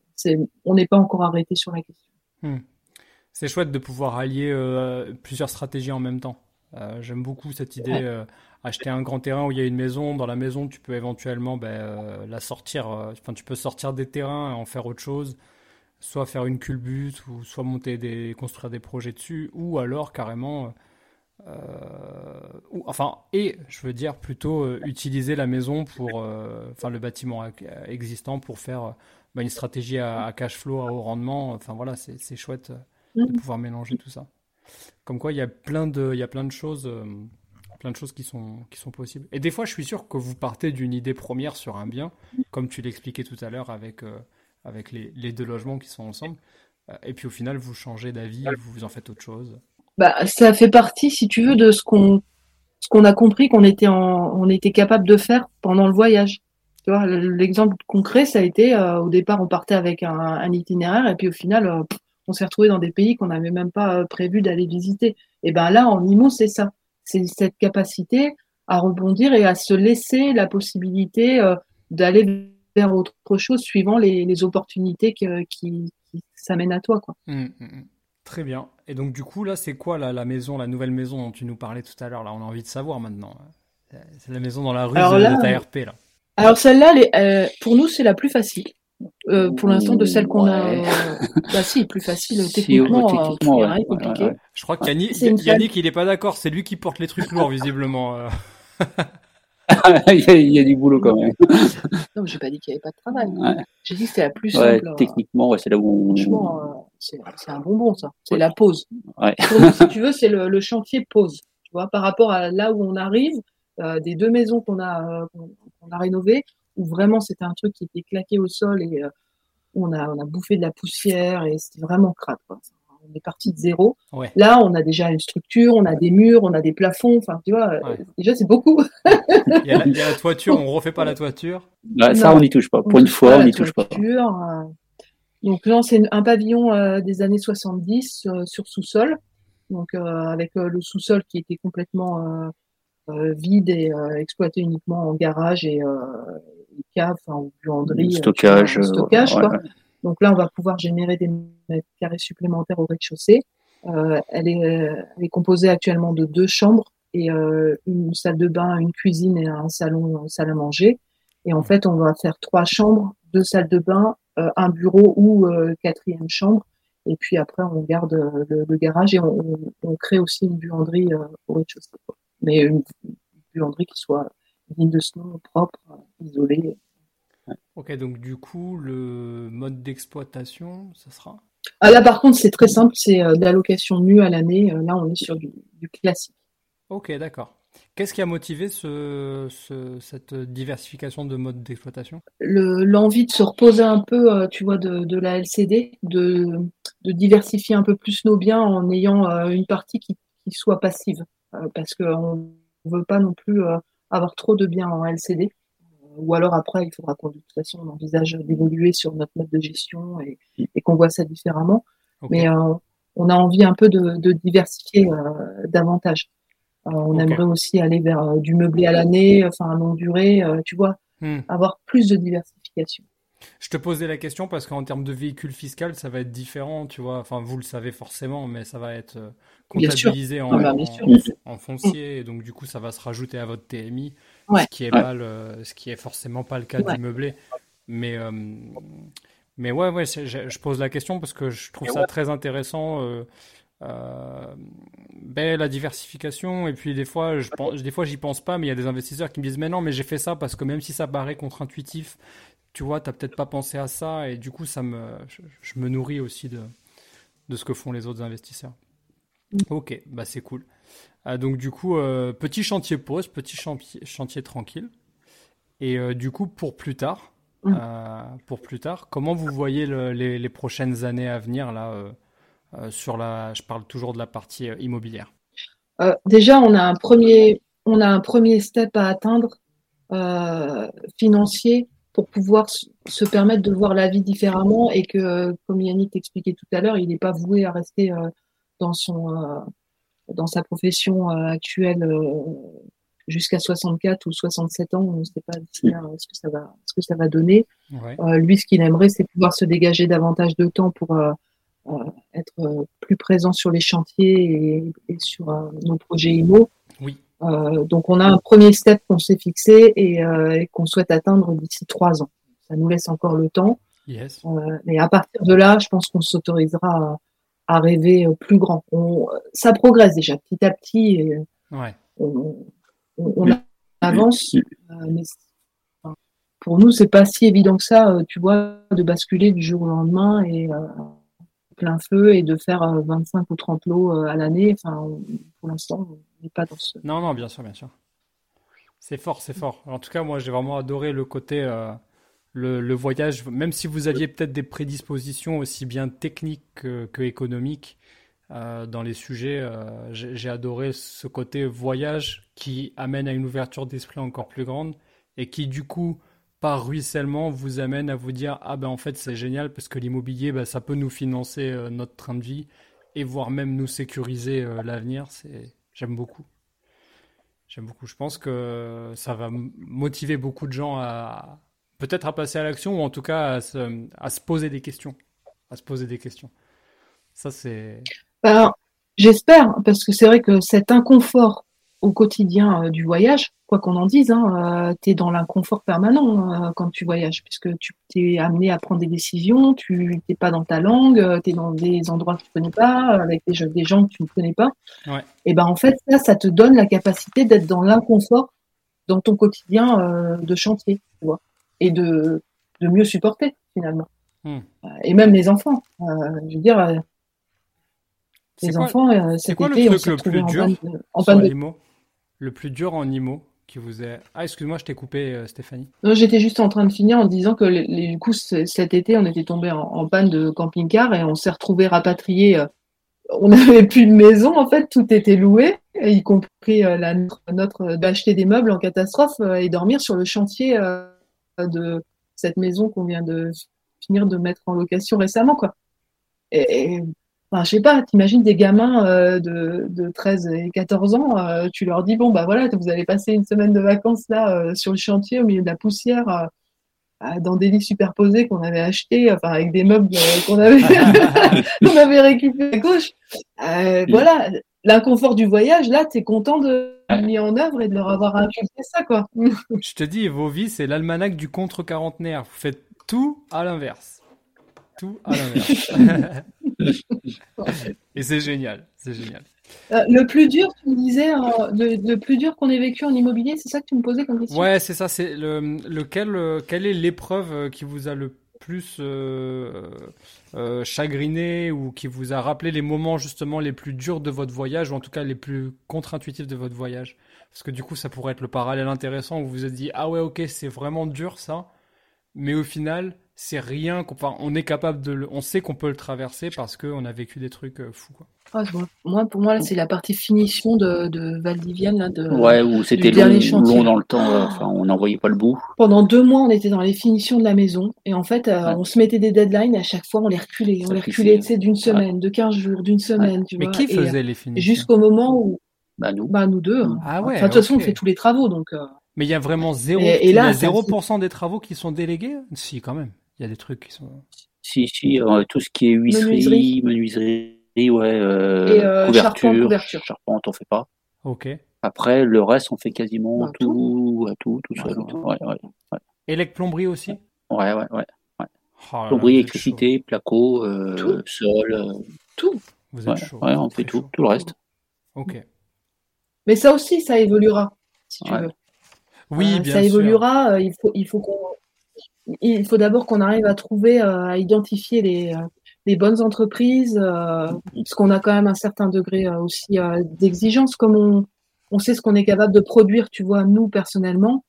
On n'est pas encore arrêté sur la question. Hmm. C'est chouette de pouvoir allier plusieurs stratégies en même temps. J'aime beaucoup cette idée. acheter un grand terrain où il y a une maison. Dans la maison, tu peux éventuellement ben, la sortir. Enfin, tu peux sortir des terrains et en faire autre chose soit faire une culbute ou soit monter des construire des projets dessus ou alors carrément euh, ou, enfin et je veux dire plutôt euh, utiliser la maison pour euh, enfin le bâtiment existant pour faire bah, une stratégie à, cash flow à haut rendement enfin voilà c'est chouette de mm. pouvoir mélanger tout ça comme quoi il y a plein de il y a plein de choses plein de choses qui sont, qui sont possibles. Et des fois, je suis sûr que vous partez d'une idée première sur un bien, comme tu l'expliquais tout à l'heure avec avec les, les, deux logements qui sont ensemble. Euh, et puis au final, vous changez d'avis, vous en faites autre chose. Bah, ça fait partie, si tu veux, de ce qu'on ce qu'on a compris qu'on était en, on était capable de faire pendant le voyage. Tu vois, l'exemple concret, ça a été euh, au départ, on partait avec un, un itinéraire et puis au final, euh, on s'est retrouvé dans des pays qu'on n'avait même pas prévu d'aller visiter. Et ben là, en IMO, c'est ça, c'est cette capacité à rebondir et à se laisser la possibilité d'aller autre chose suivant les, opportunités qui, qui s'amènent à toi. Quoi. Mmh, mmh, mmh. Très bien. Et donc du coup, là, c'est quoi la, maison, la nouvelle maison dont tu nous parlais tout à l'heure Là, on a envie de savoir maintenant. C'est la maison dans la rue de, ta RP. Là. Alors celle-là, euh, pour nous, c'est la plus facile. Euh, pour l'instant, de celle qu'on a. bah si, plus facile techniquement. Euh, compliqué. Je crois que Yannick, il est pas d'accord. C'est lui qui porte les trucs lourds, visiblement. il, y a, du boulot quand même. non, j'ai pas dit qu'il n'y avait pas de travail. J'ai dit que c'était la plus simple. Euh, techniquement, c'est là où Franchement, euh, c'est un bonbon, ça. C'est la pause. si tu veux, c'est le, chantier pause. Tu vois, par rapport à là où on arrive, euh, des deux maisons qu'on a, qu'on a rénovées, où vraiment c'était un truc qui était claqué au sol et on, a, on a bouffé de la poussière et c'était vraiment crade. Quoi on est parti de zéro. Là, on a déjà une structure, on a des murs, on a des plafonds. Enfin, tu vois, déjà, c'est beaucoup. il, y a la, toiture, on refait pas la toiture. Bah, ça, on n'y touche pas. Pour une fois, on n'y touche pas. Euh. Donc là, c'est un pavillon euh, des années 70 euh, sur sous-sol. Donc avec le sous-sol qui était complètement vide et exploité uniquement en garage et, cave, enfin, buanderie. Stockage. stockage, quoi. Donc là, on va pouvoir générer des mètres carrés supplémentaires au rez-de-chaussée. Euh, elle, est, composée actuellement de deux chambres et euh, une salle de bain, une cuisine et un salon, une salle à manger. Et en fait, on va faire trois chambres, deux salles de bain, euh, un bureau ou quatrième chambre. Et puis après, on garde le, garage et on, crée aussi une buanderie au rez-de-chaussée. Mais une, buanderie qui soit digne de ce nom, propre, isolée. Ok, donc du coup, le mode d'exploitation, ça sera? Ah, Là, par contre, c'est très simple, c'est euh, d'allocation nue à l'année. Euh, là, on est sur du, classique. Ok, d'accord. Qu'est-ce qui a motivé ce, cette diversification de mode d'exploitation? L'envie de se reposer un peu, euh, tu vois, de, la LCD, de, diversifier un peu plus nos biens en ayant une partie qui, qui soit passive. parce qu'on ne veut pas non plus avoir trop de biens en LCD ou alors après, il faudra qu'on de toute façon on envisage d'évoluer sur notre mode de gestion et, qu'on voit ça différemment. Mais euh, on a envie un peu de, diversifier euh, davantage. Euh, on aimerait aussi aller vers du meublé à l'année, enfin à longue durée, tu vois, hmm. avoir plus de diversification. Je te posais la question parce qu'en termes de véhicule fiscal, ça va être différent, tu vois. Enfin, vous le savez forcément, mais ça va être comptabilisé en, ah bah, en, foncier, et donc du coup, ça va se rajouter à votre TMI ce qui est pas le, ce qui est forcément pas le cas du meublé. Mais euh, mais ouais ouais, je, pose la question parce que je trouve ça très intéressant. Euh, euh, ben, la diversification. Et puis des fois je pense, des fois j'y pense pas mais il y a des investisseurs qui me disent mais non mais j'ai fait ça parce que même si ça paraît contre-intuitif tu vois t'as peut-être pas pensé à ça. Et du coup ça me je, me nourris aussi de de ce que font les autres investisseurs. Mm. ok. Bah c'est cool donc du coup, euh, petit chantier pause, petit chantier, chantier tranquille. Et euh, du coup, pour plus tard, mm. euh, pour plus tard, comment vous voyez les, prochaines années à venir là sur la, je parle toujours de la partie immobilière. déjà, on a un premier, on a un premier step à atteindre financier pour pouvoir se permettre de voir la vie différemment et que, comme Yannick t'expliquait tout à l'heure, il n'est pas voué à rester dans son dans sa profession actuelle jusqu'à 64 ou 67 ans, on ne sait pas ce que ça va, ce que ça va donner. Euh, lui, ce qu'il aimerait, c'est pouvoir se dégager davantage de temps pour euh, euh, être plus présent sur les chantiers et, sur nos projets IMO. Oui. donc, on a un premier step qu'on s'est fixé et, qu'on souhaite atteindre d'ici trois ans. Ça nous laisse encore le temps. Yes. mais à partir de là, je pense qu'on s'autorisera à, rêver plus grand. ça progresse déjà petit à petit. Et, ouais on, avance. Euh, mais pour nous, c'est pas si évident que ça, euh, tu vois, de basculer du jour au lendemain et euh, plein feu et de faire 25 ou 30 lots à l'année. Enfin, pour l'instant, on n'est pas dans ce. Non, non, bien sûr, bien sûr. C'est fort, c'est fort. En tout cas, moi, j'ai vraiment adoré le côté. Le, voyage, même si vous aviez peut-être des prédispositions aussi bien techniques que économiques, euh, dans les sujets. Euh, j'ai adoré ce côté voyage qui amène à une ouverture d'esprit encore plus grande et qui du coup, par ruissellement, vous amène à vous dire ah ben en fait c'est génial parce que l'immobilier ben, ça peut nous financer euh, notre train de vie et voire même nous sécuriser l'avenir. C'est j'aime beaucoup. J'aime beaucoup. Je pense que ça va motiver beaucoup de gens à peut-être à passer à l'action ou en tout cas à se, à se poser des questions. À se poser des questions. Ça, c'est. Ben, j'espère, parce que c'est vrai que cet inconfort au quotidien euh, du voyage, quoi qu'on en dise, hein, euh, tu es dans l'inconfort permanent euh, quand tu voyages, puisque tu t'es amené à prendre des décisions, tu n'es pas dans ta langue, tu es dans des endroits que tu ne connais pas, avec des, des, gens que tu ne connais pas. Et ben en fait, ça, ça te donne la capacité d'être dans l'inconfort dans ton quotidien de chantier, tu vois, et de, de mieux supporter finalement. Hmm. Et même les enfants. je veux dire, les enfants, euh, c'est quoi le truc le plus dur en panne, Le plus dur en IMO qui vous est. Ah, excuse-moi, je t'ai coupé, euh, Stéphanie. Non, j'étais juste en train de finir en disant que les, du coup, cet été, on était tombé en, panne de camping-car et on s'est retrouvé rapatrié. Euh, on n'avait plus de maison, en fait, tout était loué, y compris la, notre, d'acheter des meubles en catastrophe et dormir sur le chantier de cette maison qu'on vient de finir de mettre en location récemment, quoi. et Enfin, je sais pas, t'imagines des gamins euh, de, de 13 et 14 ans, euh, tu leur dis, bon, bah voilà, vous allez passer une semaine de vacances là euh, sur le chantier au milieu de la poussière, dans des lits superposés qu'on avait achetés, enfin avec des meubles qu'on avait, qu'on avait récupérés à gauche. voilà, l'inconfort du voyage, là, tu es content de mis en œuvre et de leur avoir inculqué ça, quoi. je te dis, vos vies, c'est l'almanach du contre-quarantenaire. Vous faites tout à l'inverse. Tout à l'inverse. Et c'est génial, c'est génial. Euh, le plus dur, tu me disais, euh, le, plus dur qu'on ait vécu en immobilier, c'est ça que tu me posais comme question? Ouais, c'est ça. C'est le, lequel, euh, quelle est l'épreuve qui vous a le plus chagriné ou qui vous a rappelé les moments justement les plus durs de votre voyage ou en tout cas les plus contre-intuitifs de votre voyage? Parce que du coup, ça pourrait être le parallèle intéressant où vous vous êtes dit ah ouais, ok, c'est vraiment dur ça, mais au final, c'est rien enfin, on est capable de le, on sait qu'on peut le traverser parce qu'on a vécu des trucs euh, fous quoi. Ah, moi pour moi c'est la partie finition de, de Valdivienne là, de ouais où c'était long, long, dans le temps euh, enfin on n'en voyait pas le bout. Pendant deux mois on était dans les finitions de la maison et en fait euh, on se mettait des deadlines et à chaque fois on les reculait on les reculait d'une semaine de 15 jours d'une semaine tu mais qui faisait les finitions? jusqu'au moment où bah nous. Bah nous deux ah ouais de toute façon on fait tous les travaux donc mais il y a vraiment zéro et, là, 0% des travaux qui sont délégués? Si quand même il y a des trucs qui sont. Si, si, euh, tout ce qui est huisserie, menuiserie, ouais, euh, Et, euh, couverture, couverture, charpente, on fait pas. Ok. Après, le reste, on fait quasiment bah, tout, tout, tout, seul. Ouais, ouais, ouais. plomberie aussi? Ouais, ouais, ouais. Oh plomberie, électricité, placo, euh, sol. Euh, tout. Vous êtes chaud. Ouais, on fait tout, tout le reste. Ok. Mais ça aussi, ça évoluera, si tu veux. Oui, bien ça évoluera. il faut, il faut qu'on il faut d'abord qu'on arrive à trouver, euh, à identifier les, euh, les bonnes entreprises, euh, parce qu'on a quand même un certain degré aussi d'exigence, comme on, on sait ce qu'on est capable de produire, tu vois, nous personnellement.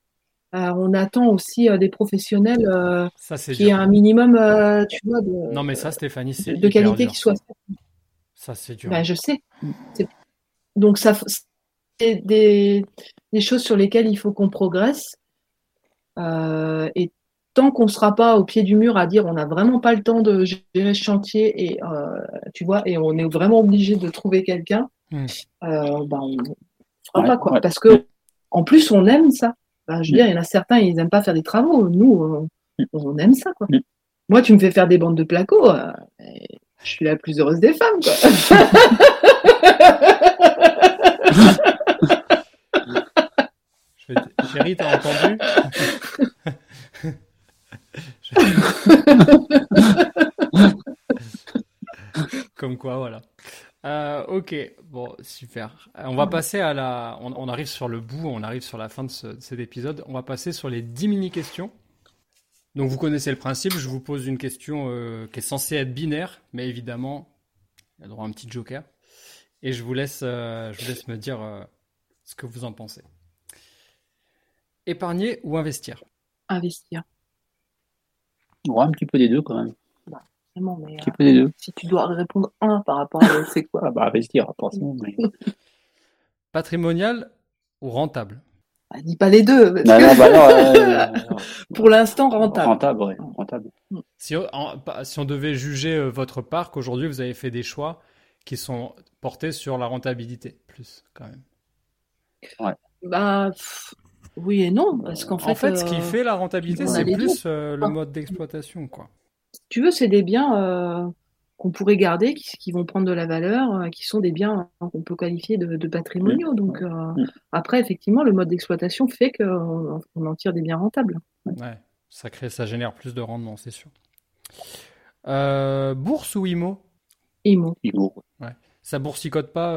on attend aussi des professionnels ça, qui aient un minimum, tu vois, de, non mais ça, Stéphanie, c'est de qualité qui soit. Ça c'est dur. Ben, je sais. Donc ça, des, choses sur lesquelles il faut qu'on progresse. Et tant qu'on ne sera pas au pied du mur à dire on n'a vraiment pas le temps de gérer ce chantier et euh, tu vois et on est vraiment obligé de trouver quelqu'un, hmm. euh, ben, on ne fera pas quoi. Parce que en plus on aime ça. Ben, je veux dire, il y en a certains, ils n'aiment pas faire des travaux. Nous, on, aime ça quoi. Hmm. Moi, tu me fais faire des bandes de placo, je suis la plus heureuse des femmes quoi. Chérie, t'as entendu? Comme quoi, voilà. Euh, ok, bon, super. On va passer à la. On, arrive sur le bout, on arrive sur la fin de, cet épisode. On va passer sur les 10 mini-questions. Donc, vous connaissez le principe. Je vous pose une question euh, qui est censée être binaire, mais évidemment, il y a droit à un petit joker. Et je vous laisse, euh, je vous laisse me dire ce que vous en pensez. Épargner ou investir? Investir. Ouais, un petit peu des deux quand même. Bah, mais, un petit peu des deux. Si tu dois répondre un par rapport à c'est quoi? Ah, bah, Investir, forcément. Patrimonial ou rentable? Bah, Dis pas les deux. non, non, bah, non, Pour l'instant, rentable. Rentable, ouais, rentable. Mm. Si on, si on devait juger euh, votre parc, aujourd'hui, vous avez fait des choix qui sont portés sur la rentabilité, plus quand même. Ouais. Bah, oui et non, parce qu'en fait. En fait, ce qui euh, fait la rentabilité, c'est plus euh, le mode d'exploitation, quoi. Si tu veux, c'est des biens euh, qu'on pourrait garder, qui, vont prendre de la valeur, qui sont des biens qu'on peut qualifier de, patrimoniaux. Donc après, effectivement, le mode d'exploitation fait qu'on en tire des biens rentables. Ouais, ça crée, ça génère plus de rendement, c'est sûr. bourse ou IMO IMO. IMO. Ouais. Ça boursicote pas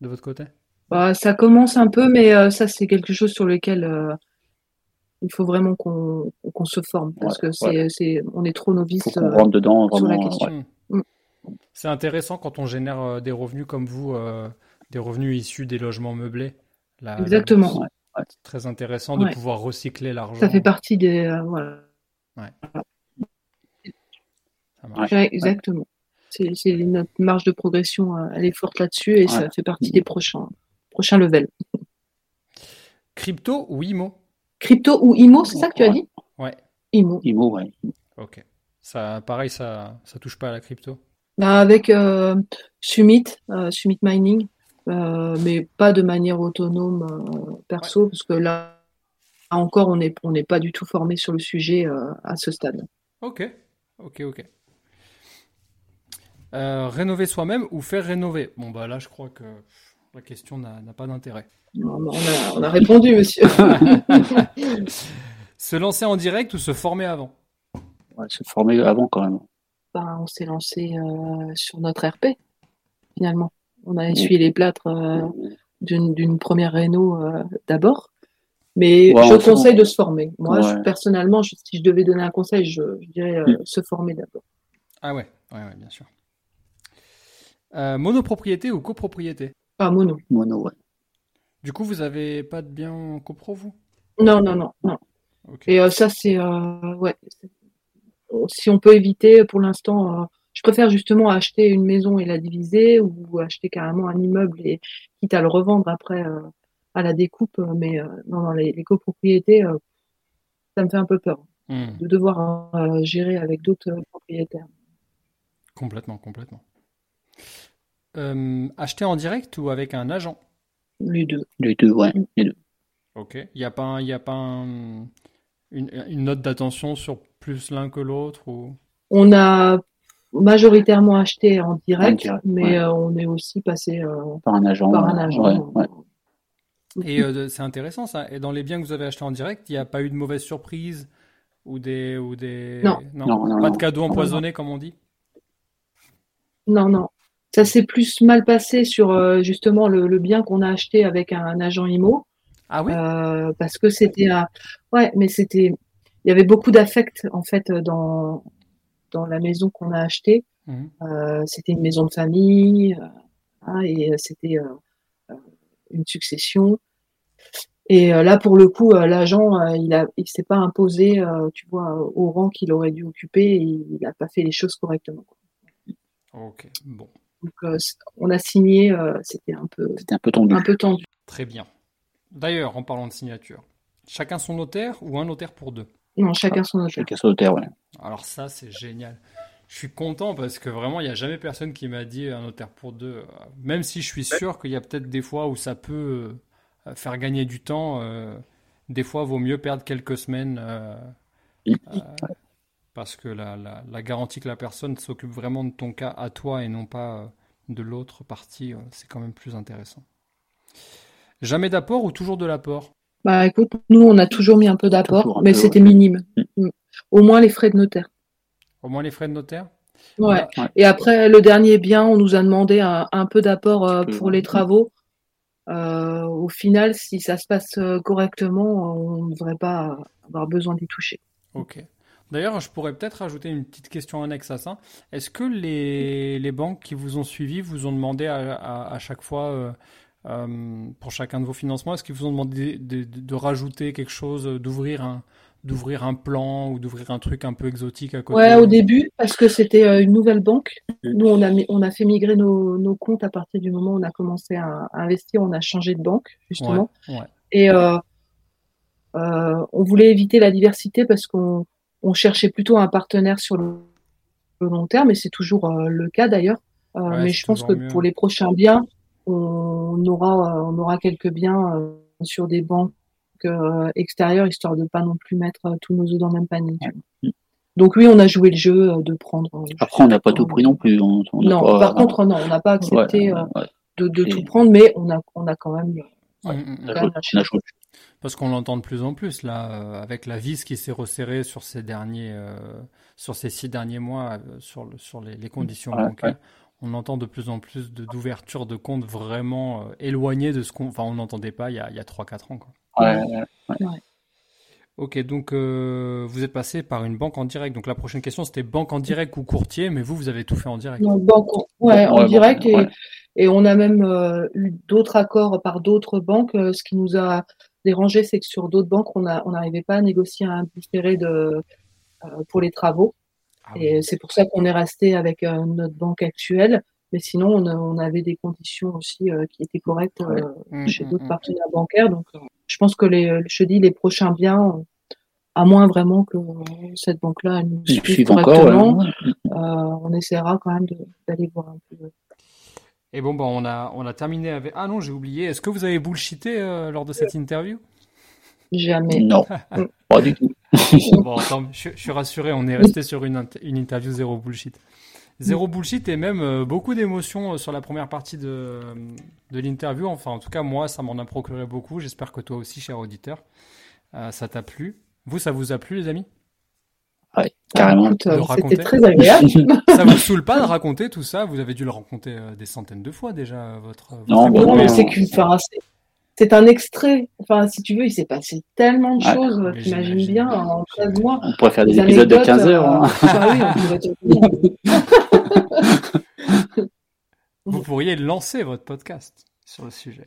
de votre côté? Bah, ça commence un peu, mais euh, ça, c'est quelque chose sur lequel euh, il faut vraiment qu'on se forme parce que c'est, on est trop novice euh, rentre dedans, sur la question. Mm. C'est intéressant quand on génère des revenus comme vous, des revenus issus des logements meublés. Exactement. c'est très intéressant de pouvoir recycler l'argent. Ça fait partie des. voilà. Ça marche. exactement. C'est, notre marge de progression, elle est forte là-dessus et ça fait partie des prochains prochain level. Crypto ou IMO Crypto ou IMO, c'est ça que tu as dit? Ouais. IMO. IMO, ouais. Ok. Ça, pareil, ça, ça touche pas à la crypto? Bah Avec euh, Summit, euh, Summit Mining, euh, mais pas de manière autonome perso, parce que là, encore, on n'est on pas du tout formé sur le sujet à ce stade. Ok, ok, ok. rénover soi-même ou faire rénover? Bon, bah là, je crois que la question n'a pas d'intérêt. On, a répondu, monsieur. se lancer en direct ou se former avant? Se former avant quand même. Ben, on s'est lancé euh, sur notre RP, finalement. On a essuyé les plâtres euh, d'une première réno euh, d'abord. Mais je conseille de se former. Moi, personnellement, si je devais donner un conseil, je, dirais se former d'abord. Ah ouais, ouais, bien sûr. monopropriété ou copropriété? Pas mono. Mono, ouais. Du coup, vous avez pas de bien copro, vous? Non, non, non, non. Et euh, ça, c'est euh, ouais. Si on peut éviter, pour l'instant, euh, je préfère justement acheter une maison et la diviser ou acheter carrément un immeuble et quitte à le revendre après à la découpe. Mais non, non, les, copropriétés, ça me fait un peu peur hmm. de devoir gérer avec d'autres propriétaires. Complètement, complètement. Euh, acheter en direct ou avec un agent? Les deux. Les deux, ouais. Les deux. Ok. Il n'y a pas, y a pas une, note d'attention sur plus l'un que l'autre ou... On a majoritairement acheté en direct, mais euh, on est aussi passé euh, par un agent. Par un agent. Et c'est intéressant ça. Et dans les biens que vous avez achetés en direct, il n'y a pas eu de mauvaise surprise ou des ou des non, non, pas de cadeaux empoisonnés comme on dit? Non, non. Ça s'est plus mal passé sur euh, justement le, bien qu'on a acheté avec un, agent IMO. Ah oui? Euh, parce que c'était ouais, mais c'était il y avait beaucoup d'affect en fait dans dans la maison qu'on a achetée. Mmh. Euh, c'était une maison de famille hein, et c'était une succession. Et là, pour le coup, l'agent, il a, il s'est pas imposé, tu vois, au rang qu'il aurait dû occuper. Et il n'a pas fait les choses correctement. Ok, bon. Donc, on a signé, c'était un peu, un peu tendu. Un peu tendu. Très bien. D'ailleurs, en parlant de signature, chacun son notaire ou un notaire pour deux? Non, chacun son notaire. Chacun son notaire, ouais. Alors ça, c'est génial. Je suis content parce que vraiment, il n'y a jamais personne qui m'a dit un notaire pour deux. Même si je suis sûr qu'il y a peut-être des fois où ça peut faire gagner du temps. des fois, vaut mieux perdre quelques semaines parce que la, la, garantie que la personne s'occupe vraiment de ton cas à toi et non pas euh, de l'autre partie, euh, c'est quand même plus intéressant. Jamais d'apport ou toujours de l'apport? Bah écoute, nous on a toujours mis un peu d'apport, mais c'était minime. Mm. Au moins les frais de notaire. Au moins les frais de notaire? Ouais. Et après, le dernier bien, on nous a demandé un, peu d'apport euh, pour les travaux. au final, si ça se passe correctement, on ne devrait pas avoir besoin d'y toucher. Ok. D'ailleurs, je pourrais peut-être ajouter une petite question annexe à ça. Est-ce que les, les, banques qui vous ont suivi vous ont demandé à, à, chaque fois, euh, euh, pour chacun de vos financements, est-ce qu'ils vous ont demandé de, de, rajouter quelque chose, d'ouvrir un, d'ouvrir un plan ou d'ouvrir un truc un peu exotique à côté? Ouais, au début, parce que c'était euh, une nouvelle banque. Nous, on a, on a fait migrer nos, nos, comptes à partir du moment où on a commencé à, investir. On a changé de banque, justement. Et euh, euh, on voulait éviter la diversité parce qu'on on cherchait plutôt un partenaire sur le, long terme, et c'est toujours euh, le cas d'ailleurs. Euh, mais je pense que pour les prochains biens, on aura, on aura quelques biens euh, sur des banques extérieures, histoire de pas non plus mettre tous nos œufs dans le même panier. Donc oui, on a joué le jeu de prendre. Après, on n'a pas tout pris non plus. non, par contre, non, on n'a pas accepté de, tout prendre, mais on a, on a quand même. Parce qu'on l'entend de plus en plus là, euh, avec la vis qui s'est resserrée sur ces derniers, euh, sur ces six derniers mois, euh, sur, le, sur les, conditions bancaires. On entend de plus en plus d'ouverture de, comptes vraiment éloignées de ce qu'on, enfin, on n'entendait pas il y a, il y a 3-4 ans. Quoi. Ouais, Ok, donc vous êtes passé par une banque en direct. Donc la prochaine question c'était banque en direct ou courtier, mais vous, vous avez tout fait en direct. Non, banque ouais, en direct et, et, on a même eu d'autres accords par d'autres banques, ce qui nous a dérangé, c'est que sur d'autres banques, on n'arrivait pas à négocier un différé de, euh, pour les travaux. Ah et c'est pour ça qu'on est resté avec euh, notre banque actuelle. Mais sinon, on, avait des conditions aussi euh, qui étaient correctes mmh, chez mmh, d'autres mmh. partenaires bancaires. Donc, je pense que les, je dis les prochains biens, à moins vraiment que cette banque-là nous suive correctement, on essaiera quand même d'aller voir un peu et bon, bon, on a, on a terminé avec. Ah non, j'ai oublié. Est-ce que vous avez bullshité euh, lors de cette interview? Jamais. Non, pas du tout. bon, attends, je, suis rassuré, on est resté sur une, une interview zéro bullshit. Zéro bullshit et même euh, beaucoup d'émotions euh, sur la première partie de, de l'interview. Enfin, en tout cas, moi, ça m'en a procuré beaucoup. J'espère que toi aussi, cher auditeur, ça t'a plu. Vous, ça vous a plu, les amis? Ouais, carrément. Euh, c'était très agréable. ça vous saoule pas de raconter tout ça? Vous avez dû le raconter euh, des centaines de fois déjà, votre. non, mais c'est qu'une. c'est un extrait. Enfin, si tu veux, il s'est passé tellement de choses. Tu imagines bien en 13 mois. On pourrait faire des, épisodes de 15 heures. Hein. Euh, oui, Vous pourriez lancer votre podcast sur le sujet.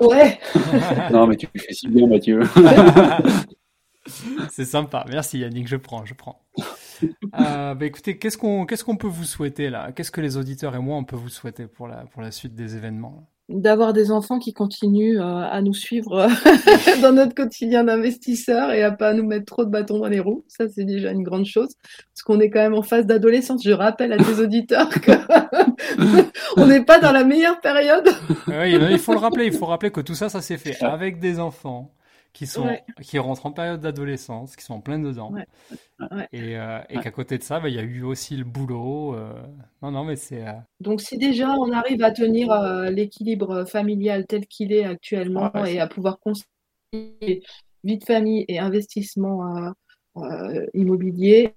ouais. non, mais tu fais si bien, Mathieu. C'est sympa. Merci Yannick, je prends, je prends. Euh, bah, écoutez, qu'est-ce qu'on qu'est-ce qu'on peut vous souhaiter là? Qu'est-ce que les auditeurs et moi on peut vous souhaiter pour la pour la suite des événements? D'avoir des enfants qui continuent euh, à nous suivre dans notre quotidien d'investisseur et à pas nous mettre trop de bâtons dans les roues. Ça c'est déjà une grande chose parce qu'on est quand même en phase d'adolescence. Je rappelle à tes auditeurs qu'on n'est pas dans la meilleure période. oui, il faut le rappeler. Il faut rappeler que tout ça, ça s'est fait avec des enfants qui sont qui rentrent en période d'adolescence, qui sont en plein dedans, et, euh, et qu'à côté de ça, bah, il y a eu aussi le boulot. Euh, non, non, mais c'est. Euh, Donc si déjà on arrive à tenir l'équilibre familial tel qu'il est actuellement et à pouvoir concilier vie de famille et investissement immobilier,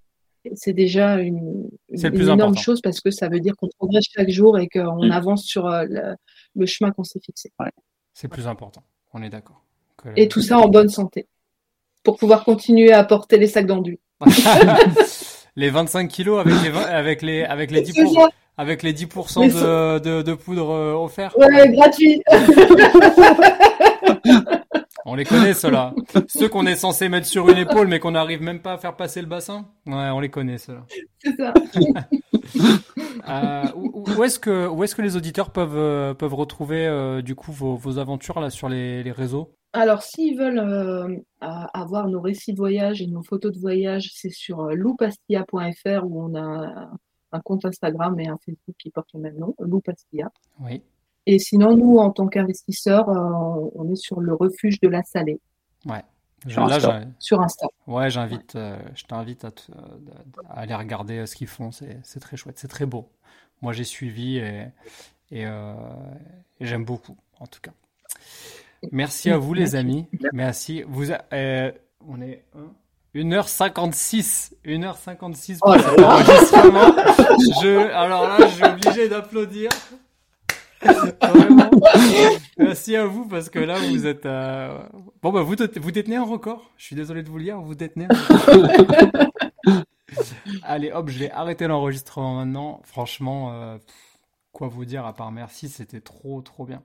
c'est déjà une, énorme chose parce que ça veut dire qu'on progresse chaque jour et qu'on mm. avance sur le chemin qu'on s'est fixé. C'est plus important, on est d'accord. Et tout ça en bonne santé. Pour pouvoir continuer à porter les sacs d'enduit. les 25 kilos avec les, avec les, avec les 10%, avec les 10 de, de, de, poudre euh, offert. Ouais, gratuit. on les connaît, ceux-là. Ceux qu'on est censé mettre sur une épaule, mais qu'on n'arrive même pas à faire passer le bassin. Ouais, on les connaît, ceux-là. C'est ça. où, est-ce que où est-ce que les auditeurs peuvent peuvent retrouver du coup vos, vos aventures là sur les, les réseaux? Alors, s'ils veulent avoir nos récits de voyage et nos photos de voyage, c'est sur loupastilla.fr où on a un compte Instagram et un Facebook qui porte le même nom, Loupastilla. Oui. Et sinon, nous, en tant qu'investisseurs, euh, on est sur le refuge de la Salée. Ouais. Sur, Insta. sur Insta. Ouais, j'invite, euh, je t'invite à, aller regarder euh, ce qu'ils font. C'est très chouette, c'est très beau. Moi, j'ai suivi et, et, j'aime beaucoup, en tout cas. Merci à vous, les amis. Merci. Vous, on est 1h56. 1h56 pour Je, alors là, je suis obligé d'applaudir. Merci à vous parce que là vous êtes. Euh, bon bah vous, vous détenez un record. Je suis désolé de vous le dire, vous détenez. Un Allez hop, je vais arrêter l'enregistrement maintenant. Franchement, euh, quoi vous dire à part merci, c'était trop trop bien.